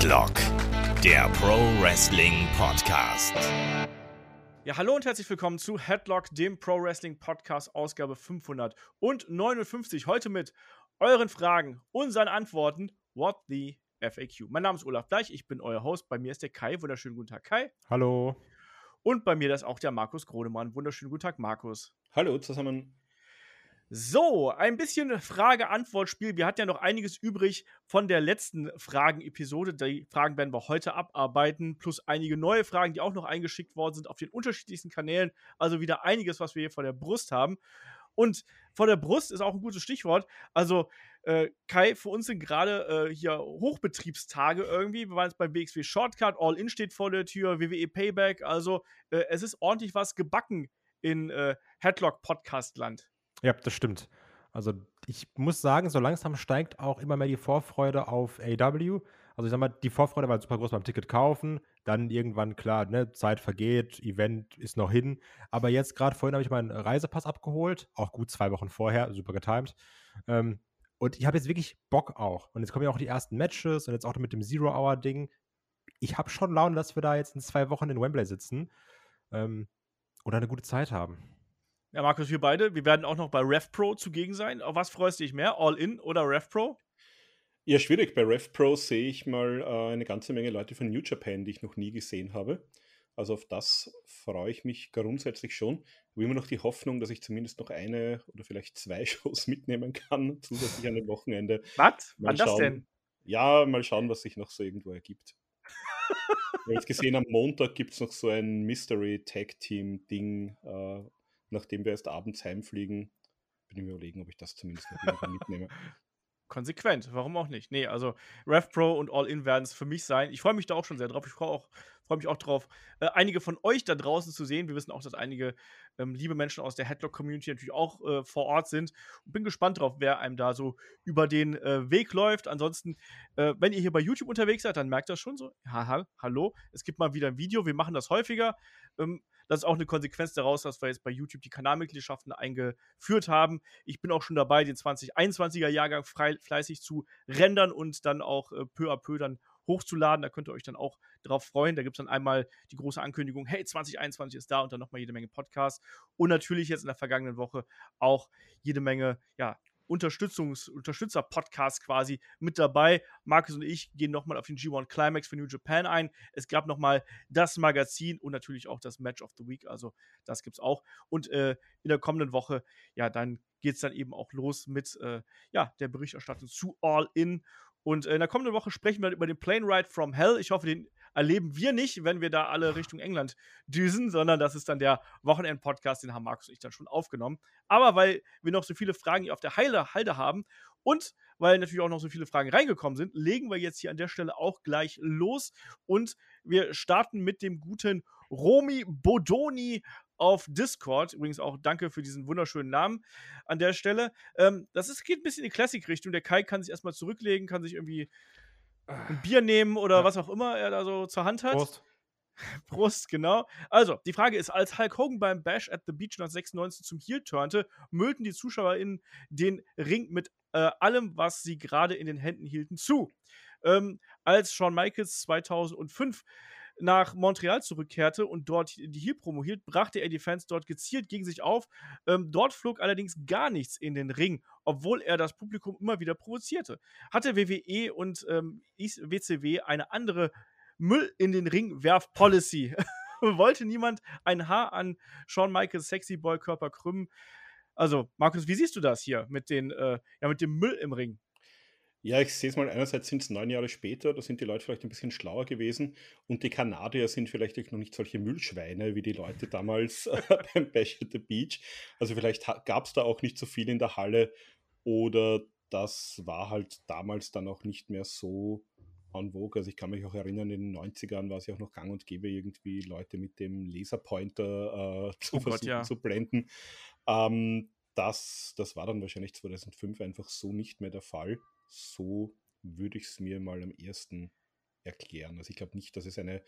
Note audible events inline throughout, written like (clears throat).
Headlock, der Pro Wrestling Podcast. Ja, hallo und herzlich willkommen zu Headlock, dem Pro Wrestling Podcast, Ausgabe 559. Heute mit euren Fragen, unseren Antworten. What the FAQ. Mein Name ist Olaf Bleich, ich bin euer Host. Bei mir ist der Kai. Wunderschönen guten Tag, Kai. Hallo. Und bei mir ist auch der Markus Gronemann. Wunderschönen guten Tag, Markus. Hallo zusammen. So, ein bisschen Frage-Antwort-Spiel. Wir hatten ja noch einiges übrig von der letzten Fragen-Episode. Die Fragen werden wir heute abarbeiten, plus einige neue Fragen, die auch noch eingeschickt worden sind auf den unterschiedlichsten Kanälen. Also wieder einiges, was wir hier vor der Brust haben. Und vor der Brust ist auch ein gutes Stichwort. Also, äh, Kai, für uns sind gerade äh, hier Hochbetriebstage irgendwie. Wir waren jetzt beim WXW Shortcut, All In steht vor der Tür, WWE Payback. Also, äh, es ist ordentlich was gebacken in äh, Headlock Podcast Land. Ja, das stimmt. Also ich muss sagen, so langsam steigt auch immer mehr die Vorfreude auf AW. Also ich sag mal, die Vorfreude war super groß beim Ticket kaufen, dann irgendwann klar, ne, Zeit vergeht, Event ist noch hin. Aber jetzt gerade vorhin habe ich meinen Reisepass abgeholt, auch gut zwei Wochen vorher, super getimed. Ähm, und ich habe jetzt wirklich Bock auch. Und jetzt kommen ja auch die ersten Matches und jetzt auch mit dem Zero-Hour-Ding. Ich habe schon Laune, dass wir da jetzt in zwei Wochen in Wembley sitzen ähm, oder eine gute Zeit haben. Ja, Markus, wir beide, wir werden auch noch bei RevPro zugegen sein. Auf was freust du dich mehr? All-In oder RevPro? Ja, schwierig. Bei RevPro sehe ich mal äh, eine ganze Menge Leute von New Japan, die ich noch nie gesehen habe. Also auf das freue ich mich grundsätzlich schon. Habe immer noch die Hoffnung, dass ich zumindest noch eine oder vielleicht zwei (laughs) Shows mitnehmen kann, zusätzlich an dem Wochenende. Was? Wann das denn? Ja, mal schauen, was sich noch so irgendwo ergibt. ich habe jetzt (laughs) gesehen, am Montag gibt es noch so ein Mystery Tag Team Ding äh, nachdem wir erst abends heimfliegen, bin ich mir überlegen, ob ich das zumindest noch mitnehme. (laughs) Konsequent, warum auch nicht? Nee, also RevPro und All-In werden es für mich sein. Ich freue mich da auch schon sehr drauf. Ich freue auch mich auch drauf, äh, einige von euch da draußen zu sehen. Wir wissen auch, dass einige ähm, liebe Menschen aus der Headlock-Community natürlich auch äh, vor Ort sind. Und bin gespannt drauf, wer einem da so über den äh, Weg läuft. Ansonsten, äh, wenn ihr hier bei YouTube unterwegs seid, dann merkt das schon so. Haha, hallo, es gibt mal wieder ein Video. Wir machen das häufiger. Ähm, das ist auch eine Konsequenz daraus, dass wir jetzt bei YouTube die Kanalmitgliedschaften eingeführt haben. Ich bin auch schon dabei, den 2021er Jahrgang fleißig zu rendern und dann auch äh, peu à peu dann hochzuladen. Da könnt ihr euch dann auch drauf freuen. Da gibt es dann einmal die große Ankündigung, hey, 2021 ist da und dann nochmal jede Menge Podcasts. Und natürlich jetzt in der vergangenen Woche auch jede Menge, ja, Unterstützungs Unterstützer-Podcast quasi mit dabei. Markus und ich gehen nochmal auf den G1 Climax für New Japan ein. Es gab nochmal das Magazin und natürlich auch das Match of the Week. Also das gibt es auch. Und äh, in der kommenden Woche, ja, dann geht es dann eben auch los mit äh, ja, der Berichterstattung zu All In. Und äh, in der kommenden Woche sprechen wir über den Plane Ride from Hell. Ich hoffe, den erleben wir nicht, wenn wir da alle Richtung England düsen, sondern das ist dann der Wochenend-Podcast, den haben Markus und ich dann schon aufgenommen. Aber weil wir noch so viele Fragen hier auf der Heile, Halde haben und weil natürlich auch noch so viele Fragen reingekommen sind, legen wir jetzt hier an der Stelle auch gleich los und wir starten mit dem guten Romy Bodoni auf Discord. Übrigens auch danke für diesen wunderschönen Namen an der Stelle. Ähm, das ist, geht ein bisschen in die Classic-Richtung. Der Kai kann sich erstmal zurücklegen, kann sich irgendwie ein Bier nehmen oder ja. was auch immer er da so zur Hand hat. Prost. (laughs) Prost, genau. Also, die Frage ist, als Hulk Hogan beim Bash at the Beach 1996 zum Heel turnte, müllten die ZuschauerInnen den Ring mit äh, allem, was sie gerade in den Händen hielten, zu. Ähm, als Shawn Michaels 2005 nach Montreal zurückkehrte und dort die Heel-Promo hielt, brachte er die Fans dort gezielt gegen sich auf. Ähm, dort flog allerdings gar nichts in den Ring, obwohl er das Publikum immer wieder provozierte. Hatte WWE und ähm, WCW eine andere Müll in den Ring werf Policy? (laughs) Wollte niemand ein Haar an Shawn Michaels Sexy Boy Körper krümmen? Also, Markus, wie siehst du das hier mit, den, äh, ja, mit dem Müll im Ring? Ja, ich sehe es mal, einerseits sind es neun Jahre später, da sind die Leute vielleicht ein bisschen schlauer gewesen und die Kanadier sind vielleicht noch nicht solche Müllschweine wie die Leute damals (laughs) beim Bash at the Beach. Also vielleicht gab es da auch nicht so viel in der Halle oder das war halt damals dann auch nicht mehr so en vogue. Also ich kann mich auch erinnern, in den 90ern war es ja auch noch gang und gäbe, irgendwie Leute mit dem Laserpointer äh, zu oh versuchen Gott, ja. zu blenden. Ähm, das, das war dann wahrscheinlich 2005 einfach so nicht mehr der Fall so würde ich es mir mal am ersten erklären. Also ich glaube nicht, dass es eine,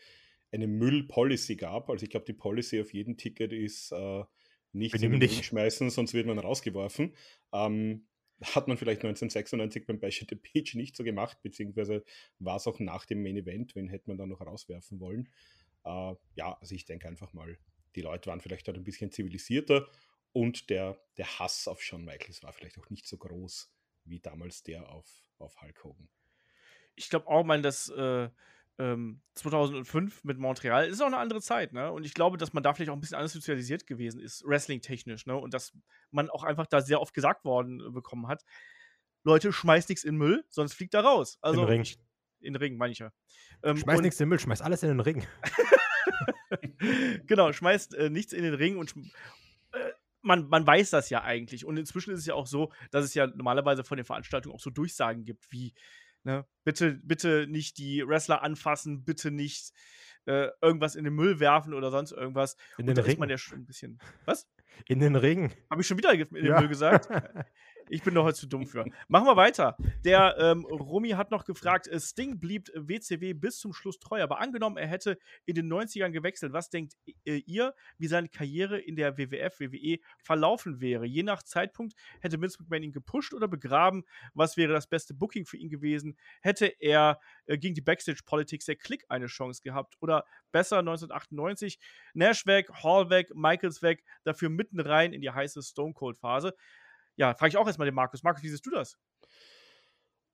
eine Müll-Policy gab. Also ich glaube, die Policy auf jedem Ticket ist äh, nicht in den schmeißen, sonst wird man rausgeworfen. Ähm, Hat man vielleicht 1996 beim Bash at the Beach nicht so gemacht, beziehungsweise war es auch nach dem Main Event, wen hätte man da noch rauswerfen wollen. Äh, ja, also ich denke einfach mal, die Leute waren vielleicht dort ein bisschen zivilisierter und der, der Hass auf Shawn Michaels war vielleicht auch nicht so groß wie damals der auf, auf Hulk Hogan. Ich glaube auch, man, dass äh, ähm, 2005 mit Montreal ist auch eine andere Zeit, ne? Und ich glaube, dass man da vielleicht auch ein bisschen anders sozialisiert gewesen ist, wrestling-technisch, ne? Und dass man auch einfach da sehr oft gesagt worden äh, bekommen hat: Leute, schmeißt nichts in den Müll, sonst fliegt da raus. Also, in den Ring. Ich, in den Ring, meine ich ja. Ähm, schmeiß nichts in den Müll, schmeiß alles in den Ring. (laughs) genau, schmeißt äh, nichts in den Ring und man, man weiß das ja eigentlich. Und inzwischen ist es ja auch so, dass es ja normalerweise von den Veranstaltungen auch so Durchsagen gibt, wie Ne? Bitte, bitte nicht die Wrestler anfassen, bitte nicht äh, irgendwas in den Müll werfen oder sonst irgendwas. In den Und da Ring. ist man ja schon ein bisschen. Was? In den Ring. Habe ich schon wieder in den Ja. Müll gesagt? (laughs) Ich bin doch heute zu dumm für. Machen wir weiter. Der ähm, Romy hat noch gefragt, äh, Sting blieb WCW bis zum Schluss treu, aber angenommen, er hätte in den 90ern gewechselt. Was denkt äh, ihr, wie seine Karriere in der WWF, WWE verlaufen wäre? Je nach Zeitpunkt hätte Vince McMahon ihn gepusht oder begraben. Was wäre das beste Booking für ihn gewesen? Hätte er äh, gegen die Backstage-Politics der Klick eine Chance gehabt? Oder besser 1998, Nash weg, Hall weg, Michaels weg, dafür mitten rein in die heiße Stone Cold-Phase? Ja, frage ich auch erstmal den Markus. Markus, wie siehst du das?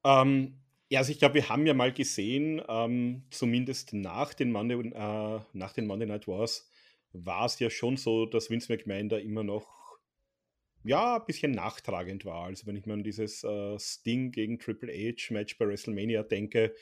Ähm, ja, also ich glaube, wir haben ja mal gesehen, ähm, zumindest nach den, Monday, äh, nach den Monday Night Wars, war es ja schon so, dass Vince McMahon da immer noch ja, ein bisschen nachtragend war. Also wenn ich mir an dieses äh, Sting gegen Triple H Match bei WrestleMania denke,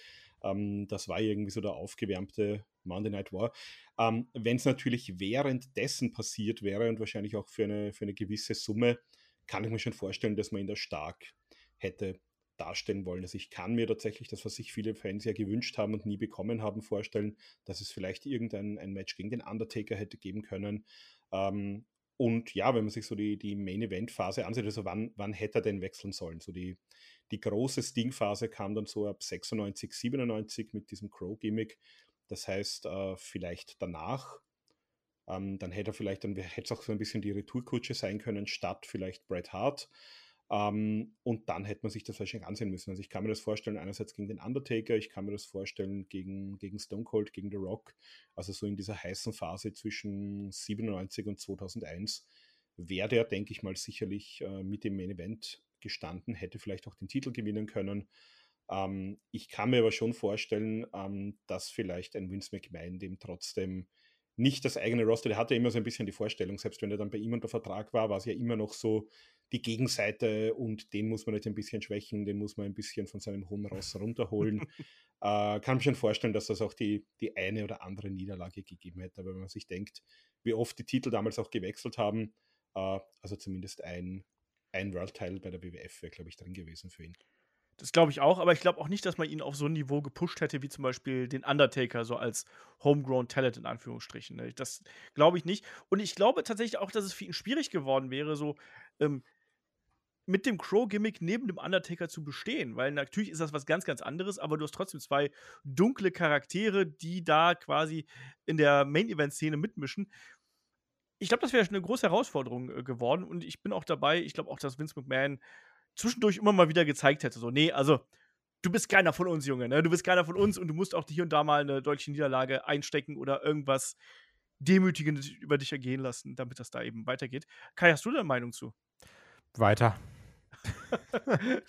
ähm, das war irgendwie so der aufgewärmte Monday Night War. Ähm, wenn es natürlich währenddessen passiert wäre und wahrscheinlich auch für eine, für eine gewisse Summe, kann ich mir schon vorstellen, dass man ihn da stark hätte darstellen wollen. Also ich kann mir tatsächlich das, was sich viele Fans ja gewünscht haben und nie bekommen haben, vorstellen, dass es vielleicht irgendein ein Match gegen den Undertaker hätte geben können. Ähm, und ja, wenn man sich so die, die Main-Event-Phase ansieht, also wann, wann hätte er denn wechseln sollen? So die, die große Sting-Phase kam dann so ab 96, 97 mit diesem Crow-Gimmick. Das heißt, äh, vielleicht danach, ähm, dann hätte er vielleicht, dann hätte es auch so ein bisschen die Retourkutsche sein können, statt vielleicht Bret Hart. Ähm, und dann hätte man sich das wahrscheinlich ansehen müssen. Also ich kann mir das vorstellen, einerseits gegen den Undertaker, ich kann mir das vorstellen gegen, gegen Stone Cold, gegen The Rock. Also so in dieser heißen Phase zwischen 97 und 2001 wäre der, denke ich mal, sicherlich äh, mit dem Main Event gestanden, hätte vielleicht auch den Titel gewinnen können. Ähm, ich kann mir aber schon vorstellen, ähm, dass vielleicht ein Vince McMahon dem trotzdem nicht das eigene Roster, der hatte immer so ein bisschen die Vorstellung, selbst wenn er dann bei ihm unter Vertrag war, war es ja immer noch so die Gegenseite und den muss man jetzt ein bisschen schwächen, den muss man ein bisschen von seinem hohen Ross runterholen. (laughs) äh, kann mir schon vorstellen, dass das auch die, die eine oder andere Niederlage gegeben hätte, aber wenn man sich denkt, wie oft die Titel damals auch gewechselt haben, äh, also zumindest ein, ein World-Title bei der WWF wäre, glaube ich, drin gewesen für ihn. Das glaube ich auch, aber ich glaube auch nicht, dass man ihn auf so ein Niveau gepusht hätte, wie zum Beispiel den Undertaker, so als Homegrown Talent in Anführungsstrichen. Ne? Das glaube ich nicht. Und ich glaube tatsächlich auch, dass es für ihn schwierig geworden wäre, so ähm, mit dem Crow-Gimmick neben dem Undertaker zu bestehen, weil natürlich ist das was ganz, ganz anderes, aber du hast trotzdem zwei dunkle Charaktere, die da quasi in der Main-Event-Szene mitmischen. Ich glaube, das wäre eine große Herausforderung äh, geworden und ich bin auch dabei. Ich glaube auch, dass Vince McMahon zwischendurch immer mal wieder gezeigt hätte. So, nee, also du bist keiner von uns, Junge, ne? Du bist keiner von uns und du musst auch hier und da mal eine deutliche Niederlage einstecken oder irgendwas Demütigendes über dich ergehen lassen, damit das da eben weitergeht. Kai, hast du da eine Meinung zu? Weiter. (laughs)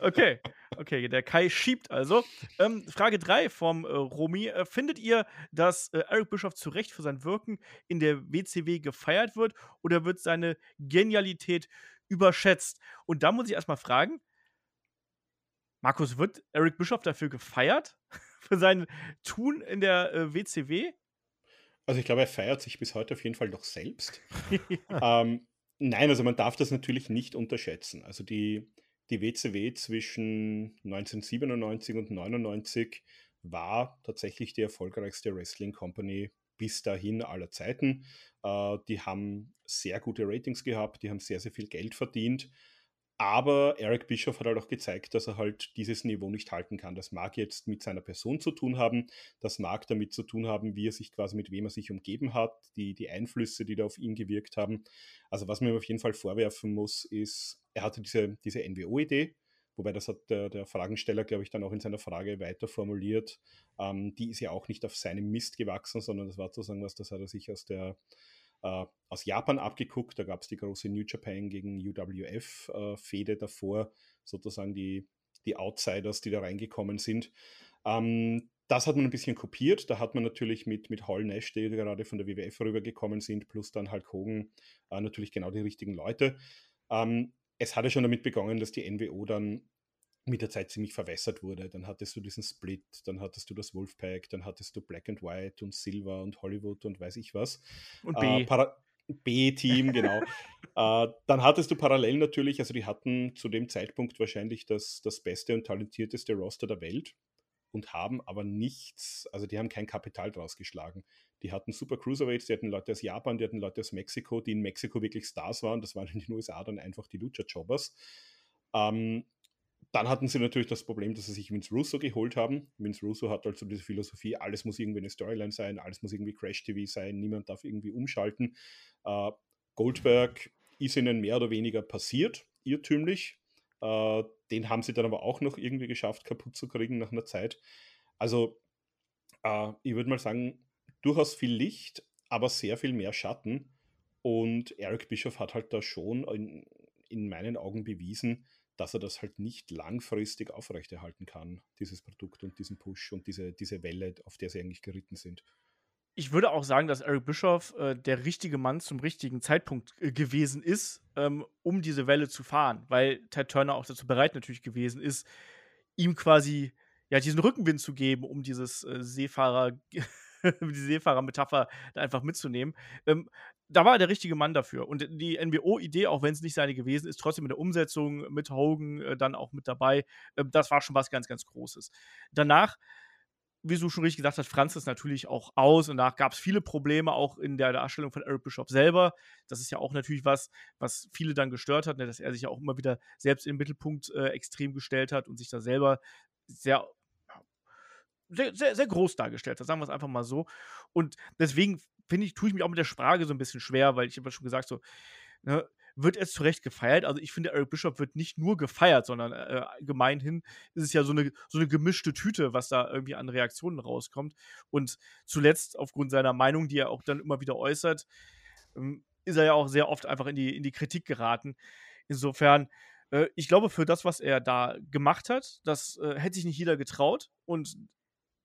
okay, okay, der Kai schiebt also. Ähm, Frage 3 vom äh, Romy. Äh, findet ihr, dass äh, Eric Bischoff zu Recht für sein Wirken in der WCW gefeiert wird oder wird seine Genialität überschätzt? Und da muss ich erstmal fragen, Markus, wird Eric Bischoff dafür gefeiert? (laughs) für sein Tun in der äh, WCW? Also ich glaube, er feiert sich bis heute auf jeden Fall noch selbst. (laughs) ähm, nein, also man darf das natürlich nicht unterschätzen. Also die, die WCW zwischen 1997 und 99 war tatsächlich die erfolgreichste Wrestling Company bis dahin aller Zeiten. Äh, die haben sehr gute Ratings gehabt, die haben sehr, sehr viel Geld verdient. aber Eric Bischoff hat halt auch gezeigt, dass er halt dieses Niveau nicht halten kann. Das mag jetzt mit seiner Person zu tun haben, das mag damit zu tun haben, wie er sich quasi mit wem er sich umgeben hat, die, die Einflüsse, die da auf ihn gewirkt haben. Also was man ihm auf jeden Fall vorwerfen muss, ist, er hatte diese, diese NWO-Idee, wobei das hat der, der Fragensteller, glaube ich, dann auch in seiner Frage weiter formuliert. Ähm, die ist ja auch nicht auf seinem Mist gewachsen, sondern das war sozusagen was, das hat er sich aus der äh, aus Japan abgeguckt. Da gab es die große New Japan gegen UWF-Fehde äh, davor, sozusagen die, die Outsiders, die da reingekommen sind. Ähm, das hat man ein bisschen kopiert. Da hat man natürlich mit, mit Hall Nash, die gerade von der WWF rübergekommen sind, plus dann Hulk Hogan, äh, natürlich genau die richtigen Leute. Ähm, es hatte schon damit begonnen, dass die NWO dann mit der Zeit ziemlich verwässert wurde. Dann hattest du diesen Split, dann hattest du das Wolfpack, dann hattest du Black and White und Silver und Hollywood und weiß ich was. Und B. Äh, B-Team, genau. (laughs) äh, dann hattest du parallel natürlich, also die hatten zu dem Zeitpunkt wahrscheinlich das, das beste und talentierteste Roster der Welt und haben aber nichts, also die haben kein Kapital draus geschlagen. Die hatten super Cruiserweights, die hatten Leute aus Japan, die hatten Leute aus Mexiko, die in Mexiko wirklich Stars waren. Das waren in den USA dann einfach die Lucha-Jobbers. Ähm, dann hatten sie natürlich das Problem, dass sie sich Vince Russo geholt haben. Vince Russo hat also diese Philosophie, alles muss irgendwie eine Storyline sein, alles muss irgendwie Crash-TV sein, niemand darf irgendwie umschalten. Äh, Goldberg ist ihnen mehr oder weniger passiert, irrtümlich. Äh, den haben sie dann aber auch noch irgendwie geschafft, kaputt zu kriegen nach einer Zeit. Also, äh, ich würde mal sagen, durchaus viel Licht, aber sehr viel mehr Schatten. Und Eric Bischoff hat halt da schon in, in meinen Augen bewiesen, dass er das halt nicht langfristig aufrechterhalten kann, dieses Produkt und diesen Push und diese, diese Welle, auf der sie eigentlich geritten sind. Ich würde auch sagen, dass Eric Bischoff äh, der richtige Mann zum richtigen Zeitpunkt äh, gewesen ist, ähm, um diese Welle zu fahren, weil Ted Turner auch dazu bereit natürlich gewesen ist, ihm quasi ja diesen Rückenwind zu geben, um dieses äh, Seefahrer (laughs) (laughs) die Seefahrer-Metapher einfach mitzunehmen. Ähm, da war er der richtige Mann dafür. Und die NWO-Idee, auch wenn es nicht seine gewesen ist, trotzdem in der Umsetzung mit Hogan äh, dann auch mit dabei, äh, das war schon was ganz, ganz Großes. Danach wie du schon richtig gesagt hast, Franz ist natürlich auch aus und danach gab es viele Probleme auch in der Darstellung von Eric Bishop selber. Das ist ja auch natürlich was, was viele dann gestört hat, ne, dass er sich ja auch immer wieder selbst im Mittelpunkt äh, extrem gestellt hat und sich da selber sehr sehr, sehr, sehr groß dargestellt hat, sagen wir es einfach mal so. Und deswegen finde ich, tue ich mich auch mit der Frage so ein bisschen schwer, weil ich habe schon gesagt, so, ne, wird es zu Recht gefeiert. Also ich finde, Eric Bishop wird nicht nur gefeiert, sondern äh, gemeinhin ist es ja so eine, so eine gemischte Tüte, was da irgendwie an Reaktionen rauskommt. Und zuletzt, aufgrund seiner Meinung, die er auch dann immer wieder äußert, ähm, ist er ja auch sehr oft einfach in die, in die Kritik geraten. Insofern, äh, ich glaube, für das, was er da gemacht hat, das äh, hätte sich nicht jeder getraut. Und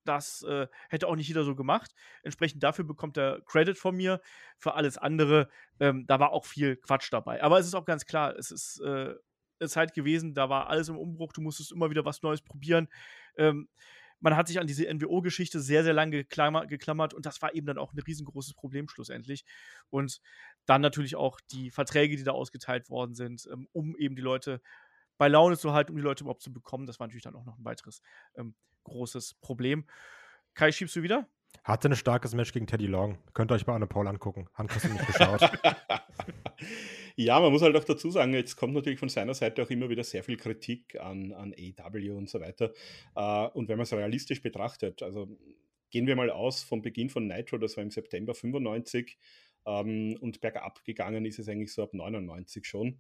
das äh, hätte auch nicht jeder so gemacht. Entsprechend dafür bekommt er Credit von mir. Für alles andere, ähm, da war auch viel Quatsch dabei. Aber es ist auch ganz klar, es ist äh, eine Zeit gewesen, da war alles im Umbruch, du musstest immer wieder was Neues probieren. Ähm, man hat sich an diese NWO-Geschichte sehr, sehr lange geklammert, geklammert und das war eben dann auch ein riesengroßes Problem schlussendlich. Und dann natürlich auch die Verträge, die da ausgeteilt worden sind, ähm, um eben die Leute bei Laune zu halten, um die Leute überhaupt zu bekommen. Das war natürlich dann auch noch ein weiteres ähm, großes Problem. Kai, schiebst du wieder? Hatte ein starkes Match gegen Teddy Long. Könnt ihr euch bei Anne Paul angucken. Christian nicht geschaut. (laughs) ja, man muss halt auch dazu sagen, jetzt kommt natürlich von seiner Seite auch immer wieder sehr viel Kritik an, an AEW und so weiter. Äh, und wenn man es realistisch betrachtet, also gehen wir mal aus vom Beginn von Nitro, das war im September 95 ähm, und bergab gegangen ist es eigentlich so ab 99 schon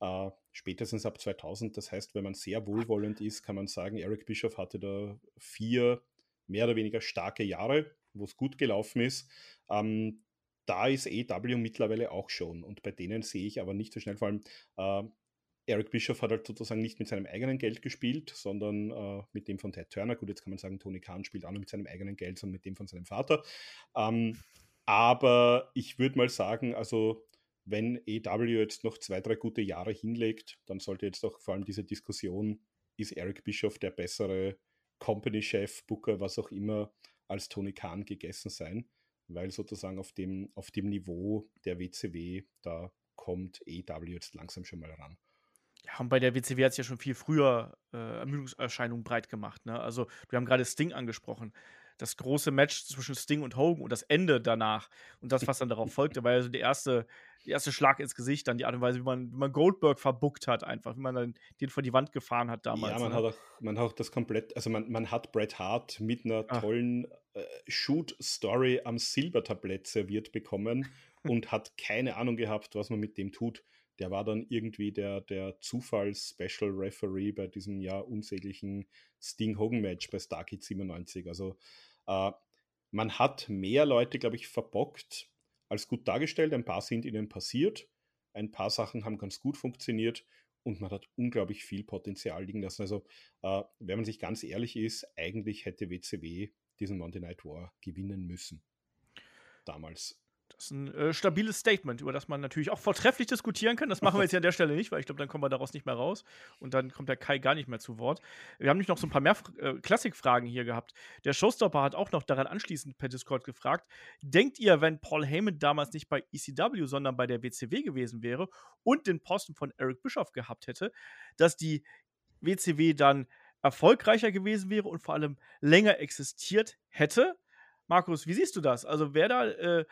äh, spätestens ab 2000. Das heißt, wenn man sehr wohlwollend ist, kann man sagen, Eric Bischoff hatte da vier mehr oder weniger starke Jahre, wo es gut gelaufen ist. Ähm, da ist EW mittlerweile auch schon und bei denen sehe ich aber nicht so schnell, vor allem äh, Eric Bischoff hat halt sozusagen nicht mit seinem eigenen Geld gespielt, sondern äh, mit dem von Ted Turner. Gut, jetzt kann man sagen, Tony Khan spielt auch nicht mit seinem eigenen Geld, sondern mit dem von seinem Vater. Ähm, aber ich würde mal sagen, also wenn EW jetzt noch zwei, drei gute Jahre hinlegt, dann sollte jetzt auch vor allem diese Diskussion, ist Eric Bischoff der bessere Company-Chef, Booker, was auch immer, als Tony Khan gegessen sein, weil sozusagen auf dem, auf dem Niveau der WCW, da kommt EW jetzt langsam schon mal ran. Ja, und bei der WCW hat es ja schon viel früher äh, Ermüdungserscheinungen breit gemacht. Ne? Also, wir haben gerade Sting angesprochen das große Match zwischen Sting und Hogan und das Ende danach und das, was dann darauf folgte, war ja so die erste, der erste Schlag ins Gesicht, dann die Art und Weise, wie man, wie man Goldberg verbuckt hat, einfach, wie man dann den vor die Wand gefahren hat damals. Ja, man, ne? hat, auch, man hat auch das komplett, also man, man hat Bret Hart mit einer Ach. tollen äh, Shoot-Story am Silbertablett serviert bekommen (laughs) und hat keine Ahnung gehabt, was man mit dem tut. Der war dann irgendwie der, der Zufalls-Special Referee bei diesem ja unsäglichen Sting-Hogan-Match bei Starkid 97. Also äh, man hat mehr Leute, glaube ich, verbockt als gut dargestellt. Ein paar sind ihnen passiert. Ein paar Sachen haben ganz gut funktioniert und man hat unglaublich viel Potenzial liegen lassen. Also, äh, wenn man sich ganz ehrlich ist, eigentlich hätte WCW diesen Monday Night War gewinnen müssen. Damals. Das ist ein äh, stabiles Statement, über das man natürlich auch vortrefflich diskutieren kann. Das machen wir jetzt hier an der Stelle nicht, weil ich glaube, dann kommen wir daraus nicht mehr raus. Und dann kommt der Kai gar nicht mehr zu Wort. Wir haben nämlich noch so ein paar mehr äh, Klassikfragen hier gehabt. Der Showstopper hat auch noch daran anschließend per Discord gefragt: Denkt ihr, wenn Paul Heyman damals nicht bei ECW, sondern bei der WCW gewesen wäre und den Posten von Eric Bischoff gehabt hätte, dass die WCW dann erfolgreicher gewesen wäre und vor allem länger existiert hätte? Markus, wie siehst du das? Also wäre da äh,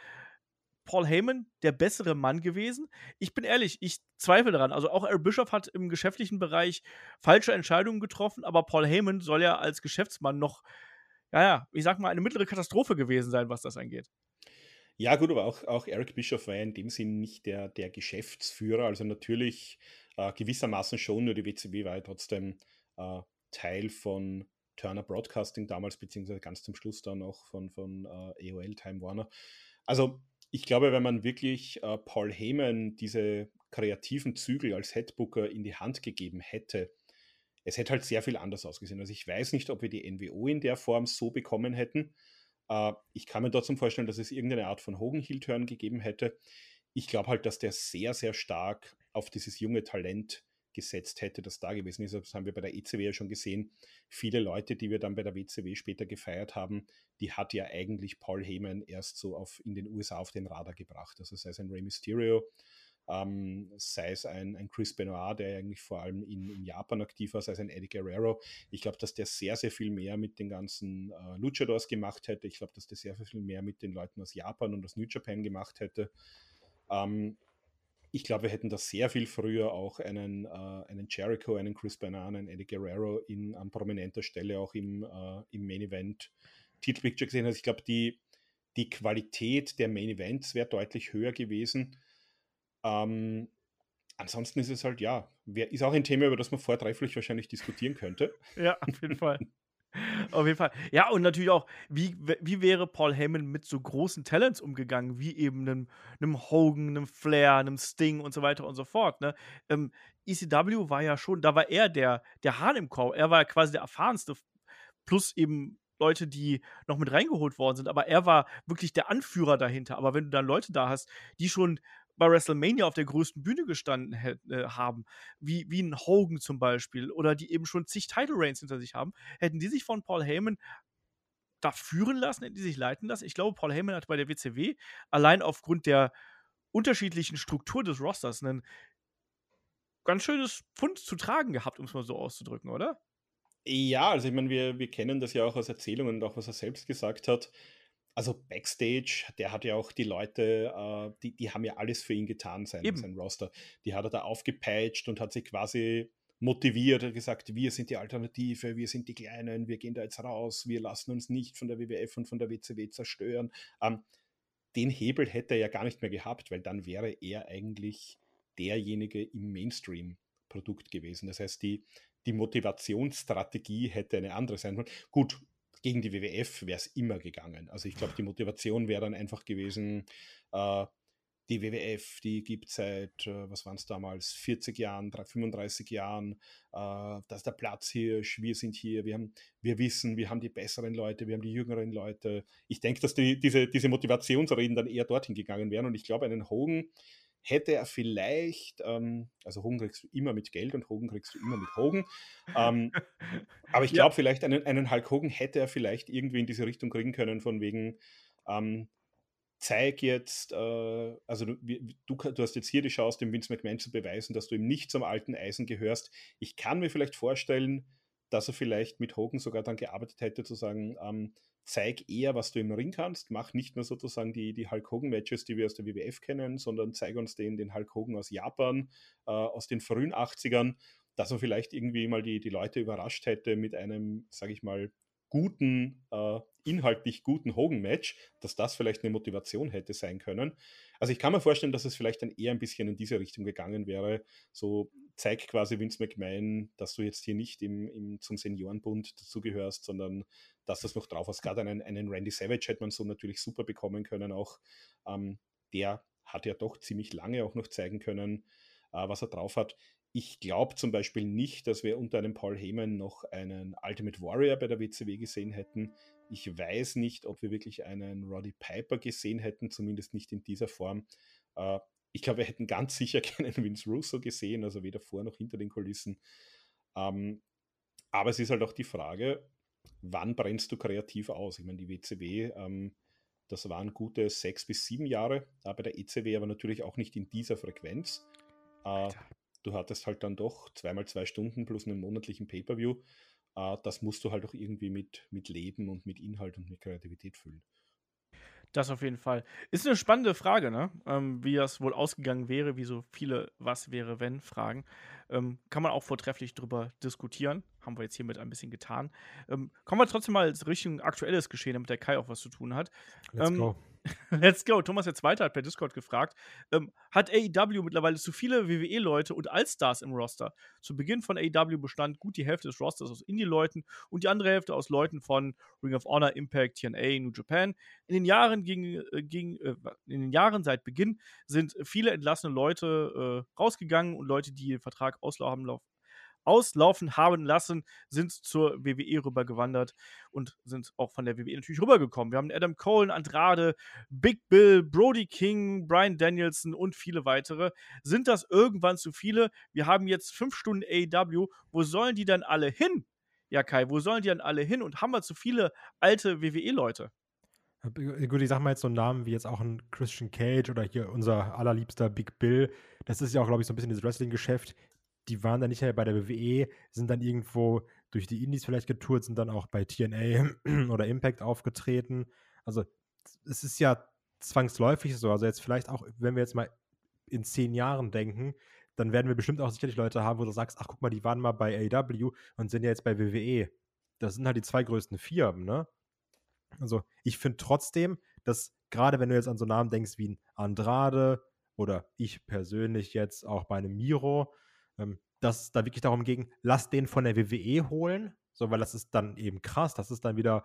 Paul Heyman der bessere Mann gewesen? Ich bin ehrlich, ich zweifle daran. Also auch Eric Bischoff hat im geschäftlichen Bereich falsche Entscheidungen getroffen, aber Paul Heyman soll ja als Geschäftsmann noch, ja, ja, ich sag mal, eine mittlere Katastrophe gewesen sein, was das angeht. Ja, gut, aber auch, auch Eric Bischoff war ja in dem Sinn nicht der, der Geschäftsführer. Also natürlich äh, gewissermaßen schon, nur die WCW war ja trotzdem äh, Teil von Turner Broadcasting damals, beziehungsweise ganz zum Schluss dann auch von, von äh, AOL Time Warner. Also ich glaube, wenn man wirklich äh, Paul Heyman diese kreativen Zügel als Headbooker in die Hand gegeben hätte, es hätte halt sehr viel anders ausgesehen. Also ich weiß nicht, ob wir die NWO in der Form so bekommen hätten. Äh, ich kann mir trotzdem vorstellen, dass es irgendeine Art von Hogan-Heel-Turn gegeben hätte. Ich glaube halt, dass der sehr, sehr stark auf dieses junge Talent gesetzt hätte, das da gewesen ist. Das haben wir bei der ECW ja schon gesehen. Viele Leute, die wir dann bei der WCW später gefeiert haben, die hat ja eigentlich Paul Heyman erst so auf, in den USA auf den Radar gebracht. Also sei es ein Rey Mysterio, ähm, sei es ein, ein, Chris Benoit, der eigentlich vor allem in, in, Japan aktiv war, sei es ein Eddie Guerrero. Ich glaube, dass der sehr, sehr viel mehr mit den ganzen äh, Luchadors gemacht hätte. Ich glaube, dass der sehr, sehr viel mehr mit den Leuten aus Japan und aus New Japan gemacht hätte. Ähm, ich glaube, wir hätten da sehr viel früher auch einen, äh, einen Jericho, einen Chris Benoit, einen Eddie Guerrero in, an prominenter Stelle auch im, äh, im Main Event Titelpicture gesehen. Also ich glaube, die, die Qualität der Main Events wäre deutlich höher gewesen. Ähm, ansonsten ist es halt, ja, wär, ist auch ein Thema, über das man vortrefflich wahrscheinlich diskutieren könnte. Ja, auf jeden Fall. (laughs) Auf jeden Fall. Ja, und natürlich auch, wie, wie wäre Paul Heyman mit so großen Talents umgegangen, wie eben einem, einem Hogan, einem Flair, einem Sting und so weiter und so fort. Ne? Ähm, ECW war ja schon, da war er der, der Hahn im Korb. Er war quasi der erfahrenste, plus eben Leute, die noch mit reingeholt worden sind. Aber er war wirklich der Anführer dahinter. Aber wenn du dann Leute da hast, die schon bei WrestleMania auf der größten Bühne gestanden äh, haben, wie, wie ein Hogan zum Beispiel, oder die eben schon zig Title Reigns hinter sich haben, hätten die sich von Paul Heyman da führen lassen, hätten die sich leiten lassen. Ich glaube, Paul Heyman hat bei der WCW allein aufgrund der unterschiedlichen Struktur des Rosters ein ganz schönes Pfund zu tragen gehabt, um es mal so auszudrücken, oder? Ja, also ich meine, wir, wir kennen das ja auch aus Erzählungen und auch was er selbst gesagt hat also Backstage, der hat ja auch die Leute, äh, die, die haben ja alles für ihn getan, sein, sein Roster. Die hat er da aufgepeitscht und hat sich quasi motiviert und gesagt, wir sind die Alternative, wir sind die Kleinen, wir gehen da jetzt raus, wir lassen uns nicht von der WWF und von der WCW zerstören. Ähm, den Hebel hätte er ja gar nicht mehr gehabt, weil dann wäre er eigentlich derjenige im Mainstream-Produkt gewesen. Das heißt, die, die Motivationsstrategie hätte eine andere sein können. Gut, gegen die WWF wäre es immer gegangen. Also ich glaube, die Motivation wäre dann einfach gewesen, äh, die WWF, die gibt seit, äh, was waren es damals, 40 Jahren, 35 Jahren, äh, dass der Platz hier, wir sind hier, wir, haben, wir wissen, wir haben die besseren Leute, wir haben die jüngeren Leute. Ich denke, dass die, diese, diese Motivationsreden dann eher dorthin gegangen wären und ich glaube, einen Hogan hätte er vielleicht, ähm, also Hogan kriegst du immer mit Geld und Hogan kriegst du immer mit Hogan. Ähm, (laughs) aber ich glaube, ja. vielleicht einen, einen Hulk Hogan hätte er vielleicht irgendwie in diese Richtung kriegen können, von wegen, ähm, zeig jetzt, äh, also du, du, du, hast jetzt hier die Chance, dem Vince McMahon zu beweisen, dass du ihm nicht zum alten Eisen gehörst. Ich kann mir vielleicht vorstellen, dass er vielleicht mit Hogan sogar dann gearbeitet hätte, zu sagen, ähm, zeig eher, was du im Ring kannst. Mach nicht nur sozusagen die, die Hulk Hogan-Matches, die wir aus der WWF kennen, sondern zeig uns den, den Hulk Hogan aus Japan, äh, aus den frühen 80ern, dass er vielleicht irgendwie mal die, die Leute überrascht hätte mit einem, sage ich mal, guten, äh, inhaltlich guten Hogan-Match, dass das vielleicht eine Motivation hätte sein können. Also ich kann mir vorstellen, dass es vielleicht dann eher ein bisschen in diese Richtung gegangen wäre. So zeig quasi Vince McMahon, dass du jetzt hier nicht im, im, zum Seniorenbund dazugehörst, sondern dass das noch drauf hast. Gerade einen, einen Randy Savage hätte man so natürlich super bekommen können auch. Ähm, der hat ja doch ziemlich lange auch noch zeigen können, äh, was er drauf hat. Ich glaube zum Beispiel nicht, dass wir unter einem Paul Heyman noch einen Ultimate Warrior bei der WCW gesehen hätten. Ich weiß nicht, ob wir wirklich einen Roddy Piper gesehen hätten, zumindest nicht in dieser Form. Äh, ich glaube, wir hätten ganz sicher (laughs) keinen Vince Russo gesehen, also weder vor noch hinter den Kulissen. Ähm, aber es ist halt auch die Frage, wann brennst du kreativ aus? Ich meine, die WCW, ähm, das waren gute sechs bis sieben Jahre, äh, bei der ECW aber natürlich auch nicht in dieser Frequenz. Äh, du hattest halt dann doch zweimal zwei Stunden plus einen monatlichen Pay-Per-View. Äh, das musst du halt auch irgendwie mit, mit Leben und mit Inhalt und mit Kreativität füllen. Das auf jeden Fall. Ist eine spannende Frage, ne? Ähm, wie das wohl ausgegangen wäre, wie so viele Was wäre, wenn Fragen. Ähm, kann man auch vortrefflich drüber diskutieren. Haben wir jetzt hiermit ein bisschen getan. Ähm, kommen wir trotzdem mal Richtung aktuelles Geschehen, damit der Kai auch was zu tun hat. Let's Ähm, go. (laughs) Let's go. Thomas der Zweite hat per Discord gefragt, ähm, hat AEW mittlerweile zu viele WWE-Leute und Allstars im Roster? Zu Beginn von AEW bestand gut die Hälfte des Rosters aus Indie-Leuten und die andere Hälfte aus Leuten von Ring of Honor, Impact, TNA, New Japan. In den Jahren, ging, äh, ging, äh, in den Jahren seit Beginn sind viele entlassene Leute äh, rausgegangen und Leute, die den Vertrag auslaufen, lauf- auslaufen haben lassen, sind zur WWE rübergewandert und sind auch von der WWE natürlich rübergekommen. Wir haben Adam Cole, Andrade, Big Bill, Brody King, Brian Danielson und viele weitere. Sind das irgendwann zu viele? Wir haben jetzt fünf Stunden AEW. Wo sollen die dann alle hin? Ja, Kai, wo sollen die dann alle hin? Und haben wir zu viele alte WWE-Leute? Äh, Gut, ich sag mal jetzt so einen Namen wie jetzt auch ein Christian Cage oder hier unser allerliebster Big Bill. Das ist ja auch, glaube ich, so ein bisschen das Wrestling-Geschäft. Die waren dann nicht mehr bei der WWE, sind dann irgendwo durch die Indies vielleicht getourt, sind dann auch bei TNA (clears throat) oder Impact aufgetreten. Also es ist ja zwangsläufig so. Also jetzt vielleicht auch, wenn wir jetzt mal in zehn Jahren denken, dann werden wir bestimmt auch sicherlich Leute haben, wo du sagst, ach guck mal, die waren mal bei AEW und sind ja jetzt bei WWE. Das sind halt die zwei größten Firmen, ne? Also ich finde trotzdem, dass gerade wenn du jetzt an so Namen denkst wie ein Andrade oder ich persönlich jetzt auch bei einem Miro, ähm, dass es da wirklich darum ging, lass den von der WWE holen, so weil das ist dann eben krass, das ist dann wieder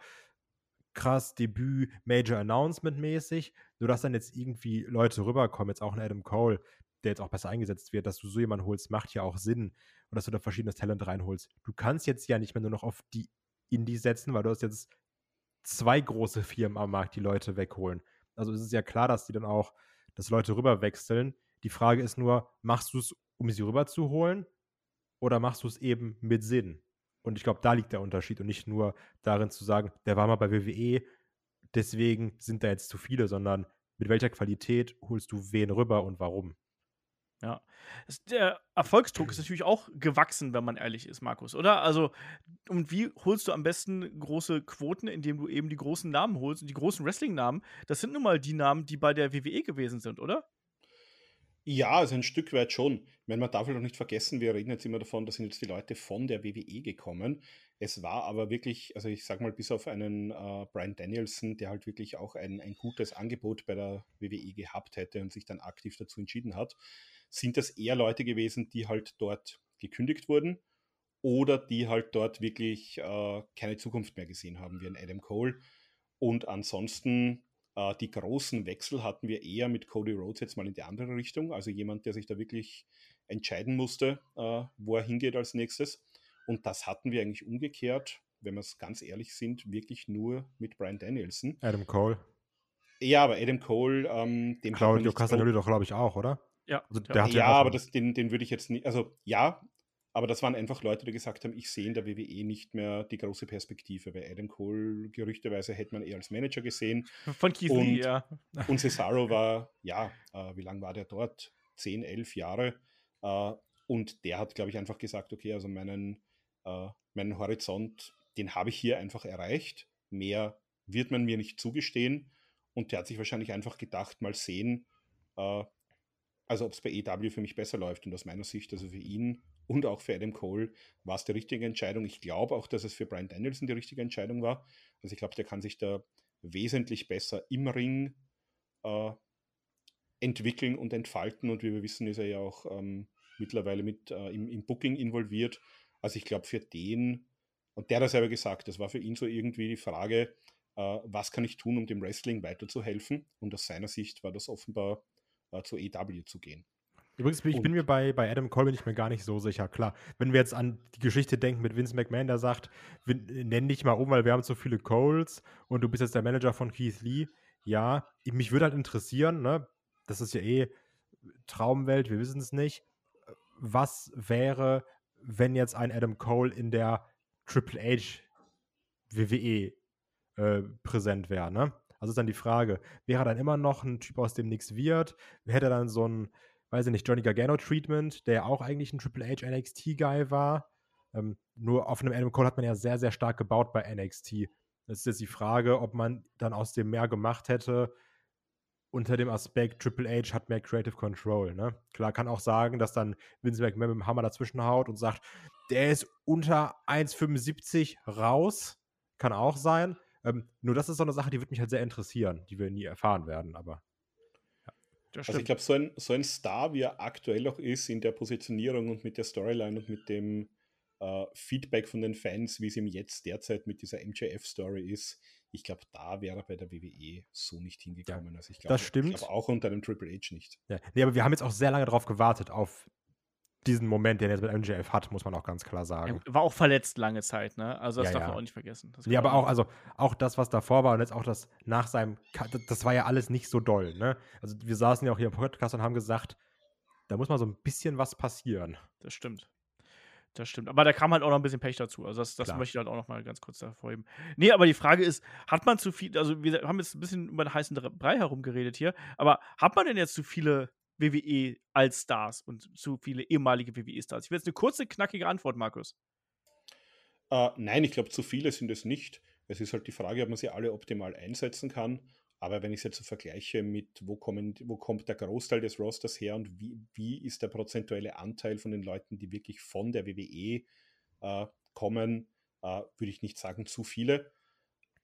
krass Debüt, Major Announcement mäßig, nur dass dann jetzt irgendwie Leute rüberkommen, jetzt auch ein Adam Cole, der jetzt auch besser eingesetzt wird, dass du so jemanden holst, macht ja auch Sinn und dass du da verschiedenes Talent reinholst. Du kannst jetzt ja nicht mehr nur noch auf die Indies setzen, weil du hast jetzt zwei große Firmen am Markt, die Leute wegholen. Also es ist ja klar, dass die dann auch, dass Leute rüberwechseln. Die Frage ist nur, machst du es, um sie rüberzuholen oder machst du es eben mit Sinn? Und ich glaube, da liegt der Unterschied und nicht nur darin zu sagen, der war mal bei WWE, deswegen sind da jetzt zu viele, sondern mit welcher Qualität holst du wen rüber und warum? Ja. Der Erfolgsdruck ist natürlich auch gewachsen, wenn man ehrlich ist, Markus, oder? Also, und wie holst du am besten große Quoten, indem du eben die großen Namen holst? Und die großen Wrestling-Namen, das sind nun mal die Namen, die bei der WWE gewesen sind, oder? Ja, also ein Stück weit schon. Ich man darf halt auch nicht vergessen, wir reden jetzt immer davon, da sind jetzt die Leute von der WWE gekommen. Es war aber wirklich, also ich sag mal, bis auf einen äh, Brian Danielson, der halt wirklich auch ein, ein gutes Angebot bei der WWE gehabt hätte und sich dann aktiv dazu entschieden hat, sind das eher Leute gewesen, die halt dort gekündigt wurden oder die halt dort wirklich äh, keine Zukunft mehr gesehen haben, wie ein Adam Cole. Und ansonsten äh, die großen Wechsel hatten wir eher mit Cody Rhodes jetzt mal in die andere Richtung. Also jemand, der sich da wirklich entscheiden musste, äh, wo er hingeht als nächstes. Und das hatten wir eigentlich umgekehrt, wenn wir es ganz ehrlich sind, wirklich nur mit Brian Danielson. Adam Cole. Ja, aber Adam Cole, ähm, dem Claudio Castagnoli doch, glaube ich, auch, oder? Ja. Also ja. ja, aber das, den, den würde ich jetzt nicht, also ja, aber das waren einfach Leute, die gesagt haben, ich sehe in der WWE nicht mehr die große Perspektive. Bei Adam Cole, gerüchteweise, hätte man eher als Manager gesehen. Von Keith Und- Lee, ja. Und (laughs) Cesaro war, ja, äh, wie lange war der dort? Zehn, elf Jahre. Äh, und der hat, glaube ich, einfach gesagt, okay, also meinen, äh, meinen Horizont, den habe ich hier einfach erreicht. Mehr wird man mir nicht zugestehen. Und der hat sich wahrscheinlich einfach gedacht, mal sehen, äh, also ob es bei EW für mich besser läuft. Und aus meiner Sicht, also für ihn und auch für Adam Cole, war es die richtige Entscheidung. Ich glaube auch, dass es für Brian Danielson die richtige Entscheidung war. Also ich glaube, der kann sich da wesentlich besser im Ring äh, entwickeln und entfalten. Und wie wir wissen, ist er ja auch ähm, mittlerweile mit äh, im, im, Booking involviert. Also ich glaube, für den, und der hat selber gesagt, das war für ihn so irgendwie die Frage, äh, was kann ich tun, um dem Wrestling weiterzuhelfen? Und aus seiner Sicht war das offenbar äh, zu EW zu gehen. Übrigens, ich bin mir bei, bei Adam Cole bin ich mir gar nicht so sicher. Klar, wenn wir jetzt an die Geschichte denken mit Vince McMahon, der sagt, nenn dich mal um, weil wir haben so viele Coles und du bist jetzt der Manager von Keith Lee. Ja, mich würde halt interessieren, ne? Das ist ja eh Traumwelt, wir wissen es nicht. Was wäre, wenn jetzt ein Adam Cole in der Triple H WWE äh, präsent wäre, ne? Also ist dann die Frage, wäre dann immer noch ein Typ, aus dem nichts wird? Hätte dann so ein, weiß ich nicht, Johnny Gargano-Treatment, der ja auch eigentlich ein Triple H NXT-Guy war? Ähm, nur auf einem Adam Cole hat man ja sehr, sehr stark gebaut bei NXT. Das ist jetzt die Frage, ob man dann aus dem mehr gemacht hätte, unter dem Aspekt Triple H hat mehr Creative Control. Ne? Klar kann auch sagen, dass dann Vince McMahon mit dem Hammer dazwischen haut und sagt, der ist unter 1,75 raus. Kann auch sein. Ähm, nur das ist so eine Sache, die würde mich halt sehr interessieren, die wir nie erfahren werden, aber. Also ich glaube, so ein, so ein Star, wie er aktuell auch ist, in der Positionierung und mit der Storyline und mit dem äh, Feedback von den Fans, wie es ihm jetzt derzeit mit dieser MJF-Story ist, ich glaube, da wäre er bei der WWE so nicht hingekommen. Ja, also ich glaub, das stimmt. Ich glaube auch unter dem Triple H nicht. Ja. Nee, aber wir haben jetzt auch sehr lange darauf gewartet, auf diesen Moment, den er jetzt mit MJF hat, muss man auch ganz klar sagen. Er war auch verletzt lange Zeit, ne? Also das ja, darf ja. man auch nicht vergessen. Nee, aber auch, also auch das, was davor war und jetzt auch das nach seinem, das war ja alles nicht so doll, ne? Also wir saßen ja auch hier im Podcast und haben gesagt, da muss mal so ein bisschen was passieren. Das stimmt. Das stimmt. Aber da kam halt auch noch ein bisschen Pech dazu. Also das, das möchte ich halt auch noch mal ganz kurz hervorheben. Nee, aber die Frage ist, hat man zu viel, also wir haben jetzt ein bisschen über den heißen Brei herumgeredet hier, aber hat man denn jetzt zu viele WWE als Stars und zu viele ehemalige WWE-Stars? Ich will jetzt eine kurze, knackige Antwort, Markus. Uh, nein, ich glaube, zu viele sind es nicht. Es ist halt die Frage, ob man sie alle optimal einsetzen kann. Aber wenn ich es jetzt so vergleiche mit, wo, kommen, wo kommt der Großteil des Rosters her und wie, wie ist der prozentuelle Anteil von den Leuten, die wirklich von der WWE äh, kommen, äh, würde ich nicht sagen zu viele.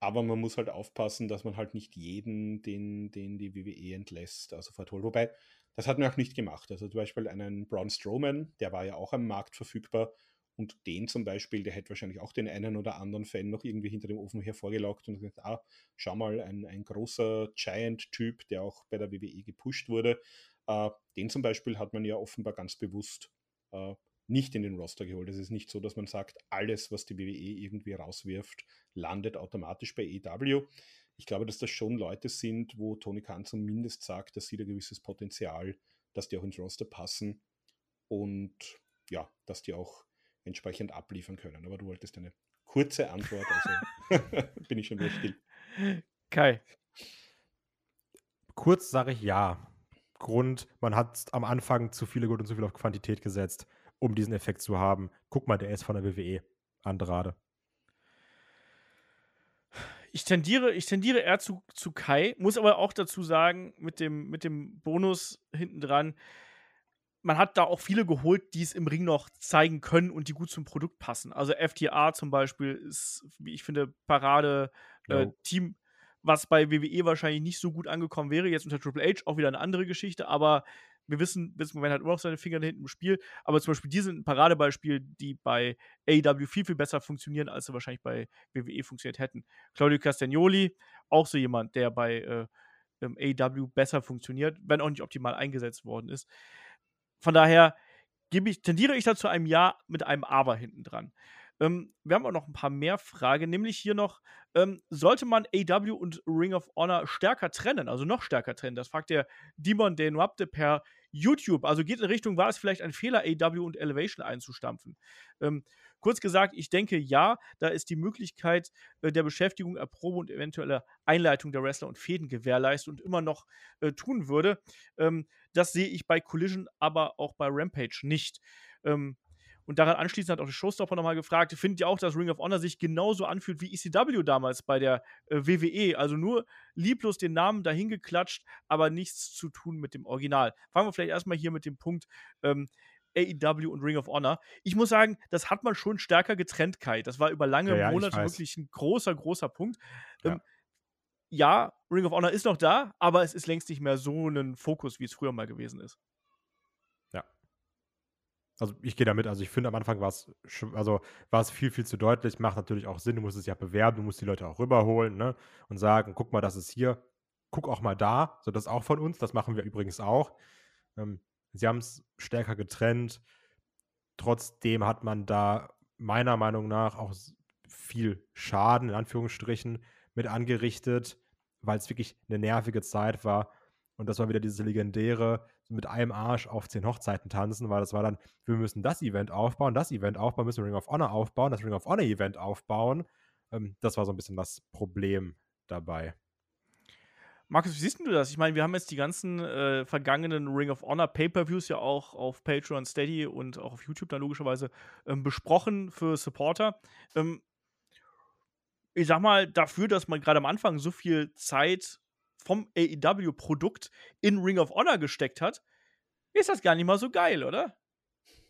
Aber man muss halt aufpassen, dass man halt nicht jeden, den, den die WWE entlässt, also verholt. Wobei, das hat man auch nicht gemacht. Also zum Beispiel einen Braun Strowman, der war ja auch am Markt verfügbar. Und den zum Beispiel, der hätte wahrscheinlich auch den einen oder anderen Fan noch irgendwie hinter dem Ofen hervorgelockt und gesagt, ah, schau mal, ein, ein großer Giant-Typ, der auch bei der WWE gepusht wurde. Äh, den zum Beispiel hat man ja offenbar ganz bewusst äh, nicht in den Roster geholt. Es ist nicht so, dass man sagt, alles, was die WWE irgendwie rauswirft, landet automatisch bei EW. Ich glaube, dass das schon Leute sind, wo Tony Khan zumindest sagt, dass sie da gewisses Potenzial, dass die auch ins Roster passen und ja, dass die auch entsprechend abliefern können. Aber du wolltest eine kurze Antwort, also (laughs) bin ich schon wieder still. Kai. Kurz sage ich ja. Grund, man hat am Anfang zu viele gut und zu viel auf Quantität gesetzt, um diesen Effekt zu haben. Guck mal, der ist von der WWE. Andrade. Ich tendiere, ich tendiere eher zu, zu Kai, muss aber auch dazu sagen, mit dem, mit dem Bonus hinten dran, man hat da auch viele geholt, die es im Ring noch zeigen können und die gut zum Produkt passen. Also FTA zum Beispiel ist, wie ich finde, Parade-Team, äh, was bei WWE wahrscheinlich nicht so gut angekommen wäre. Jetzt unter Triple H auch wieder eine andere Geschichte, aber wir wissen, Vince hat immer noch seine Finger hinten im Spiel. Aber zum Beispiel, die sind ein Paradebeispiel, die bei AEW viel, viel besser funktionieren, als sie wahrscheinlich bei WWE funktioniert hätten. Claudio Castagnoli, auch so jemand, der bei äh, AEW besser funktioniert, wenn auch nicht optimal eingesetzt worden ist. Von daher ich, tendiere ich da zu einem Ja mit einem Aber hinten dran. Ähm, wir haben auch noch ein paar mehr Fragen, nämlich hier noch, ähm, sollte man AW und Ring of Honor stärker trennen, also noch stärker trennen? Das fragt der Demon Denwapte per YouTube. Also geht in Richtung, war es vielleicht ein Fehler, AW und Elevation einzustampfen? Ähm, kurz gesagt, ich denke ja, da ist die Möglichkeit äh, der Beschäftigung, Erprobe und eventuelle Einleitung der Wrestler und Fäden gewährleistet und immer noch äh, tun würde. Ähm, das sehe ich bei Collision, aber auch bei Rampage nicht. Ähm, Und daran anschließend hat auch der Showstopper nochmal gefragt, findet ihr auch, dass Ring of Honor sich genauso anfühlt wie ECW damals bei der äh, WWE? Also nur lieblos den Namen dahin geklatscht, aber nichts zu tun mit dem Original. Fangen wir vielleicht erstmal hier mit dem Punkt ähm, AEW und Ring of Honor. Ich muss sagen, das hat man schon stärker getrennt, Kai. Das war über lange Ja, ja, Monate wirklich ein großer, großer Punkt. Ja. Ähm, ja, Ring of Honor ist noch da, aber es ist längst nicht mehr so ein Fokus, wie es früher mal gewesen ist. Also ich gehe damit, also ich finde am Anfang war es also viel, viel zu deutlich, macht natürlich auch Sinn, du musst es ja bewerben, du musst die Leute auch rüberholen, ne? Und sagen, guck mal, das ist hier, guck auch mal da, so das auch von uns, das machen wir übrigens auch. Ähm, sie haben es stärker getrennt, trotzdem hat man da meiner Meinung nach auch viel Schaden, in Anführungsstrichen, mit angerichtet, weil es wirklich eine nervige Zeit war. Und das war wieder dieses legendäre, mit einem Arsch auf zehn Hochzeiten tanzen, weil das war dann, wir müssen das Event aufbauen, das Event aufbauen, müssen Ring of Honor aufbauen, das Ring of Honor Event aufbauen. Ähm, das war so ein bisschen das Problem dabei. Markus, wie siehst du das? Ich meine, wir haben jetzt die ganzen äh, vergangenen Ring of Honor Pay-Per-Views ja auch auf Patreon, Steady und auch auf YouTube dann logischerweise ähm, besprochen für Supporter. Ähm, ich sag mal, dafür, dass man gerade am Anfang so viel Zeit vom AEW-Produkt in Ring of Honor gesteckt hat, ist das gar nicht mal so geil, oder?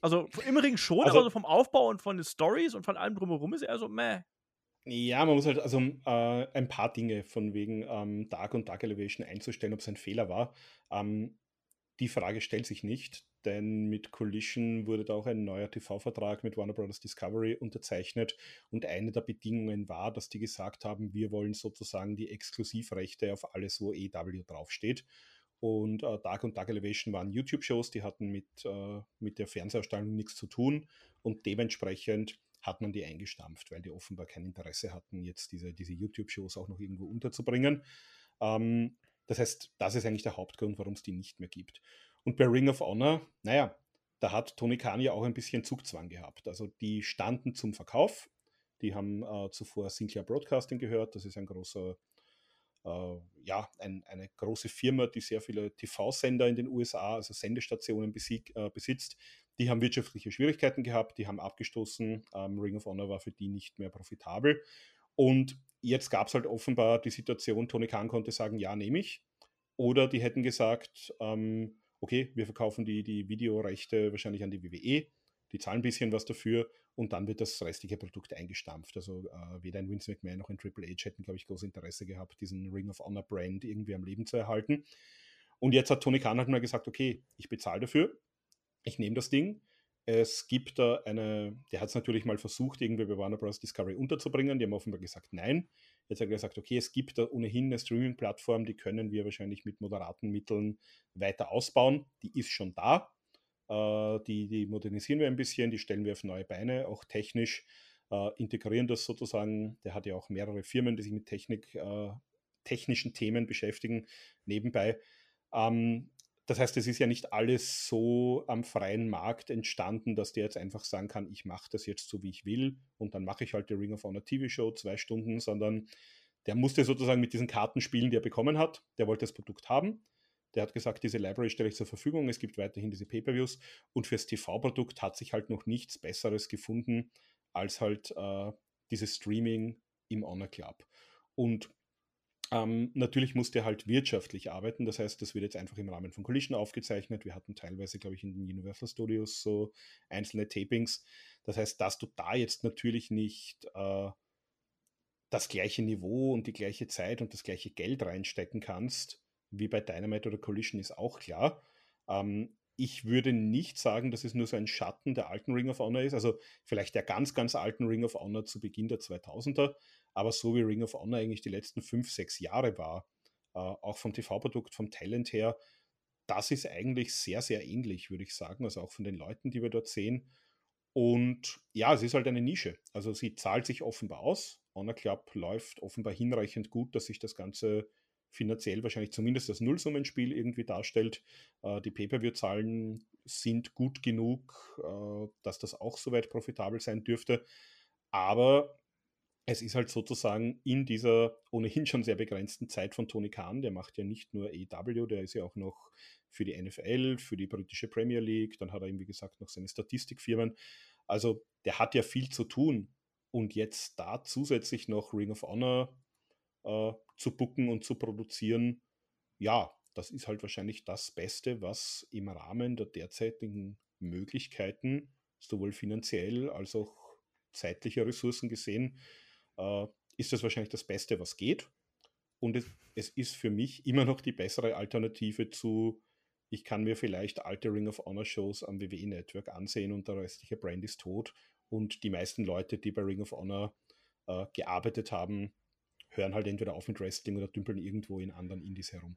Also im Ring schon, Also- aber so vom Aufbau und von den Stories und von allem drumherum ist eher so, meh. Ja, man muss halt also äh, ein paar Dinge von wegen ähm, Dark und Dark Elevation einzustellen, ob es ein Fehler war. Ähm, die Frage stellt sich nicht, denn mit Collision wurde da auch ein neuer TV-Vertrag mit Warner Bros. Discovery unterzeichnet und eine der Bedingungen war, dass die gesagt haben, wir wollen sozusagen die Exklusivrechte auf alles, wo EW draufsteht. Und äh, Dark und Dark Elevation waren YouTube-Shows, die hatten mit, äh, mit der Fernsehausstrahlung nichts zu tun und dementsprechend hat man die eingestampft, weil die offenbar kein Interesse hatten, jetzt diese, diese YouTube-Shows auch noch irgendwo unterzubringen. Ähm, das heißt, das ist eigentlich der Hauptgrund, warum es die nicht mehr gibt. Und bei Ring of Honor, naja, da hat Tony Khan ja auch ein bisschen Zugzwang gehabt. Also die standen zum Verkauf. Die haben äh, zuvor Sinclair Broadcasting gehört. Das ist ein großer, äh, ja, ein, eine große Firma, die sehr viele TV-Sender in den USA, also Sendestationen besieg, äh, besitzt. Die haben wirtschaftliche Schwierigkeiten gehabt, die haben abgestoßen. Ähm, Ring of Honor war für die nicht mehr profitabel. Und jetzt gab es halt offenbar die Situation, Tony Khan konnte sagen, ja, nehme ich. Oder die hätten gesagt, ähm, okay, wir verkaufen die, die Videorechte wahrscheinlich an die WWE, die zahlen ein bisschen was dafür und dann wird das restliche Produkt eingestampft. Also äh, weder ein Vince McMahon noch ein Triple H hätten, glaube ich, großes Interesse gehabt, diesen Ring of Honor Brand irgendwie am Leben zu erhalten. Und jetzt hat Tony Khan halt mal gesagt, okay, ich bezahle dafür, ich nehme das Ding. Es gibt da eine, der hat es natürlich mal versucht, irgendwie bei Warner Bros. Discovery unterzubringen. Die haben offenbar gesagt, nein. Jetzt hat er gesagt, okay, es gibt da ohnehin eine Streaming-Plattform, die können wir wahrscheinlich mit moderaten Mitteln weiter ausbauen. Die ist schon da. Äh, die, die modernisieren wir ein bisschen, die stellen wir auf neue Beine, auch technisch äh, integrieren das sozusagen. Der hat ja auch mehrere Firmen, die sich mit Technik, äh, technischen Themen beschäftigen, nebenbei. Ähm, das heißt, es ist ja nicht alles so am freien Markt entstanden, dass der jetzt einfach sagen kann, ich mache das jetzt so, wie ich will und dann mache ich halt die Ring of Honor TV-Show zwei Stunden, sondern der musste sozusagen mit diesen Karten spielen, die er bekommen hat. Der wollte das Produkt haben. Der hat gesagt, diese Library stelle ich zur Verfügung. Es gibt weiterhin diese Pay-per-Views. Und fürs TV-Produkt hat sich halt noch nichts Besseres gefunden als halt äh, dieses Streaming im Honor Club. Und ähm, natürlich musste er halt wirtschaftlich arbeiten. Das heißt, das wird jetzt einfach im Rahmen von Collision aufgezeichnet. Wir hatten teilweise, glaube ich, in den Universal Studios so einzelne Tapings. Das heißt, dass du da jetzt natürlich nicht äh, das gleiche Niveau und die gleiche Zeit und das gleiche Geld reinstecken kannst, wie bei Dynamite oder Collision, ist auch klar. Ähm, ich würde nicht sagen, dass es nur so ein Schatten der alten Ring of Honor ist, also vielleicht der ganz, ganz alten Ring of Honor zu Beginn der 2000er, aber so wie Ring of Honor eigentlich die letzten fünf, sechs Jahre war, äh, auch vom TV-Produkt, vom Talent her, das ist eigentlich sehr, sehr ähnlich, würde ich sagen, also auch von den Leuten, die wir dort sehen. Und ja, es ist halt eine Nische. Also sie zahlt sich offenbar aus. Honor Club läuft offenbar hinreichend gut, dass sich das Ganze finanziell wahrscheinlich zumindest das Nullsummenspiel irgendwie darstellt. Äh, die Pay-Per-View-Zahlen sind gut genug, äh, dass das auch soweit profitabel sein dürfte. Aber es ist halt sozusagen in dieser ohnehin schon sehr begrenzten Zeit von Tony Khan, der macht ja nicht nur AEW, der ist ja auch noch für die NFL, für die britische Premier League, dann hat er eben, wie gesagt, noch seine Statistikfirmen. Also der hat ja viel zu tun. Und jetzt da zusätzlich noch Ring of Honor äh, zu bucken und zu produzieren, ja, das ist halt wahrscheinlich das Beste, was im Rahmen der derzeitigen Möglichkeiten, sowohl finanziell als auch zeitlicher Ressourcen gesehen, äh, ist das wahrscheinlich das Beste, was geht. Und es, es, ist für mich immer noch die bessere Alternative zu, ich kann mir vielleicht alte Ring of Honor Shows am WWE Network ansehen und der restliche Brand ist tot. Und die meisten Leute, die bei Ring of Honor äh, gearbeitet haben, hören halt entweder auf mit Wrestling oder dümpeln irgendwo in anderen Indies herum.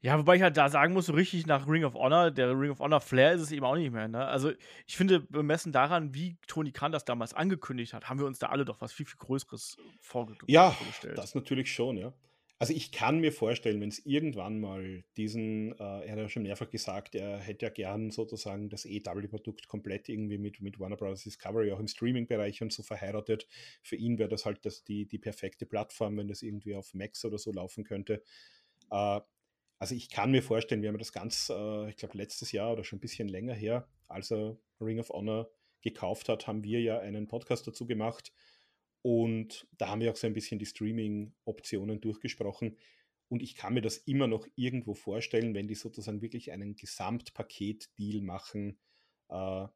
Ja, wobei ich halt da sagen muss, so richtig nach Ring of Honor, der Ring of Honor Flair ist es eben auch nicht mehr. Ne? Also ich finde, bemessen daran, wie Tony Khan das damals angekündigt hat, haben wir uns da alle doch was viel, viel Größeres vorgestellt. Ja, das natürlich schon, ja. Also ich kann mir vorstellen, wenn es irgendwann mal diesen, äh, er hat ja schon mehrfach gesagt, er hätte ja gern sozusagen das EW-Produkt komplett irgendwie mit, mit Warner Bros. Discovery auch im Streaming-Bereich und so verheiratet. Für ihn wäre das halt das, die, die perfekte Plattform, wenn das irgendwie auf Max oder so laufen könnte. Äh, also ich kann mir vorstellen, wir haben das ganz, äh, ich glaube letztes Jahr oder schon ein bisschen länger her, als er Ring of Honor gekauft hat, haben wir ja einen Podcast dazu gemacht. Und da haben wir auch so ein bisschen die Streaming-Optionen durchgesprochen. Und ich kann mir das immer noch irgendwo vorstellen, wenn die sozusagen wirklich einen Gesamtpaket-Deal machen, äh,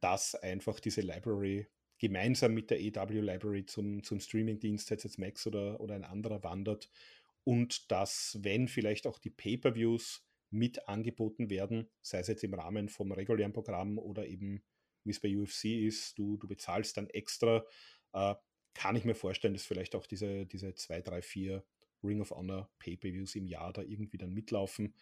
dass einfach diese Library gemeinsam mit der EW Library zum, zum Streaming-Dienst ZZ Max oder, oder ein anderer wandert und dass, wenn vielleicht auch die Pay-per-Views mit angeboten werden, sei es jetzt im Rahmen vom regulären Programm oder eben, wie es bei UFC ist, du, du bezahlst dann extra, äh, kann ich mir vorstellen, dass vielleicht auch diese, diese 2, 3, 4 Ring of Honor Pay-per-Views im Jahr da irgendwie dann mitlaufen.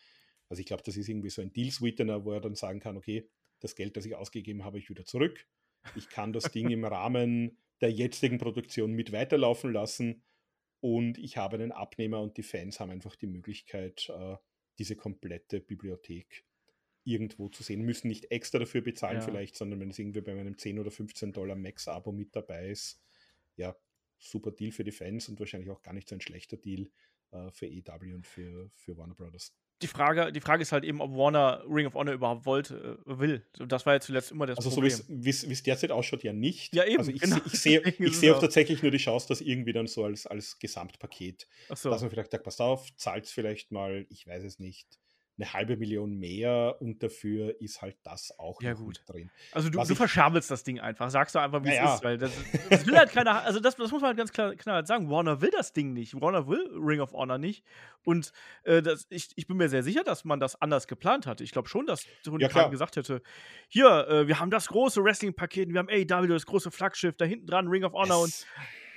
Also ich glaube, das ist irgendwie so ein Deal-Sweetener, wo er dann sagen kann, okay, das Geld, das ich ausgegeben habe, ich wieder zurück. Ich kann das Ding im (laughs) Rahmen der jetzigen Produktion mit weiterlaufen lassen und ich habe einen Abnehmer und die Fans haben einfach die Möglichkeit, äh, diese komplette Bibliothek irgendwo zu sehen. Müssen nicht extra dafür bezahlen ja. vielleicht, sondern wenn es irgendwie bei meinem 10 oder 15 Dollar Max-Abo mit dabei ist, ja, super Deal für die Fans und wahrscheinlich auch gar nicht so ein schlechter Deal äh, für EW und für, für Warner Brothers die Frage, die Frage ist halt eben, ob Warner Ring of Honor überhaupt wollte, äh, will. Das war ja zuletzt immer das also Problem. Also so wie es derzeit ausschaut, ja nicht. Ja, eben. Also ich, genau. ich sehe (laughs) ich seh auch tatsächlich nur die Chance, dass irgendwie dann so als, als Gesamtpaket, so. dass man vielleicht sagt, pass auf, zahlt es vielleicht mal, ich weiß es nicht, eine halbe Million mehr und dafür ist halt das auch ja, gut. drin. Also du, du verschabelst das Ding einfach, sagst du einfach, wie es ja, ist, weil das, das, will halt keiner, also das, das muss man halt ganz klar, klar sagen, Warner will das Ding nicht, Warner will Ring of Honor nicht und äh, das, ich, ich bin mir sehr sicher, dass man das anders geplant hatte. Ich glaube schon, dass Tony ja, gesagt hätte, hier, äh, wir haben das große Wrestling-Paket, wir haben AEW, das große Flaggschiff, da hinten dran Ring of Honor es, und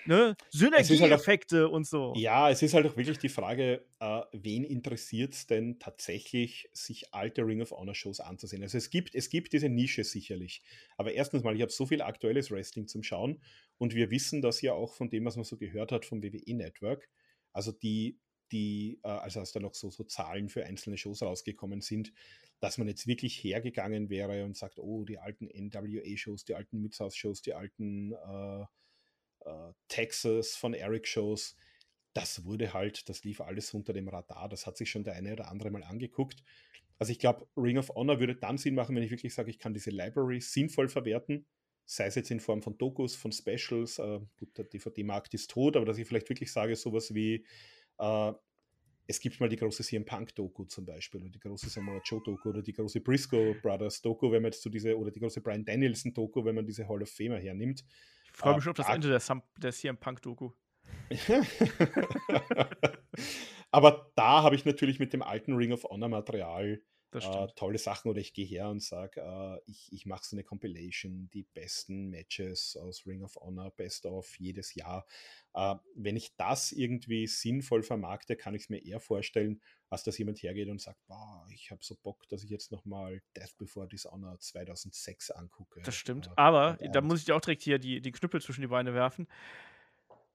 ne? Halt Synergieeffekte halt und so. Ja, es ist halt auch wirklich die Frage, äh, wen interessiert es denn tatsächlich, sich alte Ring of Honor Shows anzusehen? Also es gibt, es gibt diese Nische sicherlich. Aber erstens mal, ich habe so viel aktuelles Wrestling zum Schauen und wir wissen das ja auch von dem, was man so gehört hat vom WWE Network. Also die, die, äh, also als da noch so, so Zahlen für einzelne Shows rausgekommen sind, dass man jetzt wirklich hergegangen wäre und sagt, oh, die alten NWA-Shows, die alten Mid-South-Shows, die alten äh, äh, Texas von Eric Shows, das wurde halt, das lief alles unter dem Radar. Das hat sich schon der eine oder andere mal angeguckt. Also ich glaube, Ring of Honor würde dann Sinn machen, wenn ich wirklich sage, ich kann diese Library sinnvoll verwerten, sei es jetzt in Form von Dokus, von Specials, äh, gut, der DVD-Markt ist tot, aber dass ich vielleicht wirklich sage, sowas wie, äh, es gibt mal die große CM Punk-Doku zum Beispiel, oder die große Samoa Joe-Doku, oder die große Briscoe Brothers-Doku, wenn man jetzt zu diese, oder die große Brian Danielson-Doku, wenn man diese Hall of Famer hernimmt. Ich freue mich schon auf das Ende der, Sam der CM Punk-Doku. (laughs) Aber da habe ich natürlich mit dem alten Ring of Honor Material äh, tolle Sachen oder ich gehe her und sage, äh, ich, ich mache so eine Compilation, die besten Matches aus Ring of Honor, Best of jedes Jahr. Äh, wenn ich das irgendwie sinnvoll vermarkte, kann ich es mir eher vorstellen, als dass jemand hergeht und sagt, boah, ich habe so Bock, dass ich jetzt nochmal Death Before Dishonor 2006 angucke. Das stimmt, aber da muss ich dir auch direkt hier die, die Knüppel zwischen die Beine werfen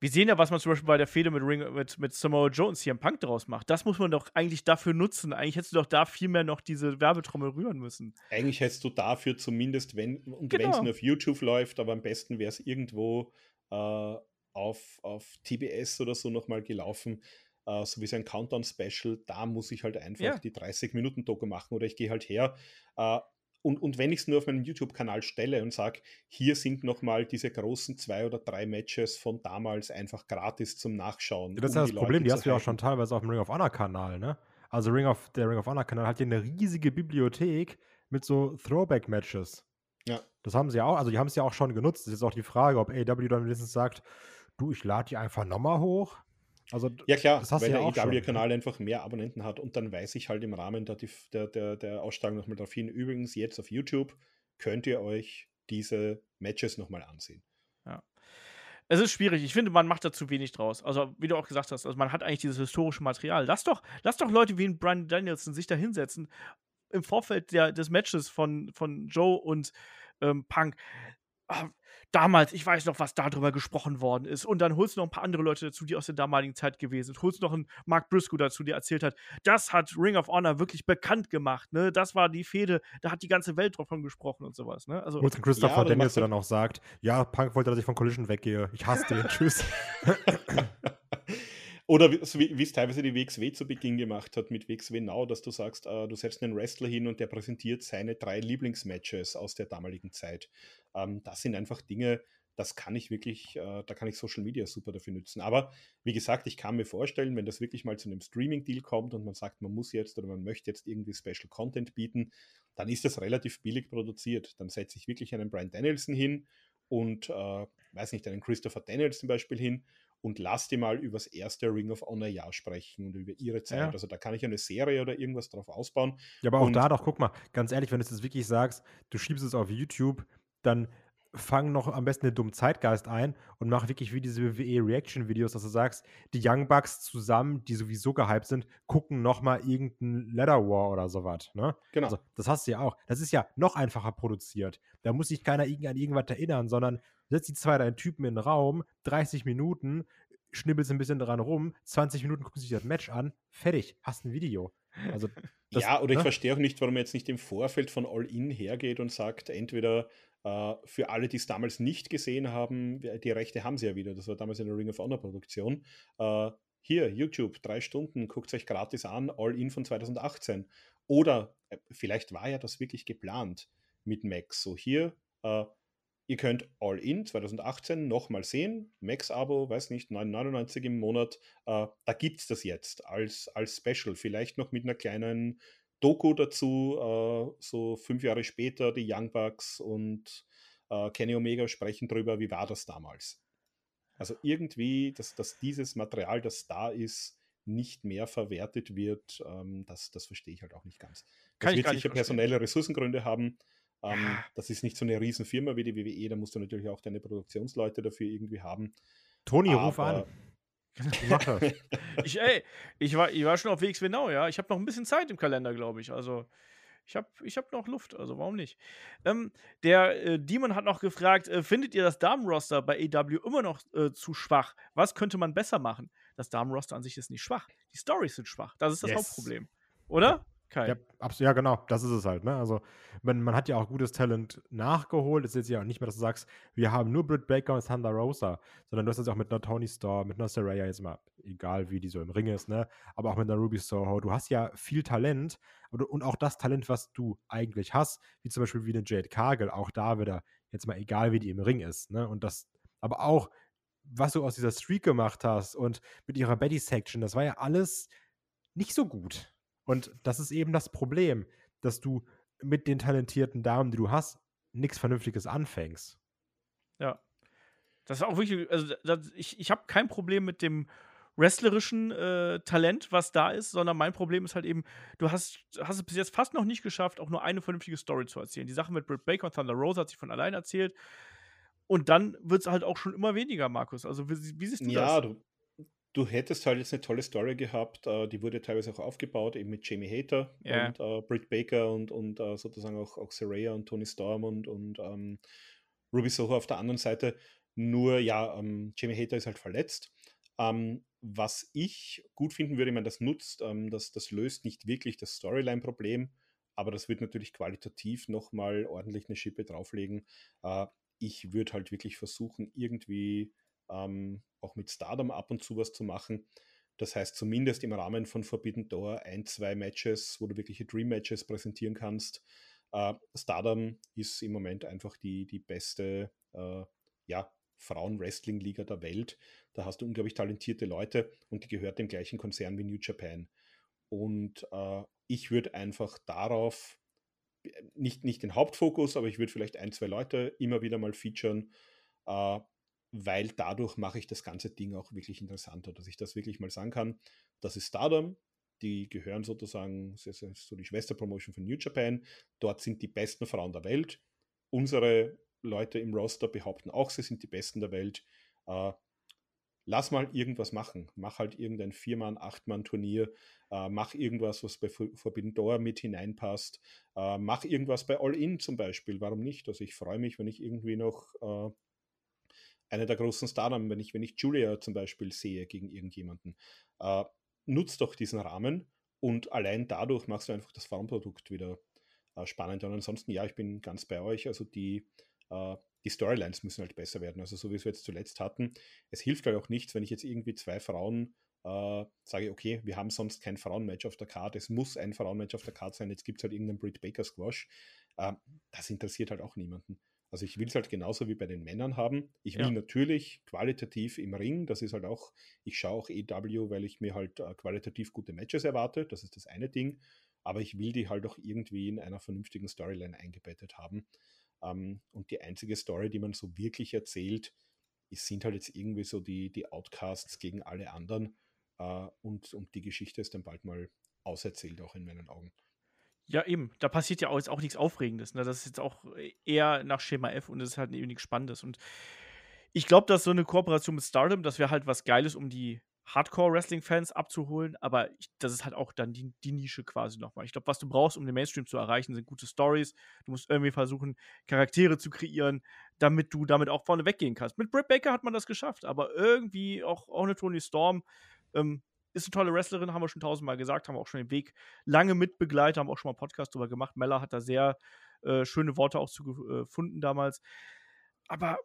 wir sehen ja, was man zum Beispiel bei der Fehde mit, Ring, mit, mit Samoa Joe und CM Punk draus macht. Das muss man doch eigentlich dafür nutzen. Eigentlich hättest du doch da viel mehr noch diese Werbetrommel rühren müssen. Eigentlich hättest du dafür zumindest, wenn und genau. wenn es nur auf YouTube läuft, aber am besten wäre es irgendwo äh, auf, auf TBS oder so nochmal gelaufen, äh, so wie so ein Countdown-Special. Da muss ich halt einfach ja. die 30 Minuten Doku machen oder ich gehe halt her. Äh, und, und wenn ich es nur auf meinen YouTube-Kanal stelle und sage, hier sind nochmal diese großen zwei oder drei Matches von damals einfach gratis zum Nachschauen. Das ist um ja das Problem, die hast du ja auch schon teilweise auf dem Ring of Honor-Kanal, ne? Also Ring of, der Ring of Honor-Kanal hat ja eine riesige Bibliothek mit so Throwback-Matches. Ja. Das haben sie ja auch, also die haben es ja auch schon genutzt. Das ist jetzt auch die Frage, ob AW dann wenigstens sagt, du, ich lade die einfach nochmal hoch. Also, ja klar, das weil der EW-Kanal einfach mehr Abonnenten hat und dann weiß ich halt im Rahmen der, der, der, der Ausstrahlung nochmal darauf hin, übrigens jetzt auf YouTube könnt ihr euch diese Matches nochmal ansehen. Ja. Es ist schwierig. Ich finde, man macht da zu wenig draus. Also, wie du auch gesagt hast, also man hat eigentlich dieses historische Material. Lass doch, lass doch Leute wie Brian Danielson sich da hinsetzen im Vorfeld der, des Matches von, von Joe und ähm, Punk. Damals, ich weiß noch, was darüber gesprochen worden ist. Und dann holst du noch ein paar andere Leute dazu, die aus der damaligen Zeit gewesen sind. Holst noch einen Mark Briscoe dazu, der erzählt hat, das hat Ring of Honor wirklich bekannt gemacht. Ne? Das war die Fehde, da hat die ganze Welt davon gesprochen und sowas. Ne? Also, und Christopher ja, Daniels, der dann auch sagt, ja, Punk wollte, dass ich von Collision weggehe. Ich hasse den. Tschüss. (laughs) (laughs) (laughs) Oder wie es teilweise die WXW zu Beginn gemacht hat mit WXW Now, dass du sagst, äh, du setzt einen Wrestler hin und der präsentiert seine drei Lieblingsmatches aus der damaligen Zeit. Ähm, das sind einfach Dinge, das kann ich wirklich, äh, da kann ich Social Media super dafür nutzen. Aber wie gesagt, ich kann mir vorstellen, wenn das wirklich mal zu einem Streaming-Deal kommt und man sagt, man muss jetzt oder man möchte jetzt irgendwie Special Content bieten, dann ist das relativ billig produziert. Dann setze ich wirklich einen Brian Danielson hin und, äh, weiß nicht, einen Christopher Daniels zum Beispiel hin und lass die mal über das erste Ring of Honor Jahr sprechen und über ihre Zeit. Ja. Also da kann ich eine Serie oder irgendwas drauf ausbauen. Ja, aber auch da doch, guck mal, ganz ehrlich, wenn du es wirklich sagst, du schiebst es auf YouTube, dann fang noch am besten den dummen Zeitgeist ein und mach wirklich wie diese WWE-Reaction-Videos, dass du sagst, die Young Bucks zusammen, die sowieso gehypt sind, gucken nochmal irgendein Leather War oder sowas. Ne? Genau. Also, das hast du ja auch. Das ist ja noch einfacher produziert. Da muss sich keiner an irgendwas erinnern, sondern setzt die zwei deinen Typen in den Raum, 30 Minuten, schnibbelst ein bisschen dran rum, 20 Minuten gucken sich das Match an, fertig, hast ein Video. Also, (laughs) das, ja, oder ich ne? verstehe auch nicht, warum er jetzt nicht im Vorfeld von All In hergeht und sagt, entweder äh, für alle, die es damals nicht gesehen haben, die Rechte haben sie ja wieder. Das war damals eine Ring of Honor Produktion. Äh, hier, YouTube, drei Stunden, guckt es euch gratis an, All In von 2018. Oder äh, vielleicht war ja das wirklich geplant mit Max. So hier, äh, ihr könnt All In 2018 nochmal sehen. Max-Abo, weiß nicht, 9,99 im Monat. Äh, da gibt es das jetzt als, als Special. Vielleicht noch mit einer kleinen Doku dazu, äh, so fünf Jahre später, die Young Bucks und äh, Kenny Omega sprechen darüber, wie war das damals. Also irgendwie, dass, dass dieses Material, das da ist, nicht mehr verwertet wird, ähm, das, das verstehe ich halt auch nicht ganz. Das Kann wird sicher personelle Ressourcengründe haben. Ähm. Das ist nicht so eine Riesenfirma wie die WWE, da musst du natürlich auch deine Produktionsleute dafür irgendwie haben. Toni, ruf an. (laughs) (laughs) Ich, ey, ich war, ich war schon auf WXW Now, ja. Ich habe noch ein bisschen Zeit im Kalender, glaube ich. Also, ich habe ich hab noch Luft, also warum nicht? Ähm, der äh, Demon hat noch gefragt: äh, Findet ihr das Damenroster bei AW immer noch äh, zu schwach? Was könnte man besser machen? Das Damenroster an sich ist nicht schwach. Die Storys sind schwach. Das ist das yes. Hauptproblem. Oder? Kai. Ja, ja, genau, das ist es halt. Ne? Also, man, man hat ja auch gutes Talent nachgeholt. Es ist jetzt ja auch nicht mehr, dass du sagst, wir haben nur Britt Baker und Thunder Rosa, sondern du hast es auch mit einer Tony Storm, mit einer Saraya jetzt mal, egal wie die so im Ring ist, ne? aber auch mit einer Ruby Soho. Du hast ja viel Talent und, und auch das Talent, was du eigentlich hast, wie zum Beispiel wie eine Jade Cargill, auch da wieder, jetzt mal egal wie die im Ring ist. Ne? Und das, aber auch, was du aus dieser Streak gemacht hast und mit ihrer Betty-Section, das war ja alles nicht so gut. Und das ist eben das Problem, dass du mit den talentierten Damen, die du hast, nichts Vernünftiges anfängst. Ja. Das ist auch wirklich, also das, ich, ich habe kein Problem mit dem wrestlerischen äh, Talent, was da ist, sondern mein Problem ist halt eben, du hast, hast es bis jetzt fast noch nicht geschafft, auch nur eine vernünftige Story zu erzählen. Die Sache mit Britt Baker und Thunder Rose hat sich von allein erzählt. Und dann wird es halt auch schon immer weniger, Markus. Also, wie, wie siehst du ja, das? Ja, du hättest halt jetzt eine tolle Story gehabt, äh, die wurde teilweise auch aufgebaut, eben mit Jamie Hater yeah. und äh, Britt Baker und, und äh, sozusagen auch, auch Saraya und Tony Storm und, und ähm, Ruby Soho auf der anderen Seite. Nur ja, ähm, Jamie Hater ist halt verletzt. Ähm, was ich gut finden würde, wenn man das nutzt, ähm, das, das löst nicht wirklich das Storyline-Problem, aber das wird natürlich qualitativ nochmal ordentlich eine Schippe drauflegen. Äh, ich würde halt wirklich versuchen, irgendwie ähm, auch mit Stardom ab und zu was zu machen. Das heißt, zumindest im Rahmen von Forbidden Door ein, zwei Matches, wo du wirkliche Dream Matches präsentieren kannst. Äh, Stardom ist im Moment einfach die, die beste äh, ja, Frauen-Wrestling-Liga der Welt. Da hast du unglaublich talentierte Leute und die gehört dem gleichen Konzern wie New Japan. Und äh, ich würde einfach darauf nicht, nicht den Hauptfokus, aber ich würde vielleicht ein, zwei Leute immer wieder mal featuren, äh, weil dadurch mache ich das ganze Ding auch wirklich interessanter, dass ich das wirklich mal sagen kann. Das ist Stardom, die gehören sozusagen, das ist so die Schwesterpromotion von New Japan. Dort sind die besten Frauen der Welt. Unsere Leute im Roster behaupten auch, sie sind die besten der Welt. Äh, lass mal irgendwas machen. Mach halt irgendein Viermann-, Achtmann-Turnier. Äh, mach irgendwas, was bei Forbidden Door mit hineinpasst. Äh, mach irgendwas bei All In zum Beispiel. Warum nicht? Also ich freue mich, wenn ich irgendwie noch äh, eine der großen Starnamen, wenn ich, wenn ich Julia zum Beispiel sehe gegen irgendjemanden. Äh, nutzt doch diesen Rahmen und allein dadurch machst du einfach das Farmprodukt wieder äh, spannend. Und ansonsten, ja, ich bin ganz bei euch. Also die, äh, die Storylines müssen halt besser werden. Also so wie wir es jetzt zuletzt hatten. Es hilft halt auch nichts, wenn ich jetzt irgendwie zwei Frauen äh, sage, okay, wir haben sonst kein Frauenmatch auf der Karte, es muss ein Frauenmatch auf der Karte sein, jetzt gibt es halt irgendeinen Britt Baker Squash. Äh, das interessiert halt auch niemanden. Also ich will es halt genauso wie bei den Männern haben. Ich will ja. natürlich qualitativ im Ring, das ist halt auch, ich schaue auch EW, weil ich mir halt äh, qualitativ gute Matches erwarte, das ist das eine Ding, aber ich will die halt auch irgendwie in einer vernünftigen Storyline eingebettet haben. Ähm, und die einzige Story, die man so wirklich erzählt, ist, sind halt jetzt irgendwie so die, die Outcasts gegen alle anderen äh, und, und die Geschichte ist dann bald mal auserzählt, auch in meinen Augen. Ja, eben. Da passiert ja auch, jetzt auch nichts Aufregendes. Ne? Das ist jetzt auch eher nach Schema F und es ist halt eben nichts Spannendes. Und ich glaube, dass so eine Kooperation mit Stardom, das wäre halt was Geiles, um die Hardcore-Wrestling-Fans abzuholen, aber ich, das ist halt auch dann die, die Nische quasi nochmal. Ich glaube, was du brauchst, um den Mainstream zu erreichen, sind gute Stories. Du musst irgendwie versuchen, Charaktere zu kreieren, damit du damit auch vorne weggehen kannst. Mit Britt Baker hat man das geschafft, aber irgendwie auch, eine Tony Storm ähm, ist eine tolle Wrestlerin, haben wir schon tausendmal gesagt, haben auch schon den Weg lange mitbegleitet, haben auch schon mal einen Podcast drüber gemacht. Mella hat da sehr äh, schöne Worte auch zu äh, gefunden damals. Aber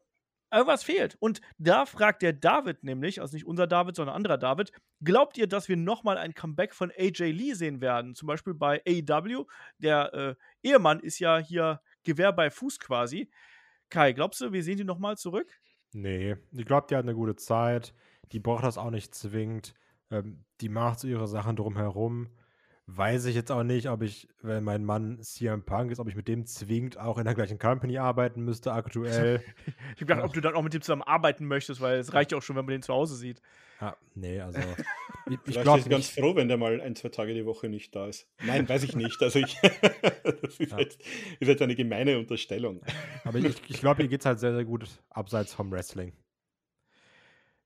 irgendwas fehlt. Und da fragt der David nämlich, also nicht unser David, sondern ein anderer David, glaubt ihr, dass wir nochmal ein Comeback von AJ Lee sehen werden? Zum Beispiel bei AEW. Der äh, Ehemann ist ja hier Gewehr bei Fuß quasi. Kai, glaubst du, wir sehen die nochmal zurück? Nee, ich glaube, die hat eine gute Zeit. Die braucht das auch nicht zwingend. Ähm, die macht so ihre Sachen drumherum. Weiß ich jetzt auch nicht, ob ich, wenn mein Mann CM Punk ist, ob ich mit dem zwingend auch in der gleichen Company arbeiten müsste aktuell. (laughs) ich habe gedacht, ob du dann auch mit dem zusammen arbeiten möchtest, weil es reicht ja auch schon, wenn man den zu Hause sieht. Ja, nee, also. (laughs) ich, ich glaube ist ganz froh, wenn der mal ein, zwei Tage die Woche nicht da ist. Nein, weiß ich nicht. Also ich, (laughs) das ist, ja. jetzt, ist jetzt eine gemeine Unterstellung. Aber ich, ich glaube, ihr geht es halt sehr, sehr gut abseits vom Wrestling.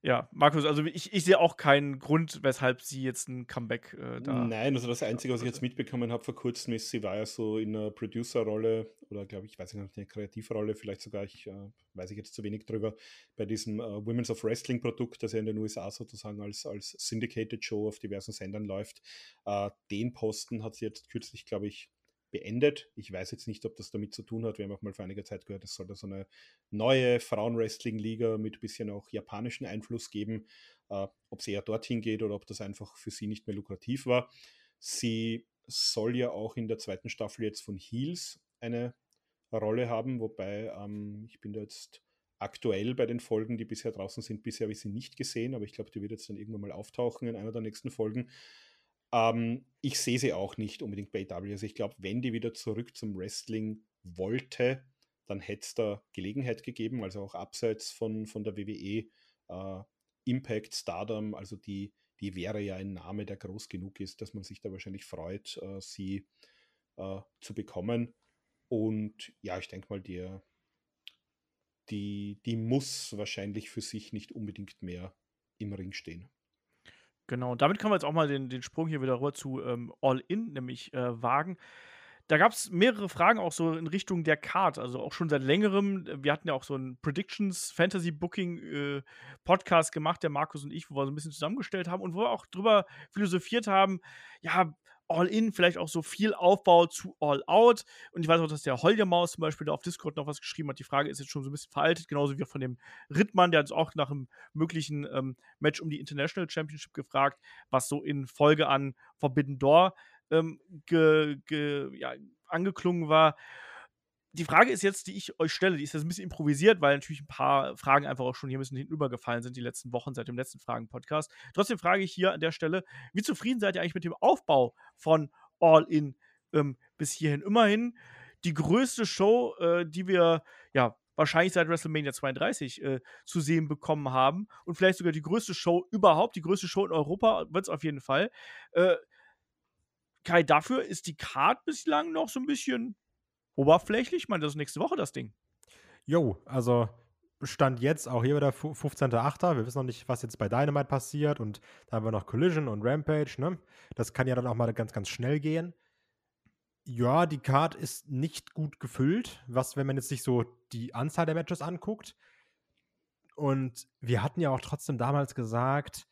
Ja, Markus, also ich, ich sehe auch keinen Grund, weshalb sie jetzt ein Comeback äh, da. Nein, also das Einzige, was ich jetzt mitbekommen habe vor kurzem, ist, sie war ja so in einer Producer-Rolle oder glaube ich, weiß ich nicht, eine Kreativrolle, vielleicht sogar, ich äh, weiß ich jetzt zu wenig drüber, bei diesem äh, Women's of Wrestling-Produkt, das ja in den USA sozusagen als, als Syndicated Show auf diversen Sendern läuft. Äh, den Posten hat sie jetzt kürzlich, glaube ich, beendet. Ich weiß jetzt nicht, ob das damit zu tun hat. Wir haben auch mal vor einiger Zeit gehört, es soll da so eine neue Frauenwrestling-Liga mit ein bisschen auch japanischen Einfluss geben. Äh, ob sie eher dorthin geht oder ob das einfach für sie nicht mehr lukrativ war. Sie soll ja auch in der zweiten Staffel jetzt von Heels eine Rolle haben, wobei ähm, ich bin da jetzt aktuell bei den Folgen, die bisher draußen sind. Bisher habe ich sie nicht gesehen, aber ich glaube, die wird jetzt dann irgendwann mal auftauchen in einer der nächsten Folgen. Ähm, ich sehe sie auch nicht unbedingt bei AW. Also ich glaube, wenn die wieder zurück zum Wrestling wollte, dann hätte es da Gelegenheit gegeben, also auch abseits von, von der WWE. Äh, Impact, Stardom, also die, die wäre ja ein Name, der groß genug ist, dass man sich da wahrscheinlich freut, äh, sie äh, zu bekommen. Und ja, ich denke mal, die, die, die muss wahrscheinlich für sich nicht unbedingt mehr im Ring stehen. Genau, damit können wir jetzt auch mal den, den Sprung hier wieder rüber zu ähm, All In, nämlich äh, wagen. Da gab es mehrere Fragen auch so in Richtung der Card, also auch schon seit längerem. Wir hatten ja auch so einen Predictions Fantasy Booking äh, Podcast gemacht, der Markus und ich, wo wir so ein bisschen zusammengestellt haben und wo wir auch drüber philosophiert haben, ja, All-In, vielleicht auch so viel Aufbau zu All-Out. Und ich weiß auch, dass der Holgermaus zum Beispiel da auf Discord noch was geschrieben hat. Die Frage ist jetzt schon so ein bisschen veraltet, genauso wie von dem Rittmann, der hat uns auch nach einem möglichen ähm, Match um die International Championship gefragt, was so in Folge an Forbidden Door ähm, ge, ge, ja, angeklungen war. Die Frage ist jetzt, die ich euch stelle, die ist jetzt ein bisschen improvisiert, weil natürlich ein paar Fragen einfach auch schon hier ein bisschen hinübergefallen sind, die letzten Wochen seit dem letzten Fragen-Podcast. Trotzdem frage ich hier an der Stelle, wie zufrieden seid ihr eigentlich mit dem Aufbau von All In ähm, bis hierhin? Immerhin die größte Show, äh, die wir ja wahrscheinlich seit WrestleMania 32 äh, zu sehen bekommen haben und vielleicht sogar die größte Show überhaupt, die größte Show in Europa wird es auf jeden Fall. Äh, Kai, dafür ist die Card bislang noch so ein bisschen oberflächlich. Ich meine, das ist nächste Woche das Ding. Jo, also Stand jetzt auch hier wieder 15.8. Wir wissen noch nicht, was jetzt bei Dynamite passiert und da haben wir noch Collision und Rampage, ne? Das kann ja dann auch mal ganz, ganz schnell gehen. Ja, die Card ist nicht gut gefüllt, was, wenn man jetzt sich so die Anzahl der Matches anguckt. Und wir hatten ja auch trotzdem damals gesagt,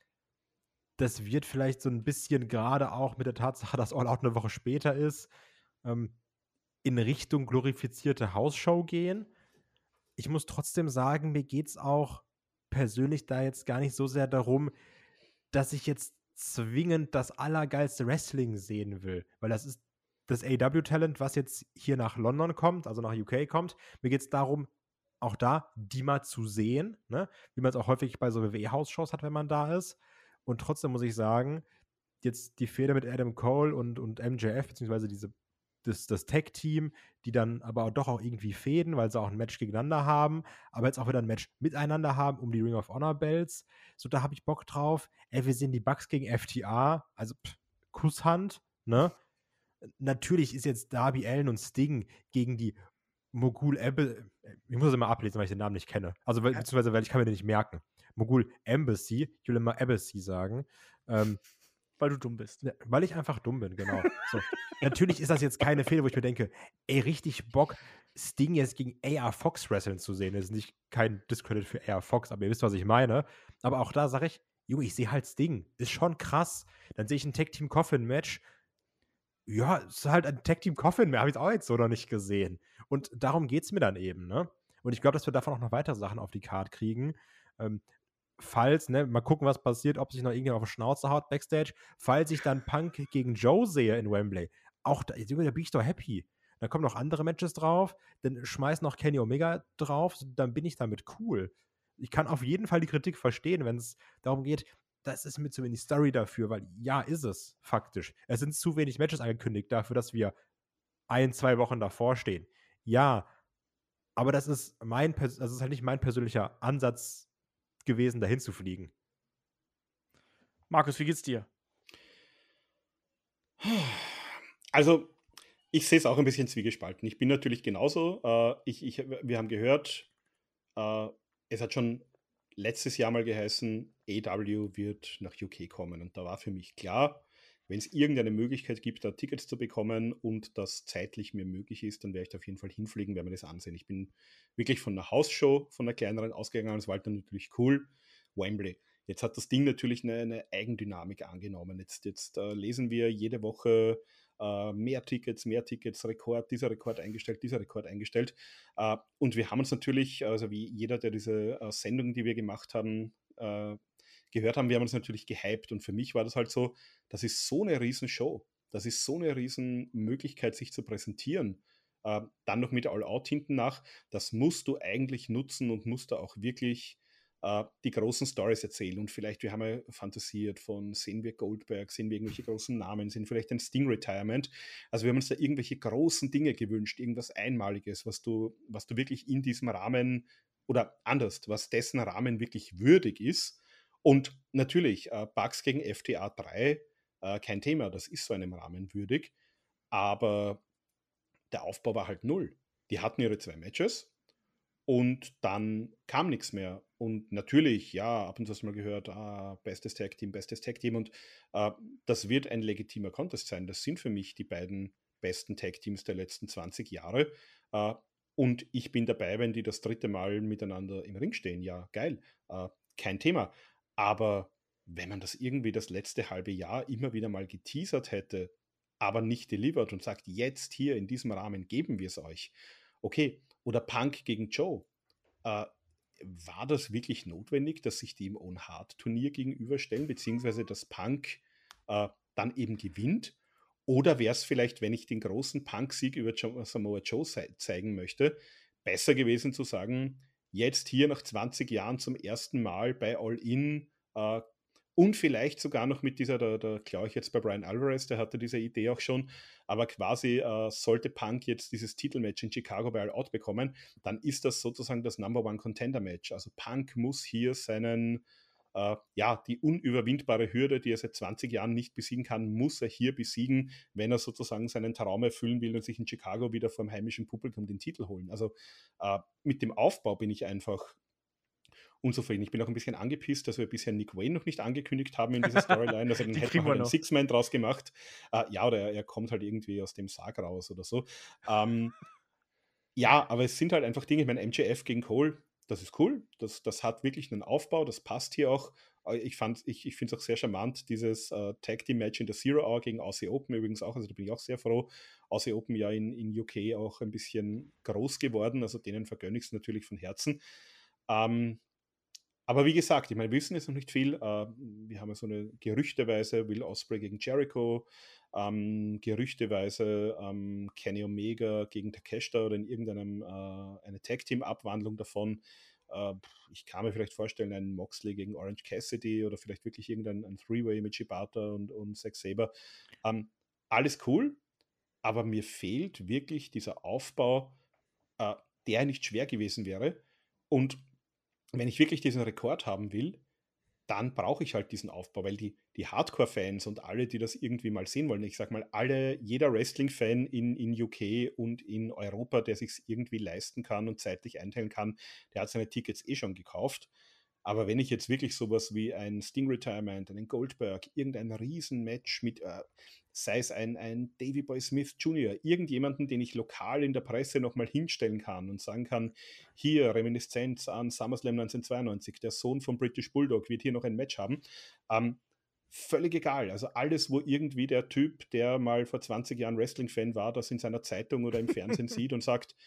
das wird vielleicht so ein bisschen gerade auch mit der Tatsache, (laughs) dass All Out eine Woche später ist, ähm, in Richtung glorifizierte Hausshow gehen. Ich muss trotzdem sagen, mir geht es auch persönlich da jetzt gar nicht so sehr darum, dass ich jetzt zwingend das allergeilste Wrestling sehen will, weil das ist das AW-Talent, was jetzt hier nach London kommt, also nach UK kommt. Mir geht es darum, auch da die mal zu sehen, ne? wie man es auch häufig bei so WWE-House-Shows hat, wenn man da ist. Und trotzdem muss ich sagen, jetzt die Fehde mit Adam Cole und, und MJF, beziehungsweise diese, das, das Tag-Team, die dann aber auch doch auch irgendwie fäden, weil sie auch ein Match gegeneinander haben, aber jetzt auch wieder ein Match miteinander haben um die Ring of Honor Bells. So, da habe ich Bock drauf. Ey, wir sehen die Bugs gegen FTA, also pff, Kusshand, ne? natürlich ist jetzt Darby Allen und Sting gegen die Mogul Embassy, äh, ich muss es immer ablesen, weil ich den Namen nicht kenne. Also, beziehungsweise, weil ich kann mir den nicht merken. Mogul Embassy, ich will immer Embassy sagen. Ähm, weil du dumm bist. Ja, weil ich einfach dumm bin, genau. So. Natürlich ist das jetzt keine Fehler, wo ich mir denke, ey, richtig Bock, Sting jetzt gegen AR Fox wresteln zu sehen. Das ist nicht kein Discredit für AR Fox, aber ihr wisst, was ich meine. Aber auch da sage ich, Junge, ich sehe halt Sting. Ist schon krass. Dann sehe ich ein Tag Team Coffin Match ja, ist halt ein Tag Team Coffin mehr, habe ich auch jetzt so noch nicht gesehen. Und darum geht es mir dann eben, ne? Und ich glaube, dass wir davon auch noch weitere Sachen auf die Card kriegen. Ähm, falls, ne, mal gucken, was passiert, ob sich noch irgendjemand auf die Schnauze haut backstage. Falls ich dann Punk gegen Joe sehe in Wembley, auch da, da bin ich doch happy. Dann kommen noch andere Matches drauf, dann schmeiß noch Kenny Omega drauf, dann bin ich damit cool. Ich kann auf jeden Fall die Kritik verstehen, wenn es darum geht, das ist mir zu wenig Story dafür, weil ja, ist es faktisch. Es sind zu wenig Matches angekündigt dafür, dass wir ein, zwei Wochen davor stehen. Ja, aber das ist mein, das ist halt nicht mein persönlicher Ansatz gewesen, dahin zu fliegen. Markus, wie geht's dir? Also, ich sehe es auch ein bisschen zwiegespalten. Ich bin natürlich genauso. Äh, ich, ich, wir haben gehört, äh, es hat schon letztes Jahr mal geheißen, AW wird nach UK kommen. Und da war für mich klar, wenn es irgendeine Möglichkeit gibt, da Tickets zu bekommen und das zeitlich mir möglich ist, dann werde ich da auf jeden Fall hinfliegen, werde mir das ansehen. Ich bin wirklich von einer Hausshow, von einer kleineren ausgegangen. Das war halt dann natürlich cool. Wembley. Jetzt hat das Ding natürlich eine, eine Eigendynamik angenommen. Jetzt, jetzt äh, lesen wir jede Woche äh, mehr Tickets, mehr Tickets, Rekord, dieser Rekord eingestellt, dieser Rekord eingestellt. Äh, und wir haben uns natürlich, also wie jeder, der diese äh, Sendungen, die wir gemacht haben, äh, gehört haben, wir haben uns natürlich gehypt. Und für mich war das halt so, das ist so eine Riesenshow. Das ist so eine Riesenmöglichkeit, sich zu präsentieren. Äh, dann noch mit All Out hinten nach. Das musst du eigentlich nutzen und musst da auch wirklich äh, die großen Stories erzählen. Und vielleicht, wir haben ja fantasiert von, sehen wir Goldberg, sehen wir irgendwelche großen Namen, sehen vielleicht ein Sting-Retirement. Also wir haben uns da irgendwelche großen Dinge gewünscht, irgendwas Einmaliges, was du, was du wirklich in diesem Rahmen oder anders, was dessen Rahmen wirklich würdig ist. Und natürlich, äh, Bugs gegen FTA 3, äh, kein Thema, das ist so einem Rahmen würdig. Aber der Aufbau war halt null. Die hatten ihre zwei Matches und dann kam nichts mehr. Und natürlich, ja, ab und zu hast du mal gehört, ah, bestes Tag-Team, bestes Tag-Team. Und äh, das wird ein legitimer Contest sein. Das sind für mich die beiden besten Tag-Teams der letzten 20 Jahre. Äh, und ich bin dabei, wenn die das dritte Mal miteinander im Ring stehen. Ja, geil. Äh, kein Thema. Aber wenn man das irgendwie das letzte halbe Jahr immer wieder mal geteasert hätte, aber nicht delivered und sagt, jetzt hier in diesem Rahmen geben wir es euch. Okay, oder Punk gegen Joe. Äh, war das wirklich notwendig, dass sich die im Own Hard Turnier gegenüberstellen, beziehungsweise dass Punk äh, dann eben gewinnt? Oder wäre es vielleicht, wenn ich den großen Punk-Sieg über Samoa Joe zeigen möchte, besser gewesen zu sagen, jetzt hier nach 20 Jahren zum ersten Mal bei All In äh, und vielleicht sogar noch mit dieser, da, da glaube ich jetzt bei Brian Alvarez, der hatte diese Idee auch schon, aber quasi äh, sollte Punk jetzt dieses Titelmatch in Chicago bei All Out bekommen, dann ist das sozusagen das Number One Contender Match. Also Punk muss hier seinen, äh, ja, die unüberwindbare Hürde, die er seit 20 Jahren nicht besiegen kann, muss er hier besiegen, wenn er sozusagen seinen Traum erfüllen will und sich in Chicago wieder vor dem heimischen Publikum den Titel holen. Also äh, mit dem Aufbau bin ich einfach unzufrieden. Ich bin auch ein bisschen angepisst, dass wir bisher Nick Wayne noch nicht angekündigt haben in dieser Storyline. Also (laughs) dann hätten wir einen Six-Man draus gemacht. Äh, ja, oder er, er, kommt halt irgendwie aus dem Sarg raus oder so. Ähm, ja, aber es sind halt einfach Dinge. Ich meine, MJF gegen Cole, das ist cool. Das, das hat wirklich einen Aufbau. Das passt hier auch. Äh, ich, ich, ich finde es auch sehr charmant, dieses äh, Tag Team Match in der Zero Hour gegen Aussie Open übrigens auch. Also da bin ich auch sehr froh. Aussie Open ja in, in UK auch ein bisschen groß geworden. Also denen vergönne ich es natürlich von Herzen. Ähm, aber wie gesagt, ich meine, wir wissen jetzt noch nicht viel. Äh, wir haben ja so eine gerüchteweise Will Osprey gegen Jericho, ähm, gerüchteweise ähm, Kenny Omega gegen Takeshita oder in irgendeinem äh, eine Tag Team Abwandlung davon. Äh, ich kann mir vielleicht vorstellen, einen Moxley gegen Orange Cassidy oder vielleicht wirklich irgendein ein Three-Way mit Shibata und, und Zack Saber. Ähm, alles cool, aber mir fehlt wirklich dieser Aufbau, äh, der nicht schwer gewesen wäre. Und wenn ich wirklich diesen Rekord haben will, dann brauche ich halt diesen Aufbau, weil die, die Hardcore-Fans und alle, die das irgendwie mal sehen wollen, ich sag mal, alle, jeder Wrestling-Fan in, in UK und in Europa, der sich irgendwie leisten kann und zeitlich einteilen kann, der hat seine Tickets eh schon gekauft. Aber wenn ich jetzt wirklich sowas wie ein Sting Retirement, einen Goldberg, irgendein Riesenmatch mit, äh, sei es ein, ein Davy Boy Smith Jr., irgendjemanden, den ich lokal in der Presse nochmal hinstellen kann und sagen kann, hier Reminiszenz an SummerSlam 1992, der Sohn von British Bulldog wird hier noch ein Match haben. Ähm, völlig egal. Also alles, wo irgendwie der Typ, der mal vor 20 Jahren Wrestling-Fan war, das in seiner Zeitung oder im Fernsehen (laughs) sieht und sagt,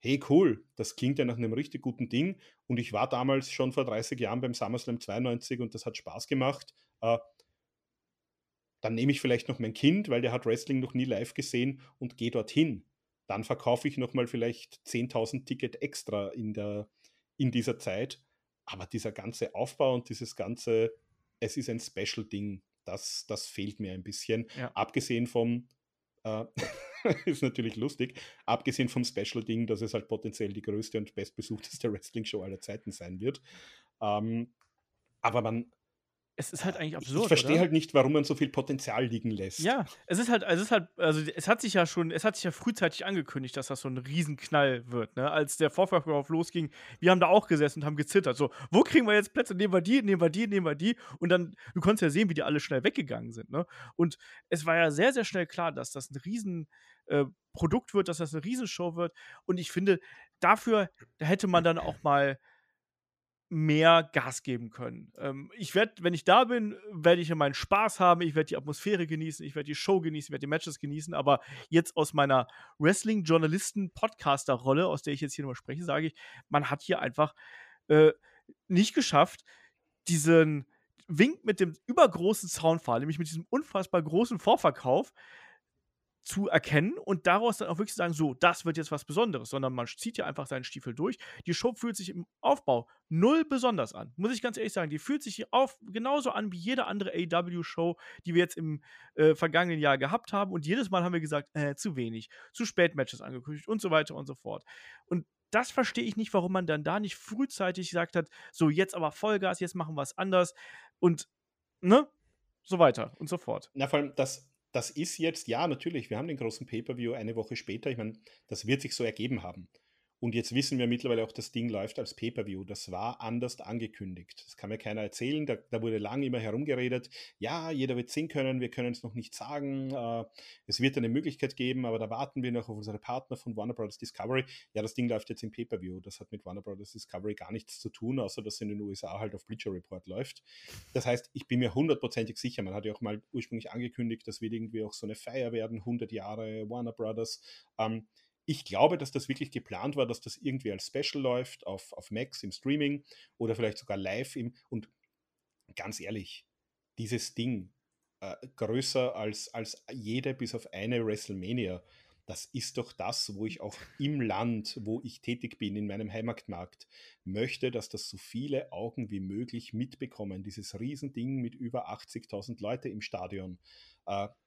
hey cool, das klingt ja nach einem richtig guten Ding und ich war damals schon vor 30 Jahren beim SummerSlam 92 und das hat Spaß gemacht. Äh, dann nehme ich vielleicht noch mein Kind, weil der hat Wrestling noch nie live gesehen und gehe dorthin. Dann verkaufe ich nochmal vielleicht 10.000 Ticket extra in, der, in dieser Zeit. Aber dieser ganze Aufbau und dieses ganze, es ist ein Special-Ding, das, das fehlt mir ein bisschen. Ja. Abgesehen vom, äh, (laughs) ist natürlich lustig, abgesehen vom Special-Ding, dass es halt potenziell die größte und bestbesuchteste (laughs) Wrestling-Show aller Zeiten sein wird. Ähm, aber man, es ist halt eigentlich absurd. Ich verstehe halt nicht, warum man so viel Potenzial liegen lässt. Ja, es ist halt, es ist halt, also es hat sich ja schon, es hat sich ja frühzeitig angekündigt, dass das so ein Riesenknall wird, ne? Als der Vorverkauf losging, wir haben da auch gesessen und haben gezittert. So, wo kriegen wir jetzt Plätze? Nehmen wir die, nehmen wir die, nehmen wir die. Und dann, du konntest ja sehen, wie die alle schnell weggegangen sind, ne? Und es war ja sehr, sehr schnell klar, dass das ein Riesenprodukt äh, wird, dass das eine Riesenshow wird. Und ich finde, dafür, da hätte man dann auch mal mehr Gas geben können. Ähm, ich werde, wenn ich da bin, werde ich meinen Spaß haben, ich werde die Atmosphäre genießen, ich werde die Show genießen, ich werde die Matches genießen, aber jetzt aus meiner Wrestling-Journalisten-Podcaster-Rolle, aus der ich jetzt hier nochmal spreche, sage ich, man hat hier einfach äh, nicht geschafft, diesen Wink mit dem übergroßen Soundfall, nämlich mit diesem unfassbar großen Vorverkauf, zu erkennen und daraus dann auch wirklich sagen, so, das wird jetzt was Besonderes, sondern man zieht ja einfach seinen Stiefel durch. Die Show fühlt sich im Aufbau null besonders an. Muss ich ganz ehrlich sagen, die fühlt sich auf, genauso an wie jede andere AW-Show, die wir jetzt im äh, vergangenen Jahr gehabt haben. Und jedes Mal haben wir gesagt, äh, zu wenig, zu spät Matches angekündigt und so weiter und so fort. Und das verstehe ich nicht, warum man dann da nicht frühzeitig gesagt hat, so jetzt aber Vollgas, jetzt machen wir es anders und ne, so weiter und so fort. Na, vor allem, das, das ist jetzt, ja, natürlich, wir haben den großen Pay-Per-View eine Woche später. Ich meine, das wird sich so ergeben haben. Und jetzt wissen wir mittlerweile auch, das Ding läuft als Pay-Per-View. Das war anders angekündigt. Das kann mir keiner erzählen. Da, da, wurde lange immer herumgeredet. Ja, jeder wird sehen können. Wir können es noch nicht sagen. Äh, es wird eine Möglichkeit geben, aber da warten wir noch auf unsere Partner von Warner Bros. Discovery. Ja, das Ding läuft jetzt im Pay-Per-View. Das hat mit Warner Bros. Discovery gar nichts zu tun, außer dass es in den USA halt auf Bleacher Report läuft. Das heißt, ich bin mir hundertprozentig sicher. Man hat ja auch mal ursprünglich angekündigt, das wird irgendwie auch so eine Feier werden. 100 Jahre Warner Bros. Ähm, ich glaube, dass das wirklich geplant war, dass das irgendwie als Special läuft auf, auf Max im Streaming oder vielleicht sogar live im. Und ganz ehrlich, dieses Ding, äh, größer als, als jede bis auf eine WrestleMania. Das ist doch das, wo ich auch (laughs) im Land, wo ich tätig bin, in meinem Heimatmarkt, möchte, dass das so viele Augen wie möglich mitbekommen. Dieses Riesending mit über 80.000 Leute im Stadion,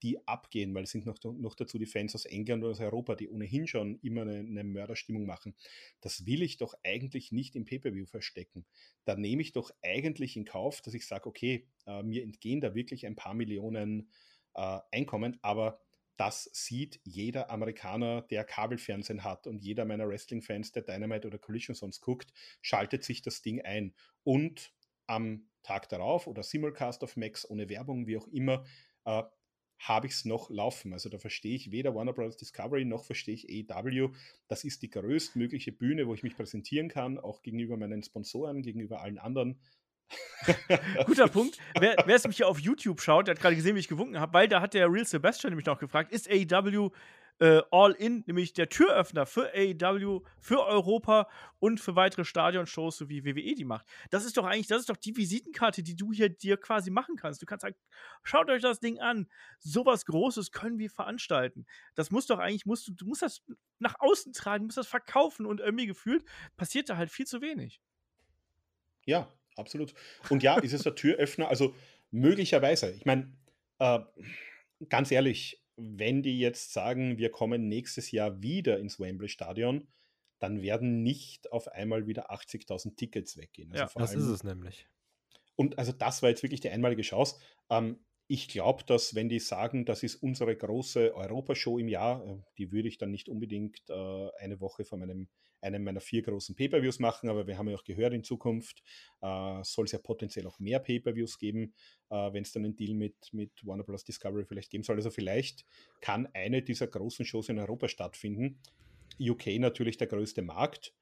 die abgehen, weil es sind noch, noch dazu die Fans aus England oder aus Europa, die ohnehin schon immer eine, eine Mörderstimmung machen. Das will ich doch eigentlich nicht im Pay-Per-View verstecken. Da nehme ich doch eigentlich in Kauf, dass ich sage, okay, äh, mir entgehen da wirklich ein paar Millionen äh, Einkommen, aber das sieht jeder Amerikaner, der Kabelfernsehen hat und jeder meiner Wrestling-Fans, der Dynamite oder Collision sonst guckt, schaltet sich das Ding ein. Und am Tag darauf oder Simulcast auf Max ohne Werbung, wie auch immer, äh, habe ich es noch laufen. Also da verstehe ich weder Warner Bros. Discovery noch verstehe ich AEW. Das ist die größtmögliche Bühne, wo ich mich präsentieren kann, auch gegenüber meinen Sponsoren, gegenüber allen anderen. (laughs) Guter Punkt. Wer, es mich hier auf YouTube schaut, der hat gerade gesehen, wie ich gewunken habe, weil da hat der Real Sebastian nämlich noch gefragt, ist AEW äh, All In, nämlich der Türöffner für AEW, für Europa und für weitere Stadionshows, so wie WWE die macht. Das ist doch eigentlich, das ist doch die Visitenkarte, die du hier dir quasi machen kannst. Du kannst sagen, schaut euch das Ding an. Sowas Großes können wir veranstalten. Das muss doch eigentlich, musst du, du musst das nach außen tragen, musst das verkaufen und irgendwie gefühlt passiert da halt viel zu wenig. Ja, absolut. Und ja, ist es der Türöffner? Also möglicherweise. Ich meine, äh, ganz ehrlich, wenn die jetzt sagen, wir kommen nächstes Jahr wieder ins Wembley Stadion, dann werden nicht auf einmal wieder 80.000 Tickets weggehen. Also ja, das ist es nämlich. Und also das war jetzt wirklich die einmalige Chance. Ähm, ich glaube, dass wenn die sagen, das ist unsere große Europashow im Jahr, äh, die würde ich dann nicht unbedingt äh, eine Woche vor meinem einem meiner vier großen Pay-per-Views machen, aber wir haben ja auch gehört, in Zukunft äh, soll es ja potenziell auch mehr Pay-per-Views geben, äh, wenn es dann einen Deal mit, mit Warner Bros. Discovery vielleicht geben soll. Also vielleicht kann eine dieser großen Shows in Europa stattfinden. UK natürlich der größte Markt.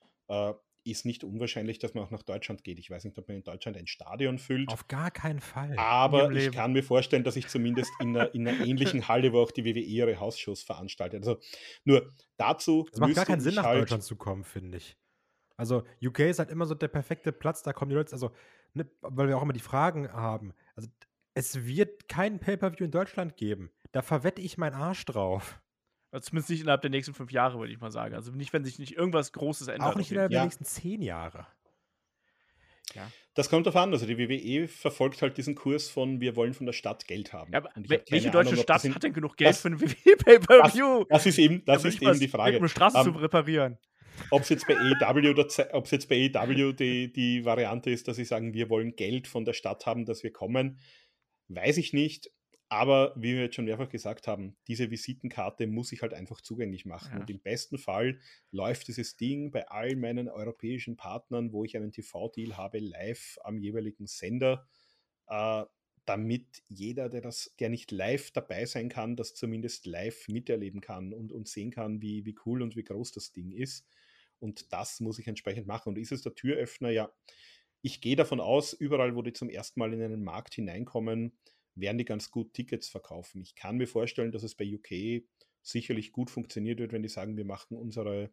Ist nicht unwahrscheinlich, dass man auch nach Deutschland geht. Ich weiß nicht, ob man in Deutschland ein Stadion füllt. Auf gar keinen Fall. Aber ich kann mir vorstellen, dass ich zumindest in einer, in einer (laughs) ähnlichen Halle, wo auch die WWE ihre Hausshows veranstaltet. Also nur dazu. Es macht gar keinen Sinn, nach halt Deutschland zu kommen, finde ich. Also UK ist halt immer so der perfekte Platz, da kommen die Leute, also, ne, weil wir auch immer die Fragen haben. Also es wird keinen Pay-Per-View in Deutschland geben. Da verwette ich meinen Arsch drauf. Also zumindest nicht innerhalb der nächsten fünf Jahre, würde ich mal sagen. Also nicht, wenn sich nicht irgendwas Großes ändert. Auch nicht innerhalb ja. der nächsten zehn Jahre. Ja. Das kommt darauf an. Also die WWE verfolgt halt diesen Kurs von wir wollen von der Stadt Geld haben. Ja, welche deutsche Ahnung, Stadt hat denn genug Geld das, für ein (laughs) WWE-Pay-Per-View? Das, das, ist eben, das ist eben die Frage. Um Straßen um, zu reparieren. Ob es jetzt bei AEW oder ob es jetzt bei AEW die, die Variante ist, dass sie sagen, wir wollen Geld von der Stadt haben, dass wir kommen, weiß ich nicht. Aber wie wir jetzt schon mehrfach gesagt haben, diese Visitenkarte muss ich halt einfach zugänglich machen. Ja. Und im besten Fall läuft dieses Ding bei all meinen europäischen Partnern, wo ich einen TV-Deal habe, live am jeweiligen Sender, äh, damit jeder, der das, der nicht live dabei sein kann, das zumindest live miterleben kann und, und sehen kann, wie, wie cool und wie groß das Ding ist. Und das muss ich entsprechend machen. Und ist es der Türöffner? Ja, ich gehe davon aus, überall, wo die zum ersten Mal in einen Markt hineinkommen, werden die ganz gut Tickets verkaufen. Ich kann mir vorstellen, dass es bei UK sicherlich gut funktioniert wird, wenn die sagen, wir machen unsere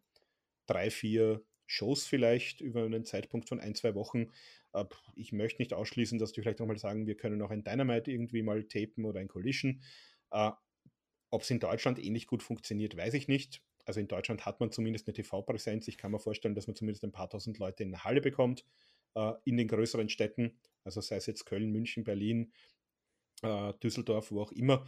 drei, vier Shows vielleicht über einen Zeitpunkt von ein, zwei Wochen. Äh, ich möchte nicht ausschließen, dass die vielleicht nochmal sagen, wir können auch ein Dynamite irgendwie mal tapen oder ein Collision. Äh, ob es in Deutschland ähnlich gut funktioniert, weiß ich nicht. Also in Deutschland hat man zumindest eine TV-Präsenz. Ich kann mir vorstellen, dass man zumindest ein paar tausend Leute in der Halle bekommt, äh, in den größeren Städten. Also sei es jetzt Köln, München, Berlin, äh, Düsseldorf, wo auch immer,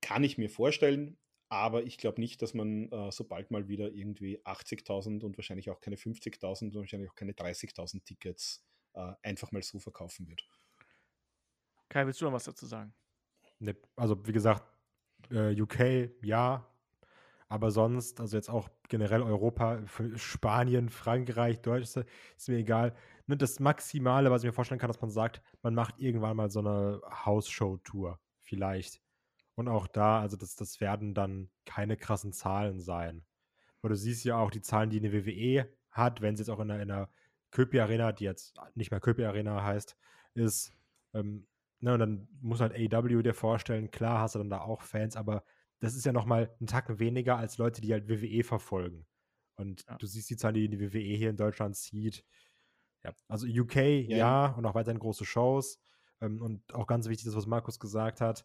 kann ich mir vorstellen. Aber ich glaube nicht, dass man äh, sobald mal wieder irgendwie 80.000 und wahrscheinlich auch keine 50.000 und wahrscheinlich auch keine 30.000 Tickets äh, einfach mal so verkaufen wird. Kai, willst du noch was dazu sagen? Ne, also wie gesagt, äh, UK ja, aber sonst, also jetzt auch generell Europa, Spanien, Frankreich, Deutschland, ist mir egal ne, das Maximale, was ich mir vorstellen kann, dass man sagt, man macht irgendwann mal so eine House-Show-Tour. Vielleicht. Und auch da, also das, das werden dann keine krassen Zahlen sein. Aber du siehst ja auch die Zahlen, die eine WWE hat, wenn sie jetzt auch in einer, in einer Köpi Arena, die jetzt nicht mehr Köpi Arena heißt, ist, ähm, ne, und dann muss halt AEW dir vorstellen, klar hast du dann da auch Fans, aber das ist ja nochmal ein Tacken weniger als Leute, die halt WWE verfolgen. Und ja. du siehst die Zahlen, die die WWE hier in Deutschland sieht, ja, also UK, ja, ja und auch weiterhin große Shows. Ähm, und auch ganz wichtig, das, was Markus gesagt hat,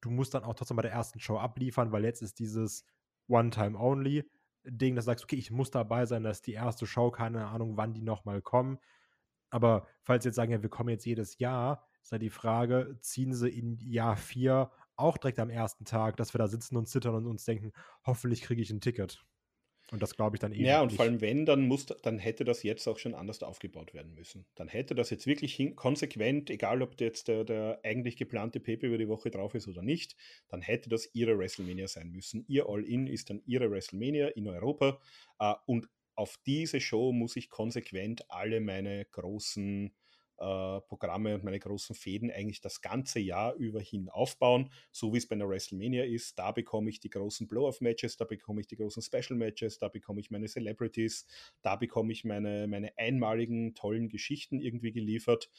Du musst dann auch trotzdem bei der ersten Show abliefern, weil jetzt ist dieses One-Time-Only-Ding, dass du sagst, okay, ich muss dabei sein, dass die erste Show, keine Ahnung, wann die nochmal kommen. Aber falls sie jetzt sagen, ja, wir kommen jetzt jedes Jahr, ist ja die Frage, ziehen sie in Jahr 4 auch direkt am ersten Tag, dass wir da sitzen und zittern und uns denken, hoffentlich kriege ich ein Ticket. Und das glaube ich dann eben. Ja, und nicht. vor allem, wenn, dann, muss, dann hätte das jetzt auch schon anders aufgebaut werden müssen. Dann hätte das jetzt wirklich hin, konsequent, egal ob jetzt der, der eigentlich geplante Pepe über die Woche drauf ist oder nicht, dann hätte das ihre WrestleMania sein müssen. Ihr All-In ist dann ihre WrestleMania in Europa. Uh, und auf diese Show muss ich konsequent alle meine großen äh, Programme und meine großen Fäden eigentlich das ganze Jahr über hin aufbauen, so wie es bei einer WrestleMania ist. Da bekomme ich die großen Blow-Off-Matches, da bekomme ich die großen Special-Matches, da bekomme ich meine Celebrities, da bekomme ich meine, meine einmaligen, tollen Geschichten irgendwie geliefert.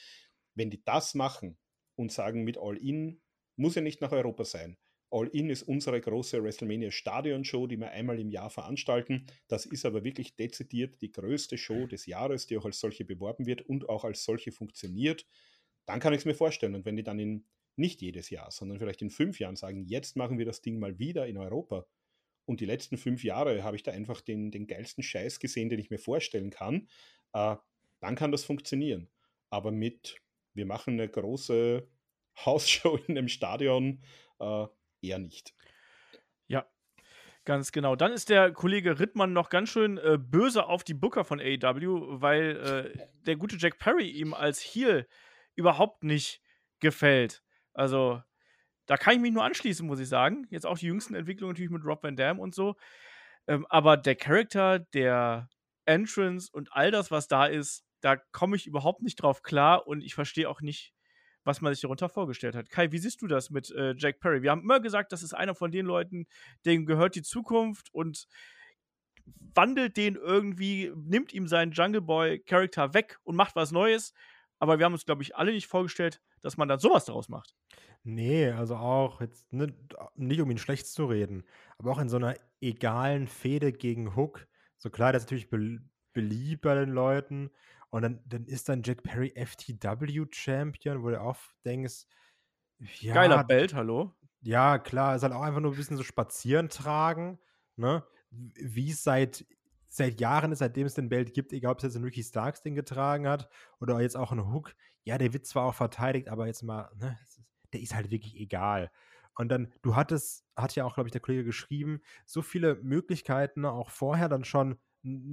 Wenn die das machen und sagen, mit All-In muss ja nicht nach Europa sein, All-In ist unsere große WrestleMania Stadion-Show, die wir einmal im Jahr veranstalten. Das ist aber wirklich dezidiert die größte Show des Jahres, die auch als solche beworben wird und auch als solche funktioniert. Dann kann ich es mir vorstellen. Und wenn die dann in nicht jedes Jahr, sondern vielleicht in fünf Jahren sagen, jetzt machen wir das Ding mal wieder in Europa. Und die letzten fünf Jahre habe ich da einfach den, den geilsten Scheiß gesehen, den ich mir vorstellen kann. Äh, dann kann das funktionieren. Aber mit, wir machen eine große (laughs) Hausshow in einem Stadion, äh, eher nicht. Ja, Ganz genau. Dann ist der Kollege Rittmann noch ganz schön äh, böse auf die Booker von AEW, weil äh, der gute Jack Perry ihm als Heel überhaupt nicht gefällt. Also, da kann ich mich nur anschließen, muss ich sagen. Jetzt auch die jüngsten Entwicklungen natürlich mit Rob Van Dam und so. Ähm, aber der Charakter, der Entrance und all das, was da ist, da komme ich überhaupt nicht drauf klar und ich verstehe auch nicht, was man sich darunter vorgestellt hat. Kai, wie siehst du das mit äh, Jack Perry? Wir haben immer gesagt, das ist einer von den Leuten, dem gehört die Zukunft und wandelt den irgendwie, nimmt ihm seinen Jungle Boy-Charakter weg und macht was Neues. Aber wir haben uns, glaube ich, alle nicht vorgestellt, dass man dann sowas daraus macht. Nee, also auch jetzt ne, nicht um ihn schlecht zu reden, aber auch in so einer egalen Fehde gegen Hook. So klar, der ist natürlich be beliebt bei den Leuten, und dann, dann ist dann Jack Perry FTW-Champion, wo du auch denkst, ja. Geiler Belt, hallo? Ja, klar, ist halt auch einfach nur ein bisschen so spazieren tragen, ne? Wie es seit, seit Jahren ist, seitdem es den Belt gibt, egal ob es jetzt ein Ricky Starks den getragen hat oder jetzt auch ein Hook. Ja, der wird zwar auch verteidigt, aber jetzt mal, ne? Der ist halt wirklich egal. Und dann, du hattest, hat ja auch, glaube ich, der Kollege geschrieben, so viele Möglichkeiten auch vorher dann schon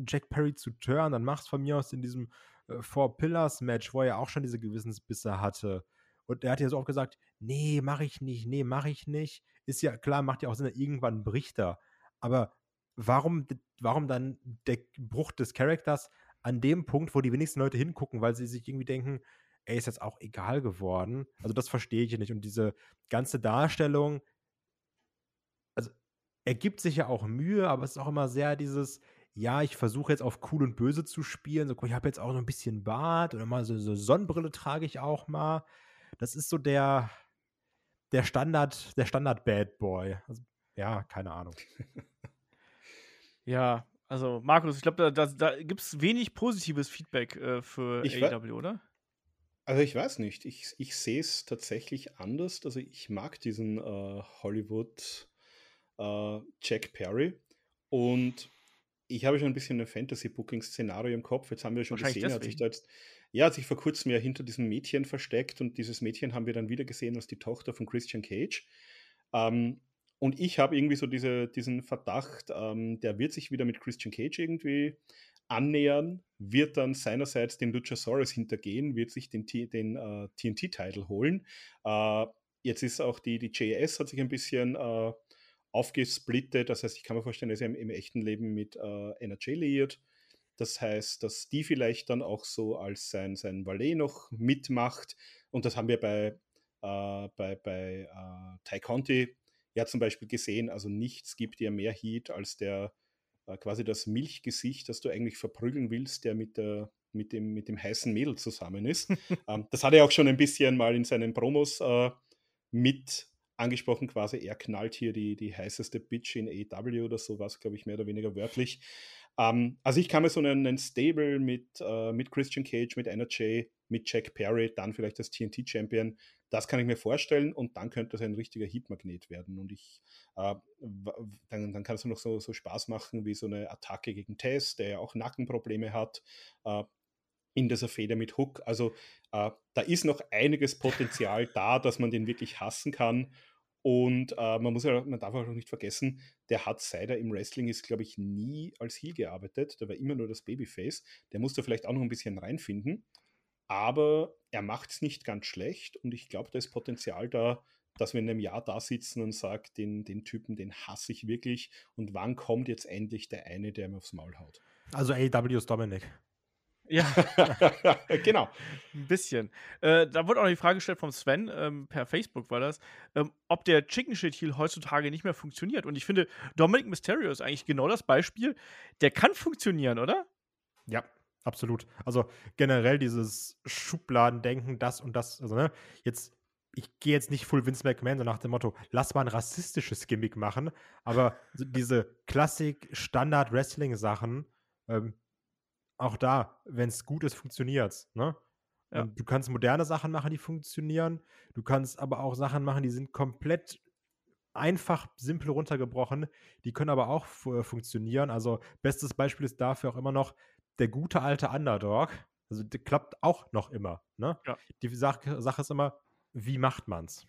Jack Perry zu turn, dann machst von mir aus in diesem äh, Four Pillars Match, wo er ja auch schon diese Gewissensbisse hatte. Und er hat ja so oft gesagt, nee, mach ich nicht, nee, mach ich nicht. Ist ja klar, macht ja auch Sinn, irgendwann bricht er. Aber warum, warum dann der Bruch des Charakters an dem Punkt, wo die wenigsten Leute hingucken, weil sie sich irgendwie denken, ey, ist jetzt auch egal geworden. Also das verstehe ich nicht. Und diese ganze Darstellung, also er gibt sich ja auch Mühe, aber es ist auch immer sehr dieses, ja, ich versuche jetzt auf cool und böse zu spielen. So, ich habe jetzt auch noch ein bisschen Bart oder mal so, so Sonnenbrille trage ich auch mal. Das ist so der, der Standard, der Standard Bad Boy. Also, ja, keine Ahnung. (laughs) ja, also Markus, ich glaube, da, da, da gibt es wenig positives Feedback äh, für ich AEW, oder? Also ich weiß nicht. Ich, ich sehe es tatsächlich anders. Also ich mag diesen äh, Hollywood äh, Jack Perry und ich habe schon ein bisschen ein Fantasy-Booking-Szenario im Kopf. Jetzt haben wir schon gesehen, er hat sich da jetzt, ja, hat sich vor kurzem ja hinter diesem Mädchen versteckt und dieses Mädchen haben wir dann wieder gesehen als die Tochter von Christian Cage. Ähm, und ich habe irgendwie so diese, diesen Verdacht, ähm, der wird sich wieder mit Christian Cage irgendwie annähern, wird dann seinerseits den Luchasaurus hintergehen, wird sich den, den uh, äh, TNT-Title holen. Uh, jetzt ist auch die, die JS hat sich ein bisschen uh, aufgesplittet. Das heißt, ich kann mir vorstellen, dass er im, im echten Leben mit äh, NRJ liiert. Das heißt, dass die vielleicht dann auch so als sein, sein Valet noch mitmacht. Und das haben wir bei, äh, bei, bei äh, Ty Conti ja zum Beispiel gesehen. Also nichts gibt dir mehr Heat als der äh, quasi das Milchgesicht, das du eigentlich verprügeln willst, der mit der mit dem, mit dem heißen Mädel zusammen ist. (laughs) ähm, das hat er auch schon ein bisschen mal in seinen Promos äh, mit angesprochen quasi, er knallt hier die, die heißeste Bitch in AEW oder sowas, glaube ich, mehr oder weniger wörtlich. Ähm, also ich kann mir so einen, einen Stable mit, äh, mit Christian Cage, mit NRJ, mit Jack Perry, dann vielleicht als TNT-Champion, das kann ich mir vorstellen und dann könnte es ein richtiger Heatmagnet werden. Und ich, äh, dann, dann kann es noch so, so Spaß machen wie so eine Attacke gegen Tess, der ja auch Nackenprobleme hat. Äh, in dieser Feder mit Hook. Also äh, da ist noch einiges Potenzial da, dass man den wirklich hassen kann. Und äh, man muss ja, man darf auch nicht vergessen, der hat seit er im Wrestling ist, glaube ich, nie als Heel gearbeitet. Der war immer nur das Babyface. Der musste vielleicht auch noch ein bisschen reinfinden. Aber er macht es nicht ganz schlecht und ich glaube, da ist Potenzial da, dass wir in einem Jahr da sitzen und sagen, den, den Typen, den hasse ich wirklich. Und wann kommt jetzt endlich der eine, der mir aufs Maul haut? Also AW's Dominic. Ja, (laughs) genau. ein bisschen. Äh, da wurde auch noch die Frage gestellt vom Sven, ähm, per Facebook war das, ähm, ob der Chicken Shit Heal heutzutage nicht mehr funktioniert. Und ich finde, Dominic Mysterio ist eigentlich genau das Beispiel. Der kann funktionieren, oder? Ja, absolut. Also generell dieses Schubladendenken, das und das, also ne, jetzt ich gehe jetzt nicht full Vince McMahon, so nach dem Motto, lass mal ein rassistisches Gimmick machen, aber diese Klassik-Standard-Wrestling-Sachen, ähm, auch da, wenn es gut ist, funktioniert es. Ne? Ja. du kannst moderne Sachen machen, die funktionieren. Du kannst aber auch Sachen machen, die sind komplett einfach, simpel runtergebrochen. Die können aber auch fu- funktionieren. Also, bestes Beispiel ist dafür auch immer noch der gute alte Underdog. Also, der klappt auch noch immer. Ne? Ja. Die Sache, Sache ist immer, wie macht man's?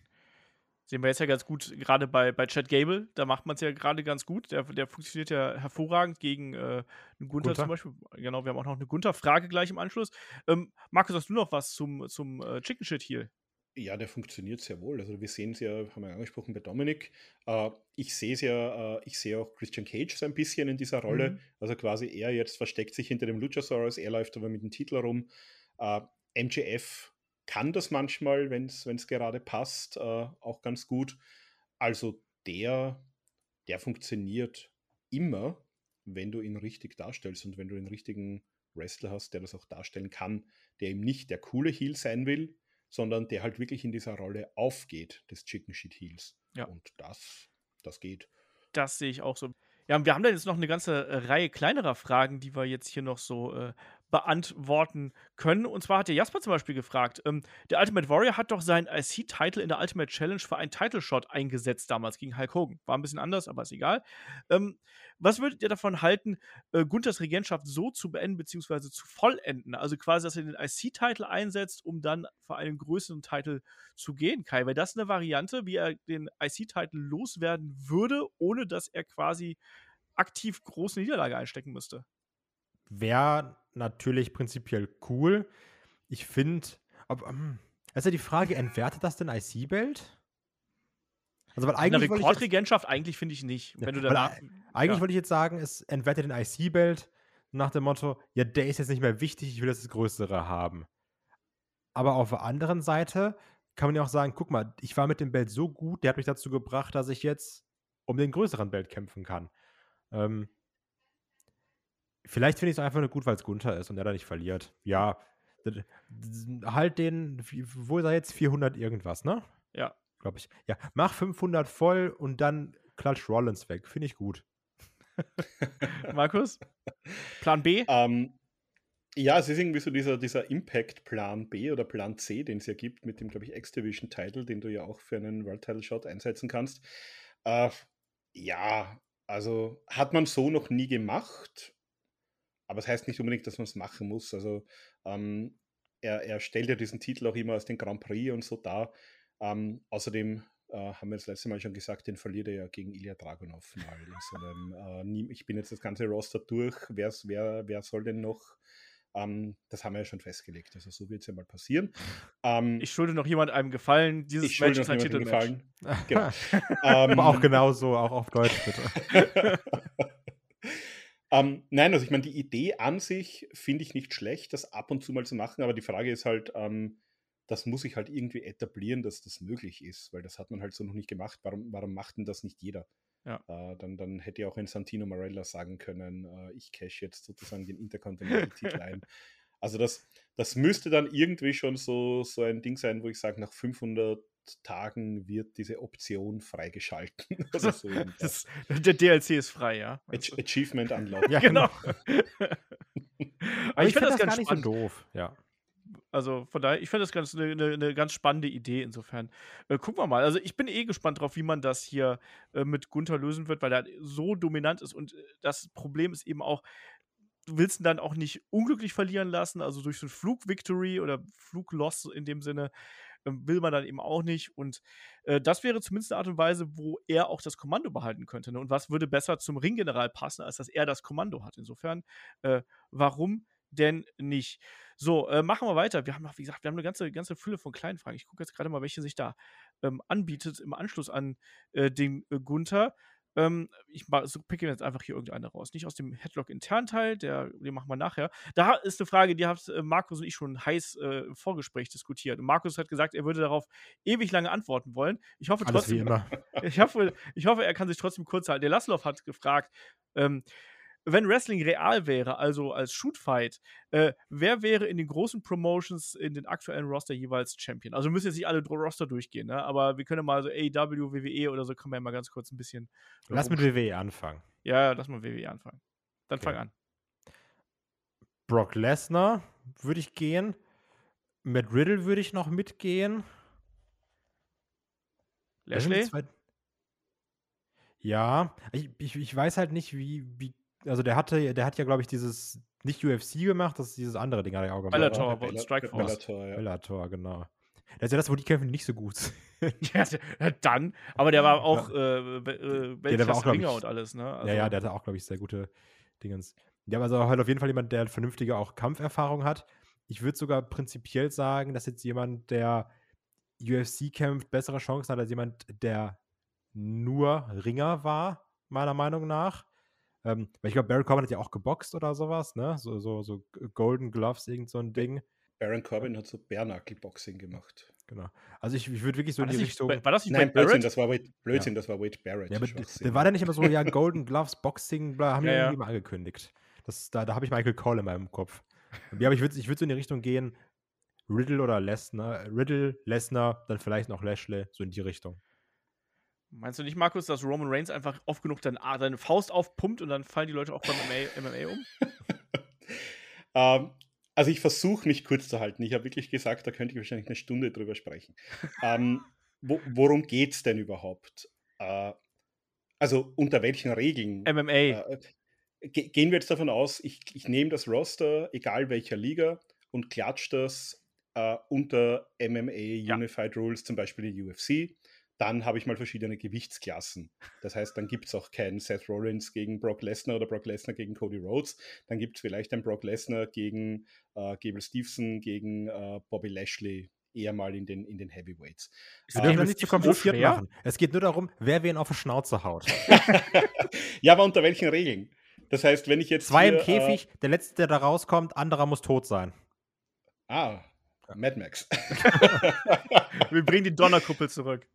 Sehen wir jetzt ja ganz gut, gerade bei, bei Chad Gable, da macht man es ja gerade ganz gut. Der, der funktioniert ja hervorragend gegen äh, einen Gunther, Gunther. zum Beispiel. Genau, wir haben auch noch eine Gunther-Frage gleich im Anschluss. Ähm, Markus, hast du noch was zum, zum äh, Chicken Shit Heal? Ja, der funktioniert sehr wohl. Also wir sehen es ja, haben wir angesprochen bei Dominik. Äh, ich sehe es ja, äh, ich sehe auch Christian Cage so ein bisschen in dieser Rolle. Mhm. Also quasi er jetzt versteckt sich hinter dem Luchasaurus, er läuft aber mit dem Titel rum. Äh, MJF kann das manchmal, wenn es gerade passt, äh, auch ganz gut. Also der, der funktioniert immer, wenn du ihn richtig darstellst und wenn du den richtigen Wrestler hast, der das auch darstellen kann, der eben nicht der coole Heel sein will, sondern der halt wirklich in dieser Rolle aufgeht, des Chicken Shit Heels. Ja. Und das, das geht. Das sehe ich auch so. Ja, und wir haben da jetzt noch eine ganze Reihe kleinerer Fragen, die wir jetzt hier noch so äh, beantworten können. Und zwar hat der Jasper zum Beispiel gefragt, ähm, der Ultimate Warrior hat doch seinen IC-Title in der Ultimate Challenge für einen Title-Shot eingesetzt damals gegen Hulk Hogan. War ein bisschen anders, aber ist egal. Ähm, was würdet ihr davon halten, äh, Gunthers Regentschaft so zu beenden bzw. zu vollenden? Also quasi, dass er den IC-Title einsetzt, um dann für einen größeren Titel zu gehen, Kai. Wäre das eine Variante, wie er den IC-Title loswerden würde, ohne dass er quasi aktiv große Niederlage einstecken müsste? Wäre natürlich prinzipiell cool. Ich finde, ähm, also die Frage, entwertet das denn IC-Belt? Also, weil Eine eigentlich jetzt- Rekordregentschaft eigentlich finde ich nicht. Ja, danach. Eigentlich ja. wollte ich jetzt sagen, es entwertet den IC-Belt nach dem Motto, ja, der ist jetzt nicht mehr wichtig, ich will das Größere haben. Aber auf der anderen Seite kann man ja auch sagen, guck mal, ich war mit dem Belt so gut, der hat mich dazu gebracht, dass ich jetzt um den größeren Belt kämpfen kann. Ähm, vielleicht finde ich es einfach nur gut, weil es Gunther ist und er da nicht verliert. Ja, halt den, wo ist er jetzt? 400 irgendwas, ne? Ja. Glaube ich. Ja, mach 500 voll und dann klatsch Rollins weg. Finde ich gut. (laughs) Markus? Plan B? Ähm, ja, es ist irgendwie so dieser, dieser Impact-Plan B oder Plan C, den es ja gibt, mit dem, glaube ich, X-Division-Title, den du ja auch für einen World-Title-Shot einsetzen kannst. Äh, ja, also hat man so noch nie gemacht, aber es heißt nicht unbedingt, dass man es machen muss. Also ähm, er, er stellt ja diesen Titel auch immer als den Grand Prix und so dar. Ähm, außerdem äh, haben wir das letzte Mal schon gesagt, den verliert er ja gegen Ilya Dragunov mal in so einem, äh, nie, ich bin jetzt das ganze Roster durch, wer's, wer, wer soll denn noch? Ähm, das haben wir ja schon festgelegt, also so wird es ja mal passieren. Ähm, Ich schulde noch jemand einem Gefallen. Dieses ich schulde Match noch ist ein jemandem Titelmatch. gefallen. Genau. (laughs) Ähm, Aber auch genauso, auch auf Deutsch bitte. (laughs) ähm, nein, also ich meine, die Idee an sich finde ich nicht schlecht, das ab und zu mal zu machen, aber die Frage ist halt, ähm, das muss ich halt irgendwie etablieren, dass das möglich ist, weil das hat man halt so noch nicht gemacht. Warum, warum macht denn das nicht jeder? Ja. Äh, dann, dann hätte ja auch ein Santino Marella sagen können, äh, ich cash jetzt sozusagen den Intercontinental-Titel ein. (laughs) Also das, das müsste dann irgendwie schon so, so ein Ding sein, wo ich sage, nach 500 Tagen wird diese Option freigeschalten. (laughs) Also so das, der DLC ist frei, ja. Ach Achievement (laughs) unlocked. Ja, genau. Aber ich, ich finde das, das gar nicht spannend. so doof, ja. Also von daher, ich finde das ganz eine, eine, eine, ganz spannende Idee insofern. Äh, gucken wir mal. Also ich bin eh gespannt drauf, wie man das hier äh, mit Gunther lösen wird, weil er so dominant ist. Und äh, das Problem ist eben auch, du willst ihn dann auch nicht unglücklich verlieren lassen, also durch so ein Flug-Victory oder Flug-Loss in dem Sinne äh, will man dann eben auch nicht. Und äh, das wäre zumindest eine Art und Weise, wo er auch das Kommando behalten könnte. Ne? Und was würde besser zum Ringgeneral passen, als dass er das Kommando hat? Insofern, äh, warum denn nicht? So, äh, machen wir weiter. Wir haben, wie gesagt, wir haben eine ganze, ganze Fülle von kleinen Fragen. Ich gucke jetzt gerade mal, welche sich da ähm, anbietet im Anschluss an äh, den äh, Gunther. Ähm, ich so picke jetzt einfach hier irgendeine raus. Nicht aus dem Headlock-Intern-Teil, den machen wir nachher. Da ist eine Frage, die hat äh, Markus und ich schon heiß äh, im Vorgespräch diskutiert. Und Markus hat gesagt, er würde darauf ewig lange antworten wollen. Ich hoffe Alles trotzdem. (laughs) Ich hoffe, ich hoffe, er kann sich trotzdem kurz halten. Der Laszlow hat gefragt, ähm, wenn Wrestling real wäre, also als Shootfight, äh, wer wäre in den großen Promotions in den aktuellen Roster jeweils Champion? Also müssen jetzt nicht alle Roster durchgehen, ne? aber wir können mal so AEW, WWE oder so, können wir ja mal ganz kurz ein bisschen. Lass mit WWE anfangen. Ja, lass mal WWE anfangen. Dann okay. fang an. Brock Lesnar würde ich gehen. Matt Riddle würde ich noch mitgehen. Lashley? Ja, ich, ich, ich weiß halt nicht, wie, wie also der hatte, der hat ja, glaube ich, dieses nicht UFC gemacht, das ist dieses andere Ding hat er auch gemacht. Bellator, Bell Strikeforce. Bellator, ja. Bellator, genau. Das ist ja das, wo die kämpfen nicht so gut sind. (laughs) ja, dann, aber der war auch ja. äh, äh, ja, der war auch, ich, und alles, ne? Also, ja, ja, der hatte auch, glaube ich, sehr gute Dingens. Ja, also halt auf jeden Fall jemand, der vernünftige auch Kampferfahrung hat. Ich würde sogar prinzipiell sagen, dass jetzt jemand, der UFC kämpft, bessere Chancen hat als jemand, der nur Ringer war, meiner Meinung nach. Ähm, weil ich glaube, Baron Corbin hat ja auch geboxt oder sowas, ne? So, so, so Golden Gloves, irgend so ein Ding. Baron Corbin hat so Bärnackel-Boxing gemacht. Genau. Also ich, ich würde wirklich so war in die nicht, Richtung. War das nicht Nein, Blödsinn, das war Wade, Blödsinn, ja. das war Wade Barrett. Ja, aber der war da nicht immer so, ja, Golden Gloves, Boxing, bla, haben (laughs) ja, wir ja. immer angekündigt. Das, da da habe ich Michael Cole in meinem Kopf. Ja, aber ich würde ich würd so in die Richtung gehen, Riddle oder Lesnar, Riddle, Lesnar, dann vielleicht noch Lashley, so in die Richtung. Meinst du nicht, Markus, dass Roman Reigns einfach oft genug dann, ah, seine Faust aufpumpt und dann fallen die Leute auch beim MMA, um? (laughs) ähm, also ich versuche mich kurz zu halten. Ich habe wirklich gesagt, da könnte ich wahrscheinlich eine Stunde drüber sprechen. ähm, (laughs) wo, worum geht es denn überhaupt? Uh, also unter welchen Regeln? MMA. Uh, ge gehen wir jetzt davon aus, ich, ich nehme das Roster, egal welcher Liga, und klatsche das uh, unter MMA ja. Unified Rules, zum Beispiel die UFC dann habe ich mal verschiedene Gewichtsklassen. Das heißt, dann gibt es auch keinen Seth Rollins gegen Brock Lesnar oder Brock Lesnar gegen Cody Rhodes. Dann gibt es vielleicht einen Brock Lesnar gegen äh, Gable Stevenson, gegen äh, Bobby Lashley, eher mal in den, in den Heavyweights. Wir dürfen ähm, nicht zu kompliziert machen. Es geht nur darum, wer wen auf die Schnauze haut. (laughs) ja, aber unter welchen Regeln? Das heißt, wenn ich jetzt. Zwei hier, im Käfig, äh, der letzte, der da rauskommt, anderer muss tot sein. Ah, Mad Max. (laughs) (laughs) Wir bringen die Donnerkuppel zurück.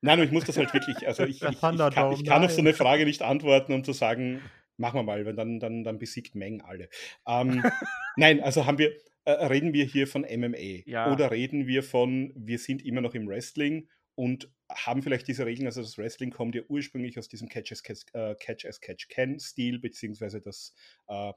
Nein, ich muss das halt wirklich, also (laughs) ich, ich, ich kann, ich kann auf so eine Frage nicht antworten, um zu sagen, machen wir mal, weil dann, dann, dann besiegt Meng alle. Ähm, (laughs) nein, also haben wir, äh, reden wir hier von MMA ja. oder reden wir von, wir sind immer noch im Wrestling und haben vielleicht diese Regeln, also das Wrestling kommt ja ursprünglich aus diesem Catch as Catch, äh, beziehungsweise das äh,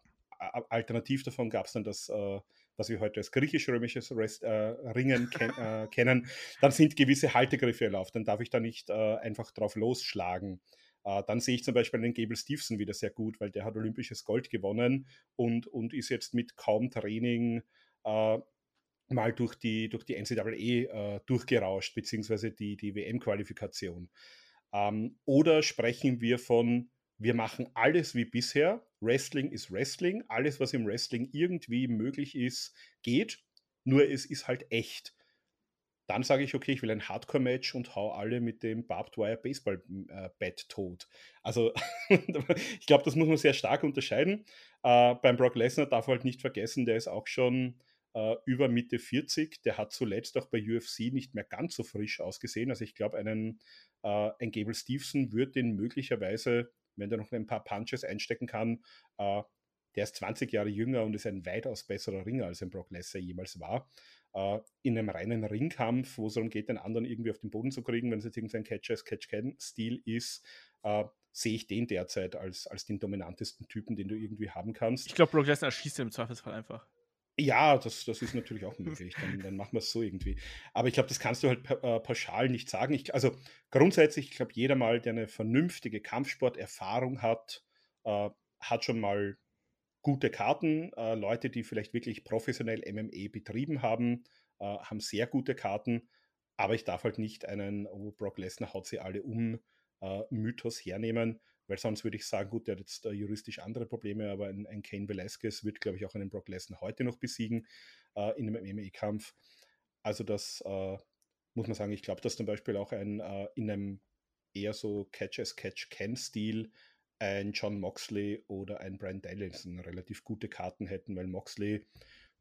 Alternativ davon gab es dann das äh, was wir heute als griechisch-römisches Rest, äh, Ringen ken äh, (laughs) kennen, dann sind gewisse Haltegriffe erlaubt. Dann darf ich da nicht äh, einfach drauf losschlagen. Äh, dann sehe ich zum Beispiel den Gable Stevenson wieder sehr gut, weil der hat olympisches Gold gewonnen und, und ist jetzt mit kaum Training äh, mal durch die, durch die NCAA äh, durchgerauscht, beziehungsweise die, die WM-Qualifikation. Ähm, oder sprechen wir von wir machen alles wie bisher. Wrestling ist Wrestling. Alles, was im Wrestling irgendwie möglich ist, geht. Nur es ist halt echt. Dann sage ich, okay, ich will ein Hardcore-Match und hau alle mit dem Barbed Wire Baseball-Bat äh, tot. Also, (laughs) ich glaube, das muss man sehr stark unterscheiden. Äh, beim Brock Lesnar darf man halt nicht vergessen, der ist auch schon äh, über Mitte 40. Der hat zuletzt auch bei UFC nicht mehr ganz so frisch ausgesehen. Also, ich glaube, äh, ein Gable Stevenson wird den möglicherweise wenn der noch ein paar Punches einstecken kann, äh, der ist 20 Jahre jünger und ist ein weitaus besserer Ringer, als ein Brock Lesnar jemals war. Äh, in einem reinen Ringkampf, wo es darum geht, den anderen irgendwie auf den Boden zu kriegen, wenn es jetzt irgendein Catch-as-Catch-Can-Stil ist, äh, sehe ich den derzeit als, als den dominantesten Typen, den du irgendwie haben kannst. Ich glaube, Brock Lesnar schießt im Zweifelsfall einfach. Ja, das, das ist natürlich auch (laughs) möglich. Dann, dann machen wir es so irgendwie. Aber ich glaube, das kannst du halt äh, pauschal nicht sagen. Ich, also grundsätzlich, ich glaube, jeder mal, der eine vernünftige Kampfsporterfahrung hat, äh, hat schon mal gute Karten. Äh, Leute, die vielleicht wirklich professionell MME betrieben haben, äh, haben sehr gute Karten. Aber ich darf halt nicht einen, oh, Brock Lesnar haut sie alle um, äh, Mythos hernehmen weil sonst würde ich sagen, gut, der hat jetzt äh, juristisch andere Probleme, aber ein, ein Kane Velasquez wird, glaube ich, auch einen Brock Lesnar heute noch besiegen äh, in einem MMA-Kampf. Also das äh, muss man sagen, ich glaube, dass zum Beispiel auch ein äh, in einem eher so Catch-as-Catch-Can-Stil ein John Moxley oder ein Brian Danielson relativ gute Karten hätten, weil Moxley,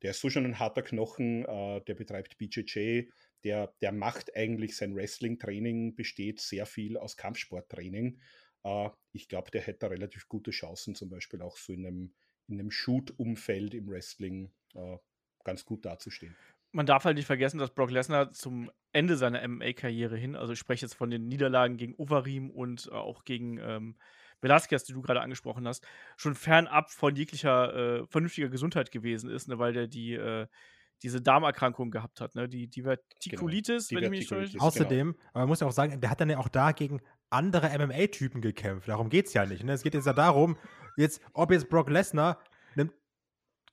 der ist so schon ein harter Knochen, äh, der betreibt BJJ, der, der macht eigentlich sein Wrestling-Training, besteht sehr viel aus Kampfsporttraining ich glaube, der hätte relativ gute Chancen, zum Beispiel auch so in einem, in einem Shoot-Umfeld im Wrestling äh, ganz gut dazustehen. Man darf halt nicht vergessen, dass Brock Lesnar zum Ende seiner MMA-Karriere hin, also ich spreche jetzt von den Niederlagen gegen Overeem und äh, auch gegen ähm, Velasquez, die du gerade angesprochen hast, schon fernab von jeglicher äh, vernünftiger Gesundheit gewesen ist, ne, weil der die äh, diese Darmerkrankung gehabt hat, ne? Die Divertikulitis, genau. wenn ich mich nicht täusche. Außerdem, genau. aber man muss ja auch sagen, der hat dann ja auch dagegen andere MMA-Typen gekämpft. Darum geht es ja nicht. Ne? Es geht jetzt ja darum, jetzt, ob jetzt Brock Lesnar nimmt,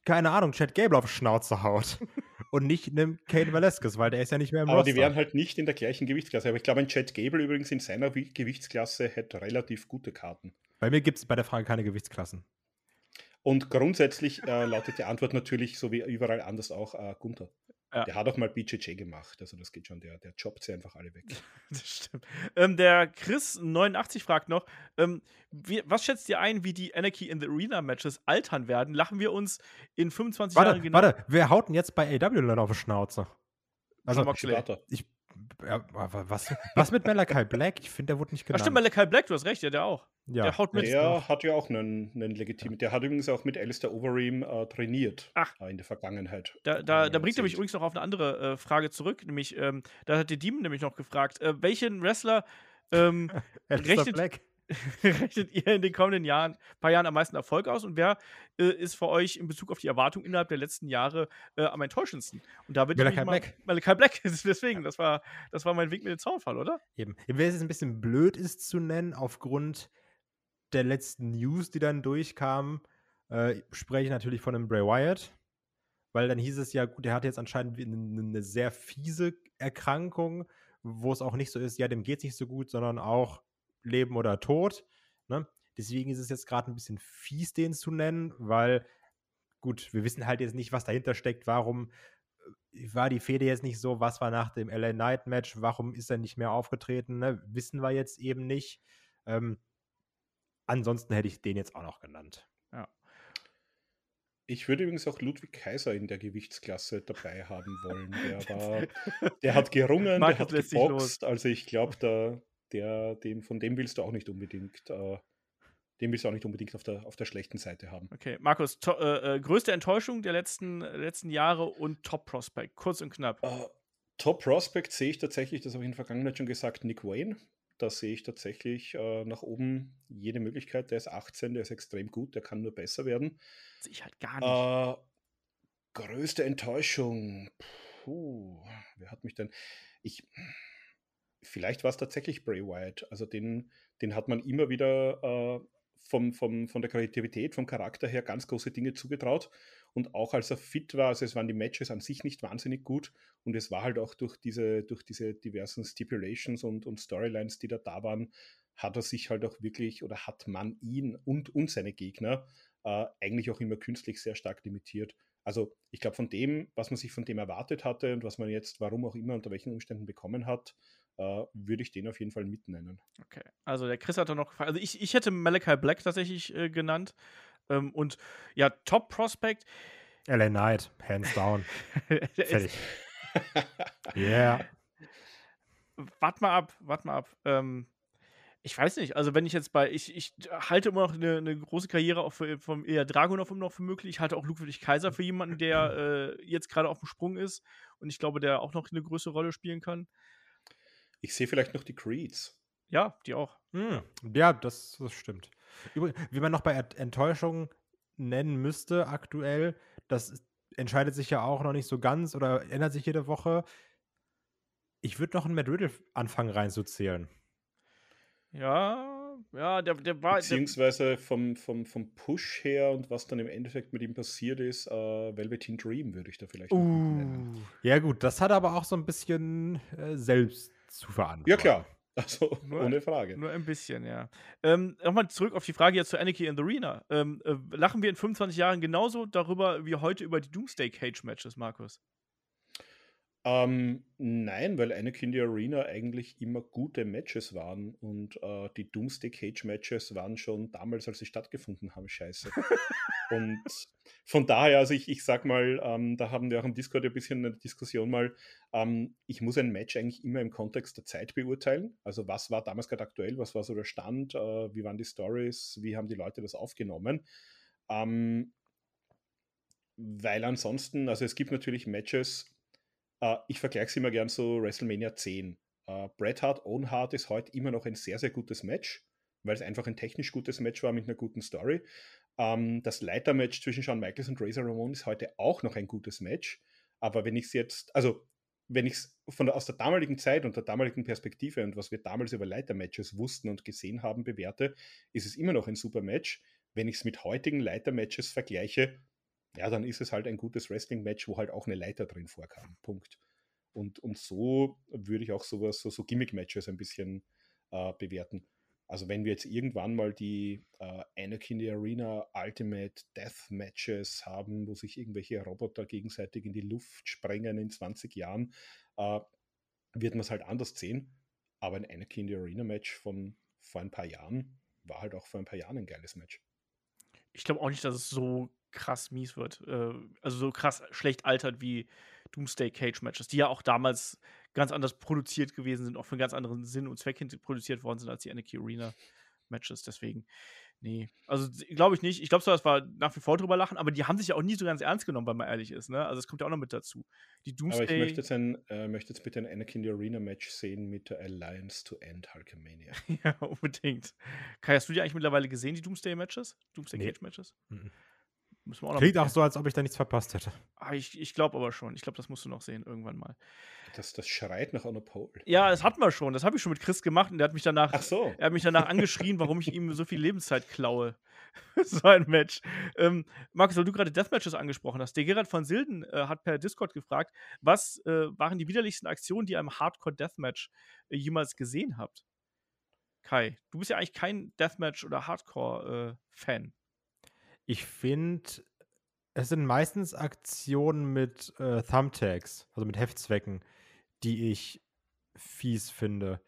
keine Ahnung, Chad Gable auf Schnauze haut (laughs) und nicht nimmt Kane Velasquez, weil der ist ja nicht mehr im Aber Roster. die wären halt nicht in der gleichen Gewichtsklasse. Aber ich glaube, ein Chad Gable übrigens in seiner Gewichtsklasse hätte relativ gute Karten. Bei mir gibt es bei der Frage keine Gewichtsklassen. Und grundsätzlich äh, lautet die Antwort natürlich, so wie überall anders auch, äh, Gunther. Ja. Der hat auch mal BJJ gemacht, also das geht schon, der, der jobbt sie einfach alle weg. (laughs) das stimmt. Ähm, der Chris89 fragt noch, ähm, wie, was schätzt ihr ein, wie die Anarchy in the Arena Matches altern werden? Lachen wir uns in 25 warte, Jahren genau? Warte, wer haut denn jetzt bei AW dann auf die Schnauze? Also, ich, ja, was, was mit Malachi Black? Ich finde, der wurde nicht genannt. Ach stimmt, Malachi Black, du hast recht, ja, der auch. Ja. Der haut mit. Der hat ja auch einen, einen legitimen. Der hat übrigens auch mit Alistair Overeem äh, trainiert. Ach. Äh, in der Vergangenheit. Da, da, da bringt er mich übrigens noch auf eine andere äh, Frage zurück. Nämlich, ähm, da hat der Demon nämlich noch gefragt, äh, welchen Wrestler ähm, (laughs) rechnet, Black. (laughs) rechnet ihr in den kommenden Jahren, paar Jahren am meisten Erfolg aus und wer äh, ist für euch in Bezug auf die Erwartung innerhalb der letzten Jahre äh, am enttäuschendsten? Und da wird Malachi Black. Malachi Black, deswegen, das war, das war mein Weg mit dem Zaunfall, oder? Eben. Wer es ein bisschen blöd ist zu nennen, aufgrund der letzten News, die dann durchkamen, äh, spreche ich natürlich von einem Bray Wyatt. Weil dann hieß es ja, gut, der hat jetzt anscheinend eine, eine sehr fiese Erkrankung, wo es auch nicht so ist, ja, dem geht es nicht so gut, sondern auch Leben oder Tod. Ne? Deswegen ist es jetzt gerade ein bisschen fies, den zu nennen, weil, gut, wir wissen halt jetzt nicht, was dahinter steckt. Warum äh, war die Fehde jetzt nicht so? Was war nach dem LA Knight Match? Warum ist er nicht mehr aufgetreten? Ne? Wissen wir jetzt eben nicht. Ähm, ansonsten hätte ich den jetzt auch noch genannt. Ja. Ich würde übrigens auch Ludwig Kaiser in der Gewichtsklasse dabei haben wollen. Der, (laughs) war, der hat gerungen, der hat geboxt. Also ich glaube, da, der, dem, von dem willst du auch nicht unbedingt, äh, den willst du auch nicht unbedingt auf der, auf der schlechten Seite haben. Okay, Markus, äh, äh größte Enttäuschung der letzten, letzten Jahre und Top Prospect, kurz und knapp. Uh, Top Prospect sehe ich tatsächlich, das habe ich in der Vergangenheit schon gesagt, Nick Wayne. Da sehe ich tatsächlich äh, nach oben jede Möglichkeit. Der ist 18, der ist extrem gut, der kann nur besser werden. Sehe ich halt gar nicht. Äh, größte Enttäuschung. Puh, wer hat mich denn? Ich, vielleicht war es tatsächlich Bray Wyatt. Also den, den hat man immer wieder äh, vom, vom, von der Kreativität, vom Charakter her ganz große Dinge zugetraut. Und auch als er fit war, also es waren die Matches an sich nicht wahnsinnig gut. Und es war halt auch durch diese, durch diese diversen Stipulations und, und Storylines, die da da waren, hat er sich halt auch wirklich oder hat man ihn und, und seine Gegner äh, eigentlich auch immer künstlich sehr stark limitiert. Also ich glaube, von dem, was man sich von dem erwartet hatte und was man jetzt, warum auch immer, unter welchen Umständen bekommen hat, äh, würde ich den auf jeden Fall mitnennen. Okay, also der Chris hat noch gefragt, also ich, ich hätte Malachi Black tatsächlich äh, genannt. Ähm, und ja, Top Prospect. LA Knight, hands down. (laughs) Fertig. (laughs) yeah. Wart mal ab, wart mal ab. Ähm, Ich weiß nicht, also wenn ich jetzt bei, ich, ich halte immer noch eine, eine große Karriere auch für, vom Ilya Dragunov immer noch für möglich. Ich halte auch Ludwig Kaiser für jemanden, der äh, jetzt gerade auf dem Sprung ist und ich glaube, der auch noch eine größere Rolle spielen kann. Ich sehe vielleicht noch die Creeds. Ja, die auch. Hm, ja, das, das stimmt. Übrigens, wie man noch bei Enttäuschung nennen müsste aktuell, das entscheidet sich ja auch noch nicht so ganz oder ändert sich jede Woche. Ich würde noch einen Matt Riddle anfangen reinzuzählen. Ja, ja, der, der war. Beziehungsweise vom, vom, vom Push her und was dann im Endeffekt mit ihm passiert ist, äh, Velveteen Dream würde ich da vielleicht uh, nennen. Ja, gut, das hat aber auch so ein bisschen äh, selbst zu verantworten. Ja, klar. (laughs) Also, nur, ohne Frage. Nur ein bisschen, ja. Ähm, Nochmal zurück auf die Frage jetzt zu Anarchy in the Arena. Ähm, äh, lachen wir in 25 Jahren genauso darüber wie heute über die Doomsday Cage Matches, Markus? Ähm, nein, weil Anakin the Arena eigentlich immer gute Matches waren und äh, die Doomsday Cage Matches waren schon damals, als sie stattgefunden haben, scheiße. und von daher, also ich, ich sag mal, ähm, da haben wir auch im Discord ein bisschen eine Diskussion mal, ähm, ich muss ein Match eigentlich immer im Kontext der Zeit beurteilen. Also was war damals gerade aktuell, was war so der Stand, äh, wie waren die Stories, wie haben die Leute das aufgenommen. Ähm, weil ansonsten, also es gibt natürlich Matches, Uh, ich vergleiche es immer gern so WrestleMania 10. Uh, äh, Bret Hart, Owen Hart ist heute immer noch ein sehr, sehr gutes Match, weil es einfach ein technisch gutes Match war mit einer guten Story. Ähm, das Leitermatch zwischen Shawn Michaels und Razor Ramon ist heute auch noch ein gutes Match. Aber wenn ich es jetzt, also wenn ich es aus der damaligen Zeit und der damaligen Perspektive und was wir damals über Leitermatches wussten und gesehen haben, bewerte, ist es immer noch ein super Match. Wenn ich es mit heutigen Leitermatches vergleiche, ja, dann ist es halt ein gutes Wrestling-Match, wo halt auch eine Leiter drin vorkam. Punkt. Und, und so würde ich auch sowas, so, so Gimmick-Matches ein bisschen äh, bewerten. Also wenn wir jetzt irgendwann mal die äh, Anakin the Arena Ultimate Death Matches haben, wo sich irgendwelche Roboter gegenseitig in die Luft sprengen in 20 Jahren, äh, wird man es halt anders sehen. Aber ein Anakin the Arena Match von vor ein paar Jahren war halt auch vor ein paar Jahren ein geiles Match. Ich glaube auch nicht, dass es so krass mies wird. Äh, also so krass schlecht altert wie Doomsday Cage Matches, die ja auch damals ganz anders produziert gewesen sind, auch für einen ganz anderen Sinn und Zweck produziert worden sind als die Anarchy Arena Matches. Deswegen, nee. Also glaube ich nicht. Ich glaube zwar, das war nach wie vor drüber lachen, aber die haben sich ja auch nie so ganz ernst genommen, wenn man ehrlich ist. Ne? Also es kommt ja auch noch mit dazu. Die Doomsday. Aber ich möchte jetzt, ein, äh, möchte jetzt bitte ein Anakin the Arena Match sehen mit der Alliance to End Hulkamania. (laughs) ja, unbedingt. Kai, hast du die eigentlich mittlerweile gesehen, die Doomsday Matches? Doomsday nee. Cage Matches? Mhm. Müssen wir auch noch Klingt auch so, als ob ich da nichts verpasst hätte. Ah, ich ich glaube aber schon. Ich glaube, das musst du noch sehen, irgendwann mal. Das, das schreit nach einer Pole. Ja, das hatten wir schon. Das habe ich schon mit Chris gemacht und der hat mich danach, Ach so. er hat mich danach angeschrien, warum ich ihm so viel Lebenszeit klaue. (laughs) so ein Match. Ähm, Markus, weil du gerade Deathmatches angesprochen hast. Der Gerard von Silden äh, hat per Discord gefragt, was äh, waren die widerlichsten Aktionen, die ihr im Hardcore-Deathmatch äh, jemals gesehen habt? Kai, du bist ja eigentlich kein Deathmatch- oder Hardcore-Fan. Ich finde, es sind meistens Aktionen mit äh, Thumbtacks, also mit Heftzwecken, die ich fies finde.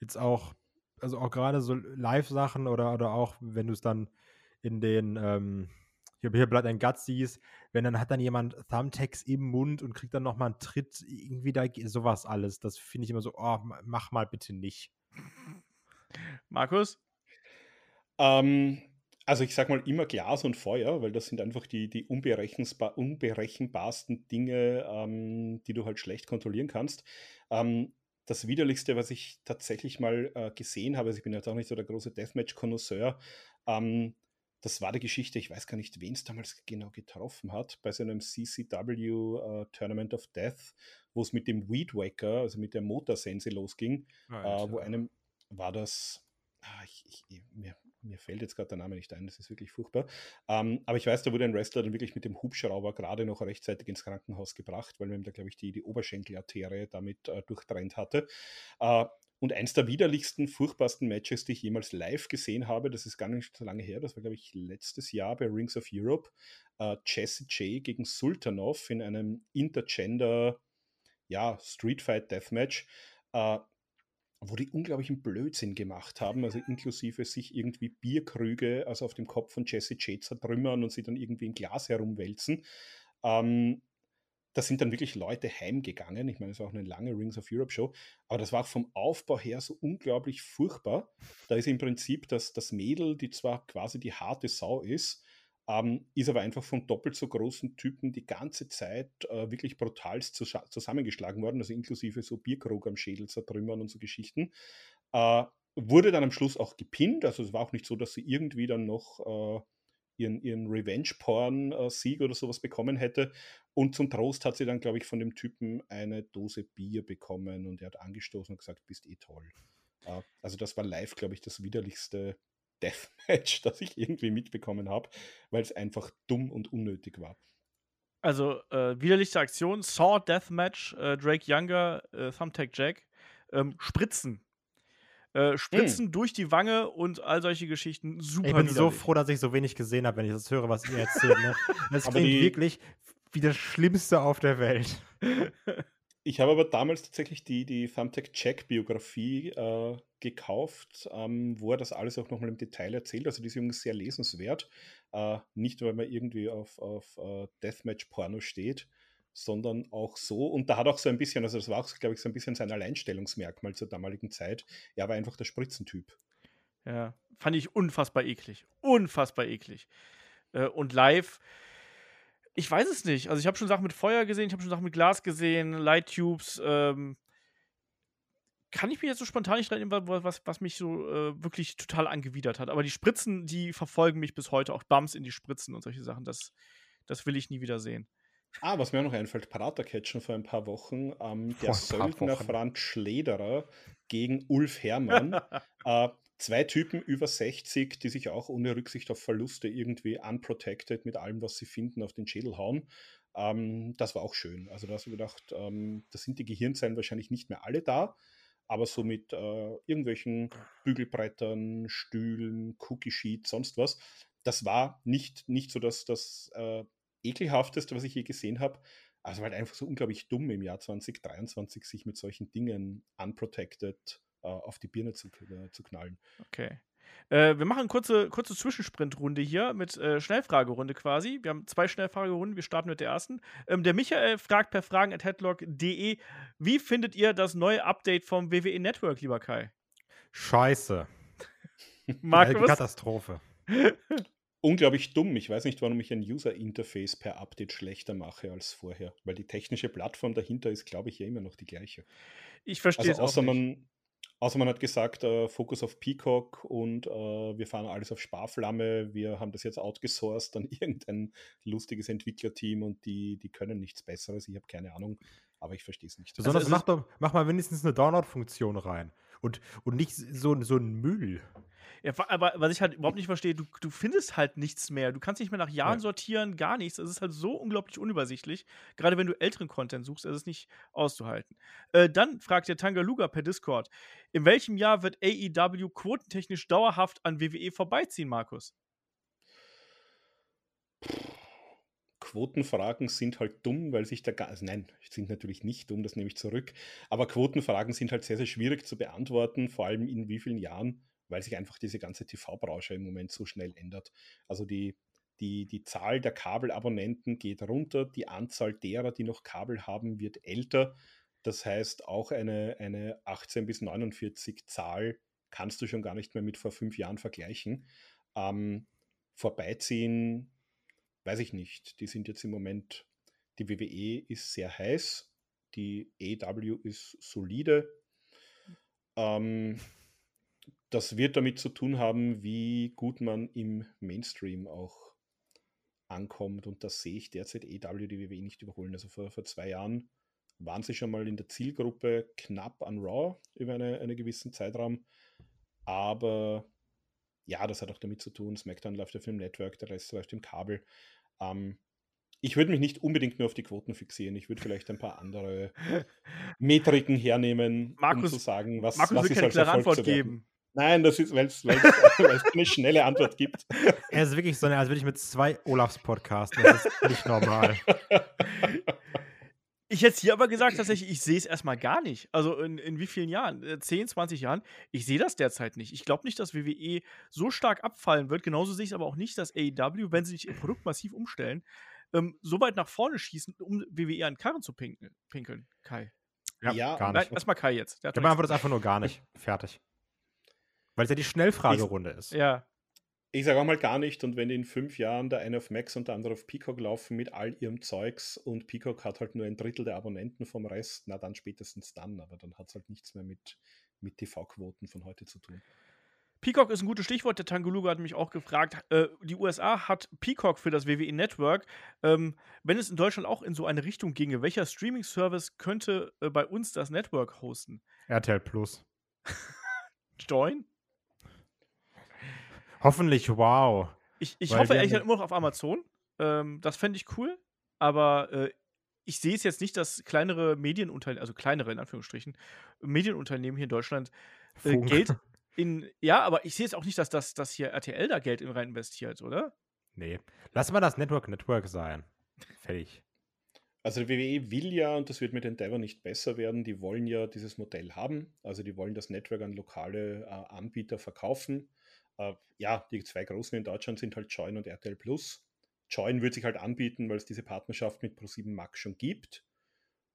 Jetzt auch, also auch gerade so Live-Sachen oder, oder auch, wenn du es dann in den, ähm, hier, hier Blood and Guts siehst, wenn dann hat dann jemand Thumbtacks im Mund und kriegt dann nochmal einen Tritt, irgendwie da, sowas alles. Das finde ich immer so, oh, mach mal bitte nicht. Markus? Ähm, also ich sag mal immer Glas und Feuer, weil das sind einfach die, die unberechenbar, unberechenbarsten Dinge, ähm, die du halt schlecht kontrollieren kannst. Ähm, das widerlichste, was ich tatsächlich mal äh, gesehen habe, also ich bin jetzt auch nicht so der große Deathmatch-Konnoisseur, ähm, das war die Geschichte, ich weiß gar nicht, wen es damals genau getroffen hat, bei so einem CCW äh, Tournament of Death, wo es mit dem Weed Waker, also mit der Motorsense losging, ah, äh, wo einem war das, ah, ich, ich, mir, mir fällt jetzt gerade der Name nicht ein, das ist wirklich furchtbar. Ähm, aber ich weiß, da wurde ein Wrestler dann wirklich mit dem Hubschrauber gerade noch rechtzeitig ins Krankenhaus gebracht, weil man da, glaube ich, die, die Oberschenkelarterie damit äh, durchtrennt hatte. Äh, und eins der widerlichsten, furchtbarsten Matches, die ich jemals live gesehen habe, das ist gar nicht so lange her, das war, glaube ich, letztes Jahr bei Rings of Europe, äh, Jesse J gegen Sultanov in einem Intergender, ja, Streetfight Deathmatch. Äh, wo die unglaublichen Blödsinn gemacht haben, also inklusive sich irgendwie Bierkrüge also auf dem Kopf von Jesse J zertrümmern und sie dann irgendwie in Glas herumwälzen. Ähm, da sind dann wirklich Leute heimgegangen. Ich meine, es war auch eine lange Rings of Europe Show, aber das war vom Aufbau her so unglaublich furchtbar. Da ist im Prinzip das, das Mädel, die zwar quasi die harte Sau ist, ähm, ist aber einfach von doppelt so großen Typen die ganze Zeit äh, wirklich brutal zusammengeschlagen worden, also inklusive so Bierkrug am Schädel zertrümmern und so Geschichten. Äh, wurde dann am Schluss auch gepinnt, also es war auch nicht so, dass sie irgendwie dann noch äh, ihren, ihren Revenge-Porn-Sieg oder sowas bekommen hätte. Und zum Trost hat sie dann, glaube ich, von dem Typen eine Dose Bier bekommen und er hat angestoßen und gesagt, bist eh toll. Äh, also das war live, glaube ich, das widerlichste Deathmatch, (laughs) das ich irgendwie mitbekommen habe, weil es einfach dumm und unnötig war. Also äh, widerlichste Aktion, Saw Deathmatch, äh, Drake Younger, äh, Thumbtack Jack, ähm, Spritzen. Äh, Spritzen hm. durch die Wange und all solche Geschichten. Super. Ich bin so froh, dass ich so wenig gesehen habe, wenn ich das höre, was ihr erzählt. Ne? Das (laughs) klingt wirklich wie das Schlimmste auf der Welt. (laughs) Ich habe aber damals tatsächlich die, die Thumbtack Jack-Biografie äh, gekauft, ähm, wo er das alles auch nochmal im Detail erzählt. Also Junge ist sehr lesenswert. Äh, nicht, weil man irgendwie auf, auf uh, Deathmatch-Porno steht, sondern auch so. Und da hat auch so ein bisschen, also das war auch, glaube ich, so ein bisschen sein Alleinstellungsmerkmal zur damaligen Zeit. Er war einfach der Spritzentyp. Ja, fand ich unfassbar eklig. Unfassbar eklig. Äh, und live ich weiß es nicht. Also ich habe schon Sachen mit Feuer gesehen, ich habe schon Sachen mit Glas gesehen, Light Tubes. Ähm, kann ich mir jetzt so spontan nicht erinnern, was, was mich so äh, wirklich total angewidert hat. Aber die Spritzen, die verfolgen mich bis heute. Auch Bums in die Spritzen und solche Sachen. Das, das will ich nie wieder sehen. Ah, was mir auch noch einfällt, Paratercatchen vor ein paar Wochen. Ähm, der Söldner Franz Schlederer gegen Ulf Hermann. (laughs) äh, zwei Typen über 60, die sich auch ohne Rücksicht auf Verluste irgendwie unprotected mit allem, was sie finden, auf den Schädel hauen. Ähm, das war auch schön. Also da hast du gedacht, ähm, da sind die Gehirnzellen wahrscheinlich nicht mehr alle da, aber so mit äh, irgendwelchen Bügelbrettern, Stühlen, Cookie Sheets, sonst was. Das war nicht, nicht so das, das äh, ekelhafteste, was ich je gesehen habe. Also halt einfach so unglaublich dumm im Jahr 2023 sich mit solchen Dingen unprotected äh, auf die Birne zu, äh, zu knallen. Okay. Äh, wir machen eine kurze, kurze Zwischensprint-Runde hier mit äh, Schnellfragerunde quasi. Wir haben zwei Schnellfragerunden. Wir starten mit der ersten. Ähm, der Michael fragt per fragen at headlock.de: Wie findet ihr das neue Update vom WWE Network, lieber Kai? Scheiße. (laughs) Markus? Katastrophe. (laughs) Unglaublich dumm. Ich weiß nicht, warum ich ein User-Interface per Update schlechter mache als vorher, weil die technische Plattform dahinter ist, glaube ich, ja immer noch die gleiche. Ich verstehe also, es auch nicht. Man, Außer man hat gesagt, äh, Fokus auf Peacock und äh, wir fahren alles auf Sparflamme. Wir haben das jetzt outgesourced an (laughs) irgendein lustiges Entwicklerteam und die, die können nichts Besseres. Ich habe keine Ahnung, aber ich verstehe es nicht. Besonders also mach, doch, mach mal wenigstens eine Download-Funktion rein und, und nicht so, so ein Müll. Ja, aber was ich halt überhaupt nicht verstehe, du, du findest halt nichts mehr. Du kannst nicht mehr nach Jahren ja. sortieren, gar nichts. Es ist halt so unglaublich unübersichtlich. Gerade wenn du älteren Content suchst, ist es nicht auszuhalten. Äh, dann fragt der Tangaluga per Discord: In welchem Jahr wird AEW quotentechnisch dauerhaft an WWE vorbeiziehen, Markus? Quotenfragen sind halt dumm, weil sich der also nein, sind natürlich nicht dumm, das nehme ich zurück. Aber Quotenfragen sind halt sehr, sehr schwierig zu beantworten, vor allem in wie vielen Jahren weil sich einfach diese ganze TV-Branche im Moment so schnell ändert. Also die, die, die Zahl der Kabelabonnenten geht runter, die Anzahl derer, die noch Kabel haben, wird älter. Das heißt, auch eine, eine 18 bis 49 Zahl kannst du schon gar nicht mehr mit vor fünf Jahren vergleichen. Ähm, vorbeiziehen, weiß ich nicht. Die sind jetzt im Moment, die WWE ist sehr heiß, die AW ist solide. Ähm, das wird damit zu tun haben, wie gut man im Mainstream auch ankommt. Und das sehe ich derzeit EW, die WWE nicht überholen. Also vor, vor zwei Jahren waren sie schon mal in der Zielgruppe knapp an Raw über eine, einen gewissen Zeitraum. Aber ja, das hat auch damit zu tun, SmackDown läuft auf dem Network, der Rest läuft im Kabel. Ähm, ich würde mich nicht unbedingt nur auf die Quoten fixieren. Ich würde vielleicht ein paar andere (laughs) Metriken hernehmen, Markus, um zu sagen, was, Markus was will keine klare Antwort geben. Nein, das ist, weil es eine schnelle Antwort gibt. Er ist wirklich so, als würde ich mit zwei Olafs podcasten. Das ist nicht normal. (laughs) Ich hätte hier aber gesagt, tatsächlich, ich sehe es erstmal gar nicht. Also in, in wie vielen Jahren? 10, äh, 20 Jahren? Ich sehe das derzeit nicht. Ich glaube nicht, dass WWE so stark abfallen wird. Genauso sehe ich es aber auch nicht, dass AEW, wenn sie nicht ihr Produkt massiv umstellen, ähm, so weit nach vorne schießen, um WWE an Karren zu pinkeln, pinkeln Kai? Ja, Ja, gar Nein, nicht. erstmal Kai jetzt. Der wir nichts das einfach nur gar nicht. Fertig. Weil es ja die Schnellfragerunde ist. Ja, Ich sage auch mal gar nicht. Und wenn in fünf Jahren der eine auf Max und der andere auf Peacock laufen mit all ihrem Zeugs und Peacock hat halt nur ein Drittel der Abonnenten vom Rest, na dann spätestens dann. Aber dann hat es halt nichts mehr mit, mit TV-Quoten von heute zu tun. Peacock ist ein gutes Stichwort. Der Tanguluga hat mich auch gefragt. Äh, die USA hat Peacock für das WWE Network. Ähm, wenn es in Deutschland auch in so eine Richtung ginge, welcher Streaming-Service könnte äh, bei uns das Network hosten? RTL Plus. (laughs) Join? Hoffentlich, wow. Ich, ich hoffe ehrlich gesagt immer noch auf Amazon. Ähm, das fände ich cool. Aber äh, ich sehe es jetzt nicht, dass kleinere Medienunternehmen, also kleinere in Anführungsstrichen, Medienunternehmen hier in Deutschland äh. Geld (laughs) in. Ja, aber ich sehe es auch nicht, dass, das, dass hier RTL da Geld in rein investiert, oder? Nee. Lass mal das Network Network sein. Fertig. Also die WWE will ja, und das wird mit Endeavor nicht besser werden, die wollen ja dieses Modell haben. Also die wollen das Network an lokale äh, Anbieter verkaufen. Äh, ja, die zwei großen in Deutschland sind halt Join und RTL Plus. Join wird sich halt anbieten, weil es diese Partnerschaft mit Pro7 Max schon gibt.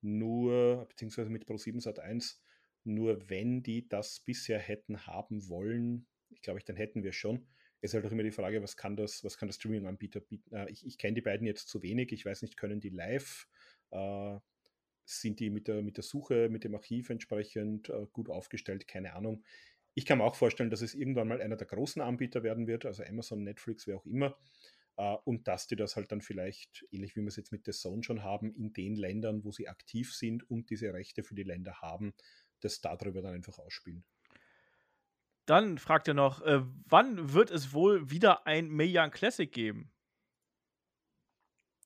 Nur, beziehungsweise mit Pro7 Sat1, nur wenn die das bisher hätten haben wollen, ich glaube, dann hätten wir schon. Es ist halt auch immer die Frage, was kann das, was kann das Streaming-Anbieter bieten? Äh, ich ich kenne die beiden jetzt zu wenig. Ich weiß nicht, können die live? Äh, sind die mit der, mit der Suche, mit dem Archiv entsprechend äh, gut aufgestellt? Keine Ahnung. Ich kann mir auch vorstellen, dass es irgendwann mal einer der großen Anbieter werden wird, also Amazon, Netflix, wer auch immer. Äh, und dass die das halt dann vielleicht, ähnlich wie wir es jetzt mit The Zone schon haben, in den Ländern, wo sie aktiv sind und diese Rechte für die Länder haben, das darüber dann einfach ausspielen. Dann fragt er noch, äh, wann wird es wohl wieder ein Young Classic geben?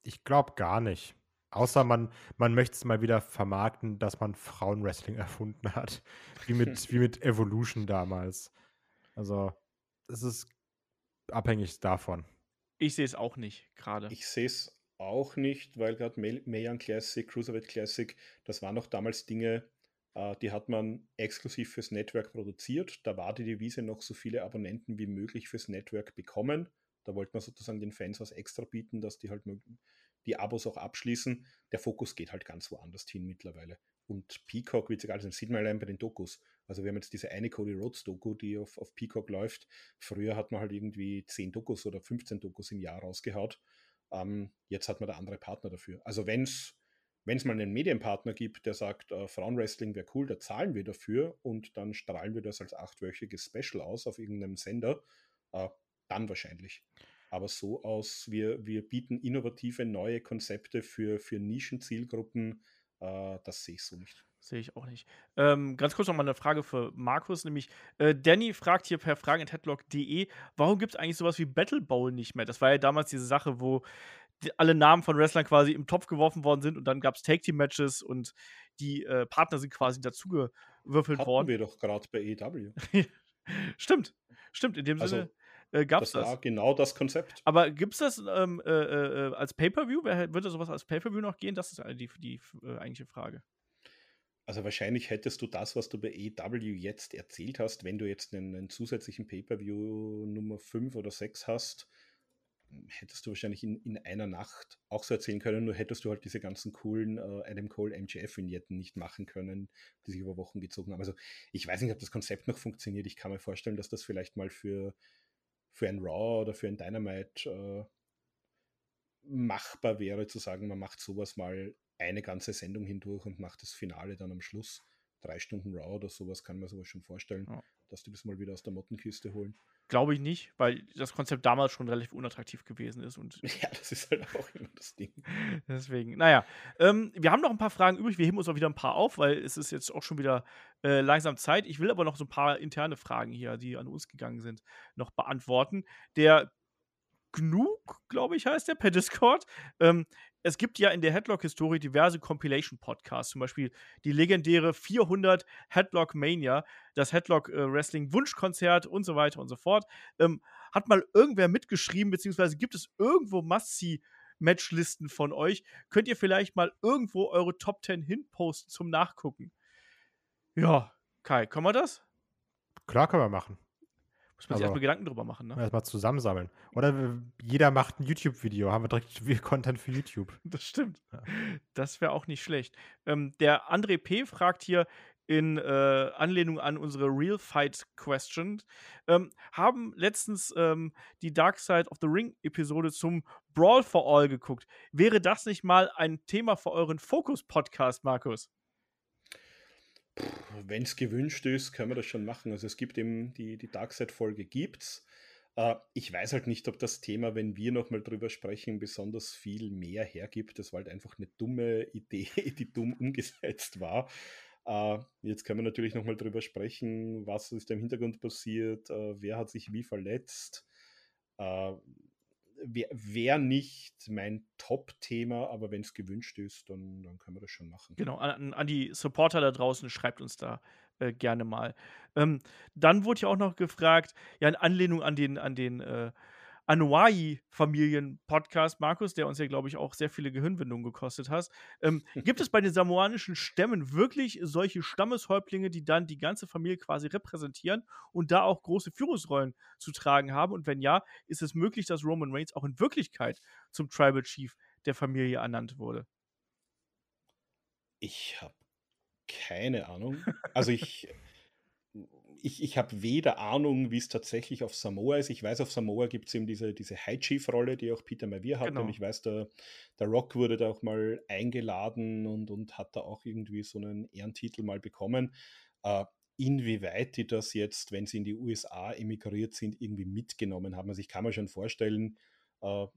Ich glaube gar nicht. Außer man, man möchte es mal wieder vermarkten, dass man Frauenwrestling (laughs) erfunden hat. Wie mit, wie mit Evolution damals. Also, es ist abhängig davon. Ich sehe es auch nicht gerade. Ich sehe es auch nicht, weil gerade Mayan Classic, Cruiserweight Classic, das waren noch damals Dinge, äh, die hat man exklusiv fürs Network produziert. Da war die Devise noch so viele Abonnenten wie möglich fürs Network bekommen. Da wollte man sozusagen den Fans was extra bieten, dass die halt die Abos auch abschließen. Der Fokus geht halt ganz woanders hin mittlerweile. Und Peacock, egal, das sieht man allein bei den Dokus. Also wir haben jetzt diese eine Cody Rhodes Doku, die auf, auf Peacock läuft. Früher hat man halt irgendwie 10 Dokus oder 15 Dokus im Jahr rausgehaut. Ähm, jetzt hat man da andere Partner dafür. Also wenn es wenn es mal einen Medienpartner gibt, der sagt, äh, Frauenwrestling wäre cool, da zahlen wir dafür und dann strahlen wir das als achtwöchiges Special aus auf irgendeinem Sender, äh, dann wahrscheinlich. Aber so aus, wir, wir bieten innovative neue Konzepte für, für Nischenzielgruppen, äh, das sehe ich so nicht. Sehe ich auch nicht. Ähm, ganz kurz noch mal eine Frage für Markus, nämlich äh, Danny fragt hier per fragen.headlock.de, warum gibt es eigentlich sowas wie Battle Bowl nicht mehr? Das war ja damals diese Sache, wo die, alle Namen von Wrestlern quasi im Topf geworfen worden sind und dann gab es Take-Team-Matches und die äh, Partner sind quasi dazugewürfelt Hatten worden. wir doch gerade bei EW. (laughs) stimmt, stimmt, in dem Also, Sinne äh, gab es Das das. war genau das Konzept. Aber gibt es das ähm, äh, äh, als Pay-Per-View? Da sowas als Pay-Per-View noch gehen? Das ist äh, die, die äh, eigentliche Frage. Also wahrscheinlich hättest du das, was du bei EW jetzt erzählt hast, wenn du jetzt einen, einen zusätzlichen Pay-Per-View Nummer 5 oder 6 hast, hättest du wahrscheinlich in, in einer Nacht auch so erzählen können, nur hättest du halt diese ganzen coolen äh, Adam Cole MGF-Vignetten nicht machen können, die sich über Wochen gezogen haben. Also ich weiß nicht, ob das Konzept noch funktioniert. Ich kann mir vorstellen, dass das vielleicht mal für, für ein Raw oder für ein Dynamite äh, machbar wäre, zu sagen, man macht sowas mal eine ganze Sendung hindurch und macht das Finale dann am Schluss. Drei Stunden Raw oder sowas kann man sowas schon vorstellen, Ja. dass die das mal wieder aus der Mottenkiste holen. Glaube ich nicht, weil das Konzept damals schon relativ unattraktiv gewesen ist und (laughs) Ja, das ist halt auch immer das Ding. (laughs) deswegen, naja. Ähm, wir haben noch ein paar Fragen übrig, wir heben uns auch wieder ein paar auf, weil es ist jetzt auch schon wieder äh, langsam Zeit. Ich will aber noch so ein paar interne Fragen hier, die an uns gegangen sind, noch beantworten. Der Gnug, glaube ich, heißt der, per Discord. Ähm, es gibt ja in der Headlock-Historie diverse Compilation-Podcasts, zum Beispiel die legendäre 400 Headlock Mania, das Headlock Wrestling Wunschkonzert und so weiter und so fort. Ähm, hat mal irgendwer mitgeschrieben, beziehungsweise gibt es irgendwo Must-See-Matchlisten von euch? Könnt ihr vielleicht mal irgendwo eure Top 10 hinposten zum Nachgucken? Ja, Kai, können wir das? Klar können wir machen. Muss man sich Also- erstmal Gedanken drüber machen, ne? Erstmal zusammensammeln. Oder jeder macht ein YouTube-Video, haben wir direkt (laughs) viel Content für YouTube. Das stimmt. Ja. Das wäre auch nicht schlecht. Ähm, der André P. fragt hier in äh, Anlehnung an unsere Real Fight Question, ähm, haben letztens ähm, die Dark Side of the Ring Episode zum Brawl for All geguckt. Wäre das nicht mal ein Thema für euren Fokus-Podcast, Markus? Wenn es gewünscht ist, können wir das schon machen. Also es gibt eben die, die Darkseid-Folge gibt's. Äh, ich weiß halt nicht, ob das Thema, wenn wir nochmal drüber sprechen, besonders viel mehr hergibt. Das war halt einfach eine dumme Idee, (laughs) die dumm umgesetzt war. Äh, jetzt können wir natürlich nochmal drüber sprechen, was ist da im Hintergrund passiert, äh, wer hat sich wie verletzt. Wäre wär nicht mein Top-Thema, aber wenn es gewünscht ist, dann, dann können wir das schon machen. Genau, an, an die Supporter da draußen, schreibt uns da äh, gerne mal. Ähm, dann wurde ja auch noch gefragt, ja, in Anlehnung an den, an den äh, Anuai-Familien-Podcast, Markus, der uns ja, glaube ich, auch sehr viele Gehirnwindungen gekostet hat. Ähm, gibt es bei den samoanischen Stämmen wirklich solche Stammeshäuptlinge, die dann die ganze Familie quasi repräsentieren und da auch große Führungsrollen zu tragen haben? Und wenn ja, ist es möglich, dass Roman Reigns auch in Wirklichkeit zum Tribal Chief der Familie ernannt wurde? Ich habe keine Ahnung. Also ich, ich, ich habe weder Ahnung, wie es tatsächlich auf Samoa ist. Ich weiß, auf Samoa gibt es eben diese, diese High Chief-Rolle, die auch Peter Maivia hat. Genau. Und ich weiß, der, der Rock wurde da auch mal eingeladen und, und hat da auch irgendwie so einen Ehrentitel mal bekommen. Äh, inwieweit die das jetzt, wenn sie in die USA emigriert sind, irgendwie mitgenommen haben. Also ich kann mir schon vorstellen, äh,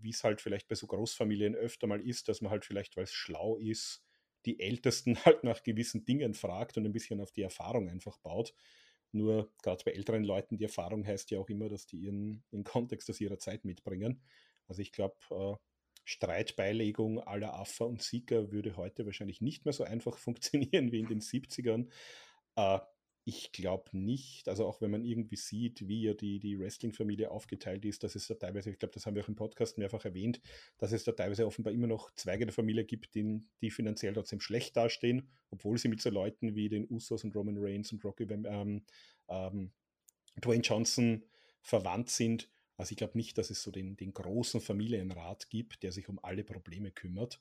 wie es halt vielleicht bei so Großfamilien öfter mal ist, dass man halt vielleicht, weil es schlau ist, die Ältesten (laughs) halt nach gewissen Dingen fragt und ein bisschen auf die Erfahrung einfach baut. Nur gerade bei älteren Leuten, die Erfahrung heißt ja auch immer, dass die ihren, den Kontext aus ihrer Zeit mitbringen. Also ich glaube, äh, Streitbeilegung aller Affa und Sieger würde heute wahrscheinlich nicht mehr so einfach (laughs) funktionieren wie in den 70ern. Äh, ich glaube nicht, also auch wenn man irgendwie sieht, wie ja die, die Wrestling-Familie aufgeteilt ist, dass es da teilweise, ich glaube, das haben wir auch im Podcast mehrfach erwähnt, dass es da teilweise offenbar immer noch Zweige der Familie gibt, die, die finanziell trotzdem schlecht dastehen, obwohl sie mit so Leuten wie den Usos und Roman Reigns und Rocky ähm, ähm, Dwayne Johnson verwandt sind. Also ich glaube nicht, dass es so den, den großen Familienrat gibt, der sich um alle Probleme kümmert.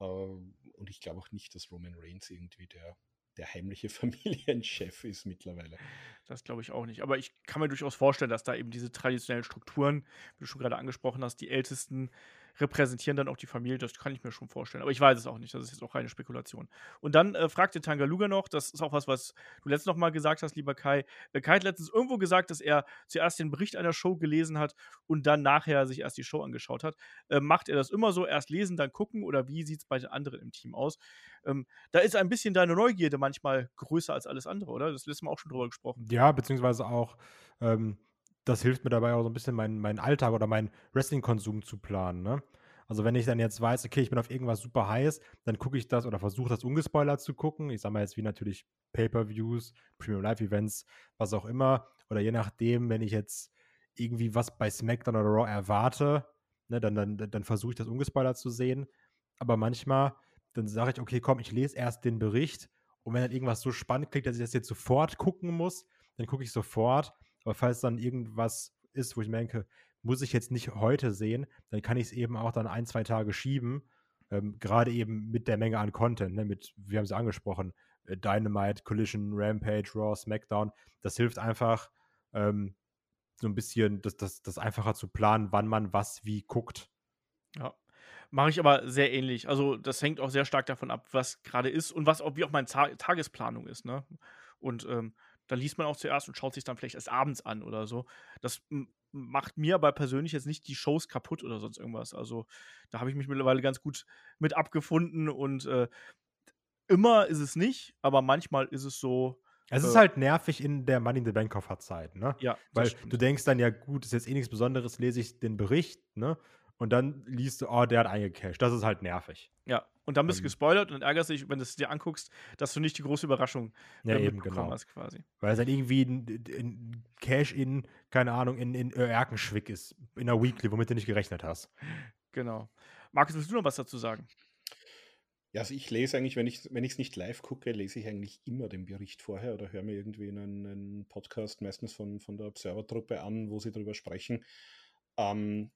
Äh, und ich glaube auch nicht, dass Roman Reigns irgendwie der, der heimliche (laughs) Familienchef ist mittlerweile. Das glaube ich auch nicht. Aber ich kann mir durchaus vorstellen, dass da eben diese traditionellen Strukturen, wie du schon gerade angesprochen hast, die Ältesten repräsentieren dann auch die Familie. Das kann ich mir schon vorstellen. Aber ich weiß es auch nicht. Das ist jetzt auch reine Spekulation. Und dann äh, fragte Tangaluga noch, das ist auch was, was du letztens noch mal gesagt hast, lieber Kai. Äh, Kai hat letztens irgendwo gesagt, dass er zuerst den Bericht einer Show gelesen hat und dann nachher sich erst die Show angeschaut hat. Äh, macht er das immer so? Erst lesen, dann gucken? Oder wie sieht es bei den anderen im Team aus? Ähm, da ist ein bisschen deine Neugierde manchmal größer als alles andere, oder? Das letzte Mal auch schon drüber gesprochen. Ja, beziehungsweise auch, ähm, das hilft mir dabei auch so ein bisschen meinen, meinen Alltag oder meinen Wrestling-Konsum zu planen. Ne? Also wenn ich dann jetzt weiß, okay, ich bin auf irgendwas super heiß, dann gucke ich das oder versuche das ungespoilert zu gucken. Ich sage mal jetzt wie natürlich Pay-per-Views, Premium Live Events, was auch immer. Oder je nachdem, wenn ich jetzt irgendwie was bei SmackDown oder Raw erwarte, ne, dann, dann, dann versuche ich das ungespoilert zu sehen. Aber manchmal, dann sage ich, okay, komm, ich lese erst den Bericht und wenn dann irgendwas so spannend klingt, dass ich das jetzt sofort gucken muss, dann gucke ich sofort. Aber falls dann irgendwas ist, wo ich denke, muss ich jetzt nicht heute sehen, dann kann ich es eben auch dann ein, zwei Tage schieben. Ähm, Gerade eben mit der Menge an Content, ne, mit, wir haben es angesprochen, äh, Dynamite, Collision, Rampage, Raw, SmackDown. Das hilft einfach, ähm, so ein bisschen das, das, das einfacher zu planen, wann man was wie guckt. Ja. Mache ich aber sehr ähnlich. Also, das hängt auch sehr stark davon ab, was gerade ist und was auch, wie auch meine Ta Tagesplanung ist. Ne? Und ähm, dann liest man auch zuerst und schaut sich dann vielleicht erst abends an oder so. Das macht mir aber persönlich jetzt nicht die Shows kaputt oder sonst irgendwas. Also, da habe ich mich mittlerweile ganz gut mit abgefunden und äh, immer ist es nicht, aber manchmal ist es so. Es ist äh, halt nervig in der Money in the Bank Kofferzeit, ne? Ja, Weil stimmt. du denkst dann, ja gut, ist jetzt eh nichts Besonderes, lese ich den Bericht, ne? Und dann liest du, oh, der hat eingecashed. Das ist halt nervig. Ja, und dann bist du Ähm. gespoilert und dann ärgerst dich, wenn du es dir anguckst, dass du nicht die große Überraschung Ja, äh, eben, mitbekommen genau. hast, quasi. Weil es dann irgendwie ein, ein Cash-In, keine Ahnung, in, in Erkenschwick ist, in einer Weekly, womit du nicht gerechnet hast. Genau. Markus, willst du noch was dazu sagen? Ja, also ich lese eigentlich, wenn ich wenn es nicht live gucke, lese ich eigentlich immer den Bericht vorher oder höre mir irgendwie einen, einen Podcast, meistens von, von der Observer-Truppe an, wo sie darüber sprechen. Ähm,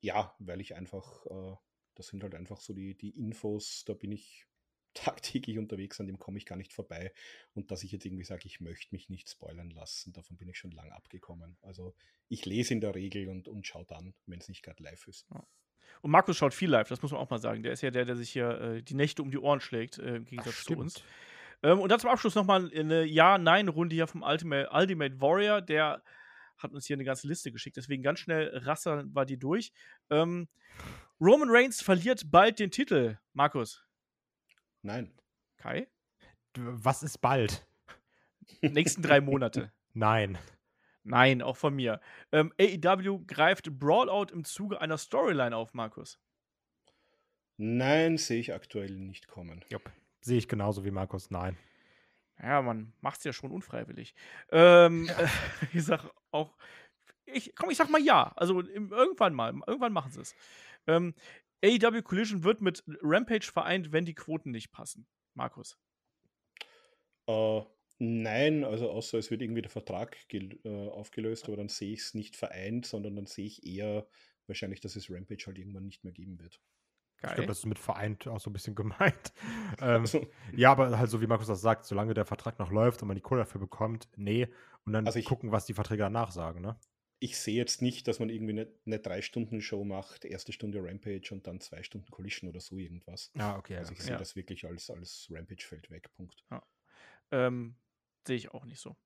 ja, weil ich einfach, äh, das sind halt einfach so die, die Infos, da bin ich (laughs) tagtäglich unterwegs, an dem komme ich gar nicht vorbei. Und dass ich jetzt irgendwie sage, ich möchte mich nicht spoilern lassen, davon bin ich schon lang abgekommen. Also ich lese in der Regel und, und schaue dann, wenn es nicht gerade live ist. Ja. Und Markus schaut viel live, das muss man auch mal sagen. Der ist ja der, der sich hier äh, die Nächte um die Ohren schlägt, äh, im Gegensatz Ach, zu uns. Ähm, und dann zum Abschluss nochmal eine Ja-Nein-Runde hier vom Ultimate, Ultimate Warrior. Der hat uns hier eine ganze Liste geschickt. Deswegen ganz schnell rassern wir die durch. Ähm, Roman Reigns verliert bald den Titel. Markus. Nein. Kai? Was ist bald? Nächsten drei Monate. (laughs) Nein. Nein, auch von mir. Ähm, AEW greift Brawlout im Zuge einer Storyline auf, Markus. Nein, sehe ich aktuell nicht kommen. Jupp. Sehe ich genauso wie Markus. Nein. Ja, man macht es ja schon unfreiwillig. Ähm, ja. (laughs) ich sag auch, ich, komm, ich sag mal ja. Also irgendwann mal, irgendwann machen sie es. Ähm, AEW Collision wird mit Rampage vereint, wenn die Quoten nicht passen. Markus. Uh, nein, also außer es wird irgendwie der Vertrag äh, aufgelöst, aber dann sehe ich es nicht vereint, sondern dann sehe ich eher wahrscheinlich, dass es Rampage halt irgendwann nicht mehr geben wird. Geil. Ich glaube, das ist mit vereint auch so ein bisschen (laughs) gemeint. ähm, also, ja, aber halt so wie Markus das sagt, solange der Vertrag noch läuft und man die Kohle dafür bekommt, nee. Und dann also ich, gucken, was die Verträge danach sagen, ne? Ich sehe jetzt nicht, dass man irgendwie eine, eine Drei-Stunden-Show macht, erste Stunde Rampage und dann zwei Stunden Collision oder so irgendwas. Ah, okay. Also ich okay. sehe ja. das wirklich als, als Rampage fällt weg, Punkt. Ja. Ähm, sehe ich auch nicht so.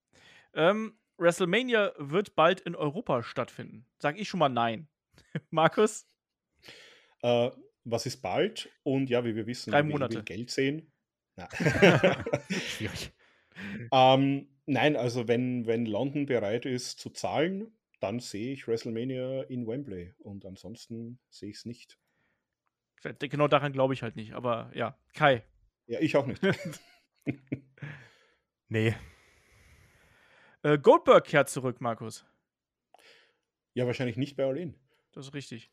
Ähm, WrestleMania wird bald in Europa stattfinden. Sag ich schon mal nein. (laughs) Markus? Äh, was ist bald? Und ja, wie wir wissen, Drei Monate. will Geld sehen. (laughs) Schwierig. ähm, nein, also wenn, wenn London bereit ist zu zahlen, dann sehe ich WrestleMania in Wembley. Und ansonsten sehe ich es nicht. Genau daran glaube ich halt nicht. Aber ja, Kai. Ja, ich auch nicht. (laughs) nee. Äh, Goldberg kehrt zurück, Markus. Ja, wahrscheinlich nicht bei All In. Das ist richtig.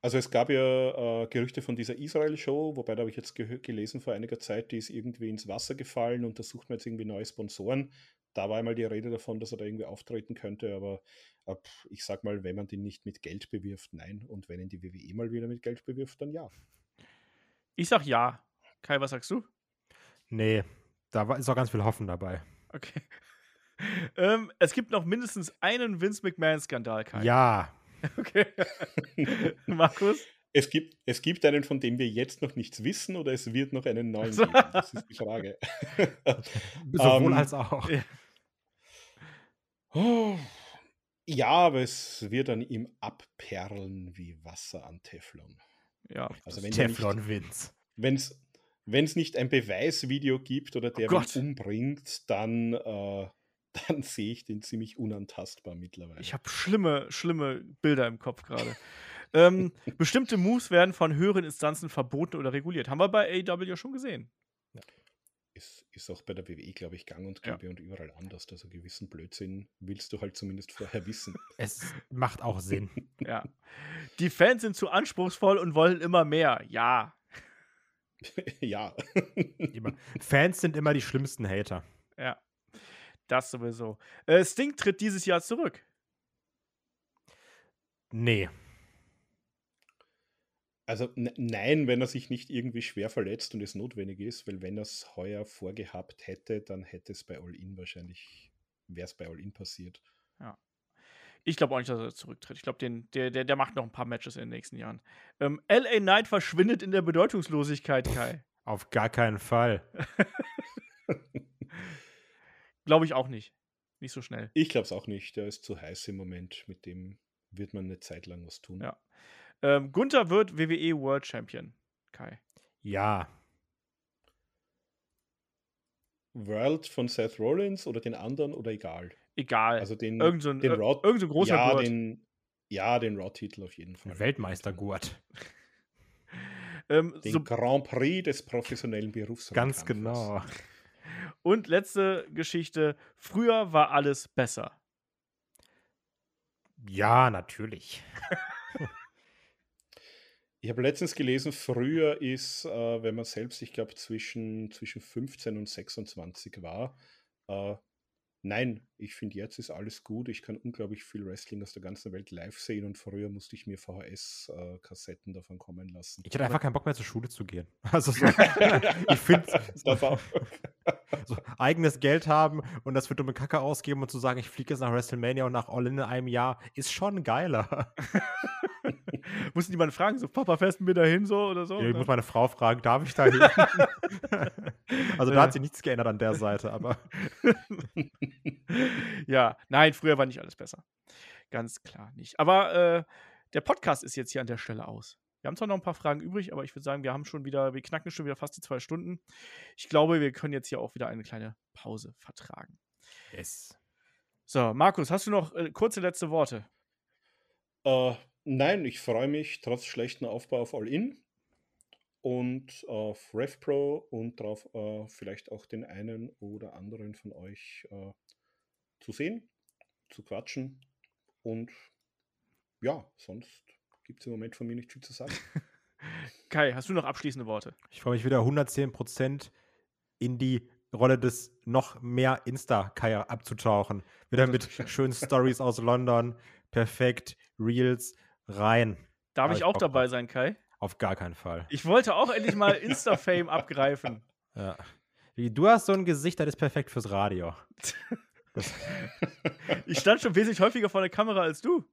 Also es gab ja äh, Gerüchte von dieser Israel-Show, wobei da habe ich jetzt ge gelesen vor einiger Zeit, die ist irgendwie ins Wasser gefallen und da sucht man jetzt irgendwie neue Sponsoren. Da war einmal die Rede davon, dass er da irgendwie auftreten könnte, aber äh, ich sag mal, wenn man den nicht mit Geld bewirft, nein. Und wenn ihn die WWE mal wieder mit Geld bewirft, dann ja. Ich sag ja. Kai, was sagst du? Nee, da ist auch ganz viel Hoffen dabei. Okay. (laughs) ähm, es gibt noch mindestens einen Vince McMahon-Skandal, Kai. Ja. (laughs) Okay. (laughs) Markus? Es gibt, es gibt einen, von dem wir jetzt noch nichts wissen, oder es wird noch einen neuen geben? Das ist die Frage. (laughs) Sowohl um, ähm, als auch. Oh, ja, aber es wird an ihm abperlen wie Wasser an Teflon. Ja, also wenn Teflon Vince. Wenn es nicht ein Beweisvideo gibt oder der oh ihn umbringt, dann äh, dann sehe ich den ziemlich unantastbar mittlerweile. Ich habe schlimme, schlimme Bilder im Kopf gerade. ähm, (laughs) bestimmte Moves werden von höheren Instanzen verboten oder reguliert. Haben wir bei AW schon gesehen. Ja. Ist, ist auch bei der WWE, glaube ich, gang und gäbe ja. und überall anders. Also gewissen Blödsinn willst du halt zumindest vorher wissen. (laughs) Es macht auch Sinn. (laughs) ja. Die Fans sind zu anspruchsvoll und wollen immer mehr. Ja. ja. Immer. Fans sind immer die schlimmsten Hater. Ja. Das sowieso. Äh, Sting tritt dieses Jahr zurück. Nee. Also nein, wenn er sich nicht irgendwie schwer verletzt und es notwendig ist, weil wenn er es heuer vorgehabt hätte, dann hätte es bei All-In wahrscheinlich, wäre es bei All-In passiert. Ja. Ich glaube auch nicht, dass er zurücktritt. Ich glaube, der, der, der macht noch ein paar Matches in den nächsten Jahren. Ähm, LA Knight verschwindet in der Bedeutungslosigkeit, Kai. Auf gar keinen Fall. (laughs) Glaube ich auch nicht. Nicht so schnell. Ich glaube es auch nicht. Der ist zu heiß im Moment. Mit dem wird man eine Zeit lang was tun. Ja. Ähm, Gunther wird WWE World Champion. Kai. Ja. World von Seth Rollins oder den anderen oder egal? Egal. Also den, irgend so ein, den Raw, irgend so großer ja, Den, ja, den Raw-Titel auf jeden Fall. Weltmeistergurt. (laughs) ähm, den so Grand Prix des professionellen Berufs. Ganz genau. Und letzte Geschichte: Früher war alles besser. Ja, natürlich. (laughs) Ich habe letztens gelesen, früher ist, äh, wenn man selbst, ich glaube, zwischen, zwischen 15 und 26 war, äh, Nein, ich finde, jetzt ist alles gut. Ich kann unglaublich viel Wrestling aus der ganzen Welt live sehen und früher musste ich mir VHS-Kassetten äh, davon kommen lassen. Ich hatte einfach keinen Bock mehr zur Schule zu gehen. (laughs) Also so, (laughs) ich finde, so, (laughs) so, eigenes Geld haben und das für dumme Kacke ausgeben und zu sagen, ich fliege jetzt nach WrestleMania und nach All In in einem Jahr, ist schon geiler. Mussten die mal fragen, so, Papa, fährst du mir da hin so oder so? Ja, ich muss meine Frau fragen, darf ich da hin? also da hat sich nichts geändert an der Seite, aber. (laughs) ja, nein, früher war nicht alles besser. Ganz klar nicht. Aber äh, der Podcast ist jetzt hier an der Stelle aus. Wir haben zwar noch ein paar Fragen übrig, aber ich würde sagen, wir haben schon wieder, wir knacken schon wieder fast die zwei Stunden. Ich glaube, wir können jetzt hier auch wieder eine kleine Pause vertragen. Yes. So, Markus, hast du noch äh, kurze letzte Worte? Äh, nein, ich freue mich trotz schlechten Aufbau auf All-In und auf RevPro und darauf äh, vielleicht auch den einen oder anderen von euch äh, zu sehen, zu quatschen. Und ja, sonst gibt es im Moment von mir nicht viel zu sagen. (laughs) Kai, hast du noch abschließende Worte? Ich freue mich wieder 110% in die Rolle des noch mehr Insta-Kai abzutauchen. Wieder mit (laughs) schönen Stories aus London. Perfekt. Reels rein. Darf ich auch dabei sein, Kai? Auf gar keinen Fall. Ich wollte auch endlich mal Insta-Fame (laughs) abgreifen. Ja. Du hast so ein Gesicht, das ist perfekt fürs Radio. (laughs) ich stand schon wesentlich häufiger vor der Kamera als du.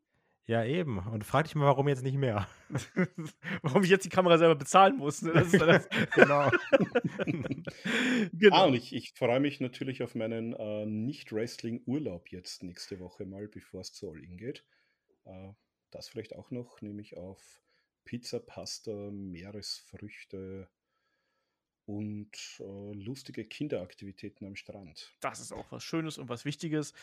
Ja, eben. Und frag dich mal, warum jetzt nicht mehr? (laughs) warum ich jetzt die Kamera selber bezahlen muss. Ne? Das das. (laughs) genau. genau. Ah, und ich, ich freue mich natürlich auf meinen äh, Nicht-Wrestling-Urlaub jetzt nächste Woche mal, bevor es zu All-In geht. Äh, das vielleicht auch noch, nämlich auf Pizza, Pasta, Meeresfrüchte und äh, lustige Kinderaktivitäten am Strand. Das ist auch was Schönes und was Wichtiges.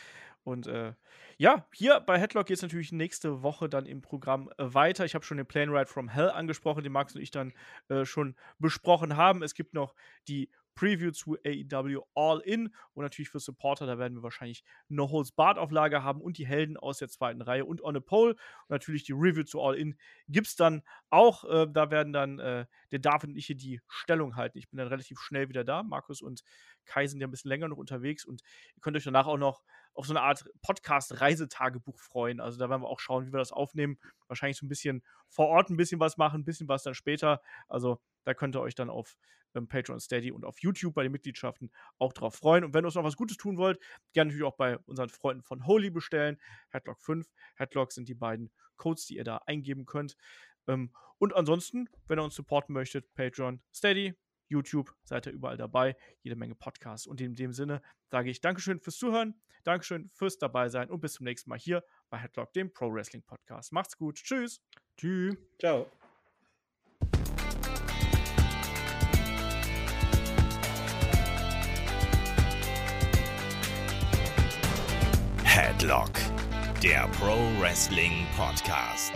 Und äh, ja, hier bei Headlock geht es natürlich nächste Woche dann im Programm äh, weiter. Ich habe schon den Plane Ride from Hell angesprochen, den Max und ich dann äh, schon besprochen haben. Es gibt noch die Preview zu AEW All In und natürlich für Supporter, da werden wir wahrscheinlich No Holds Bart Auflage haben und die Helden aus der zweiten Reihe und On a Pole und natürlich die Review zu All In gibt es dann auch. Äh, da werden dann äh, der David und ich hier die Stellung halten. Ich bin dann relativ schnell wieder da. Markus und Kai sind ja ein bisschen länger noch unterwegs und ihr könnt euch danach auch noch auf so eine Art Podcast-Reisetagebuch freuen. Also da werden wir auch schauen, wie wir das aufnehmen. Wahrscheinlich so ein bisschen vor Ort ein bisschen was machen, ein bisschen was dann später. Also da könnt ihr euch dann auf ähm, Patreon Steady und auf YouTube bei den Mitgliedschaften auch drauf freuen. Und wenn ihr uns noch was Gutes tun wollt, gerne natürlich auch bei unseren Freunden von Holy bestellen. Headlock 5. Headlock sind die beiden Codes, die ihr da eingeben könnt. Ähm, und ansonsten, wenn ihr uns supporten möchtet, Patreon, Steady, YouTube, seid ihr überall dabei, jede Menge Podcasts. Und in dem Sinne sage ich Dankeschön fürs Zuhören, Dankeschön fürs dabei sein und bis zum nächsten Mal hier bei Headlock, dem Pro Wrestling Podcast. Macht's gut. Tschüss. Tschüss. Ciao. Headlock, der Pro Wrestling Podcast.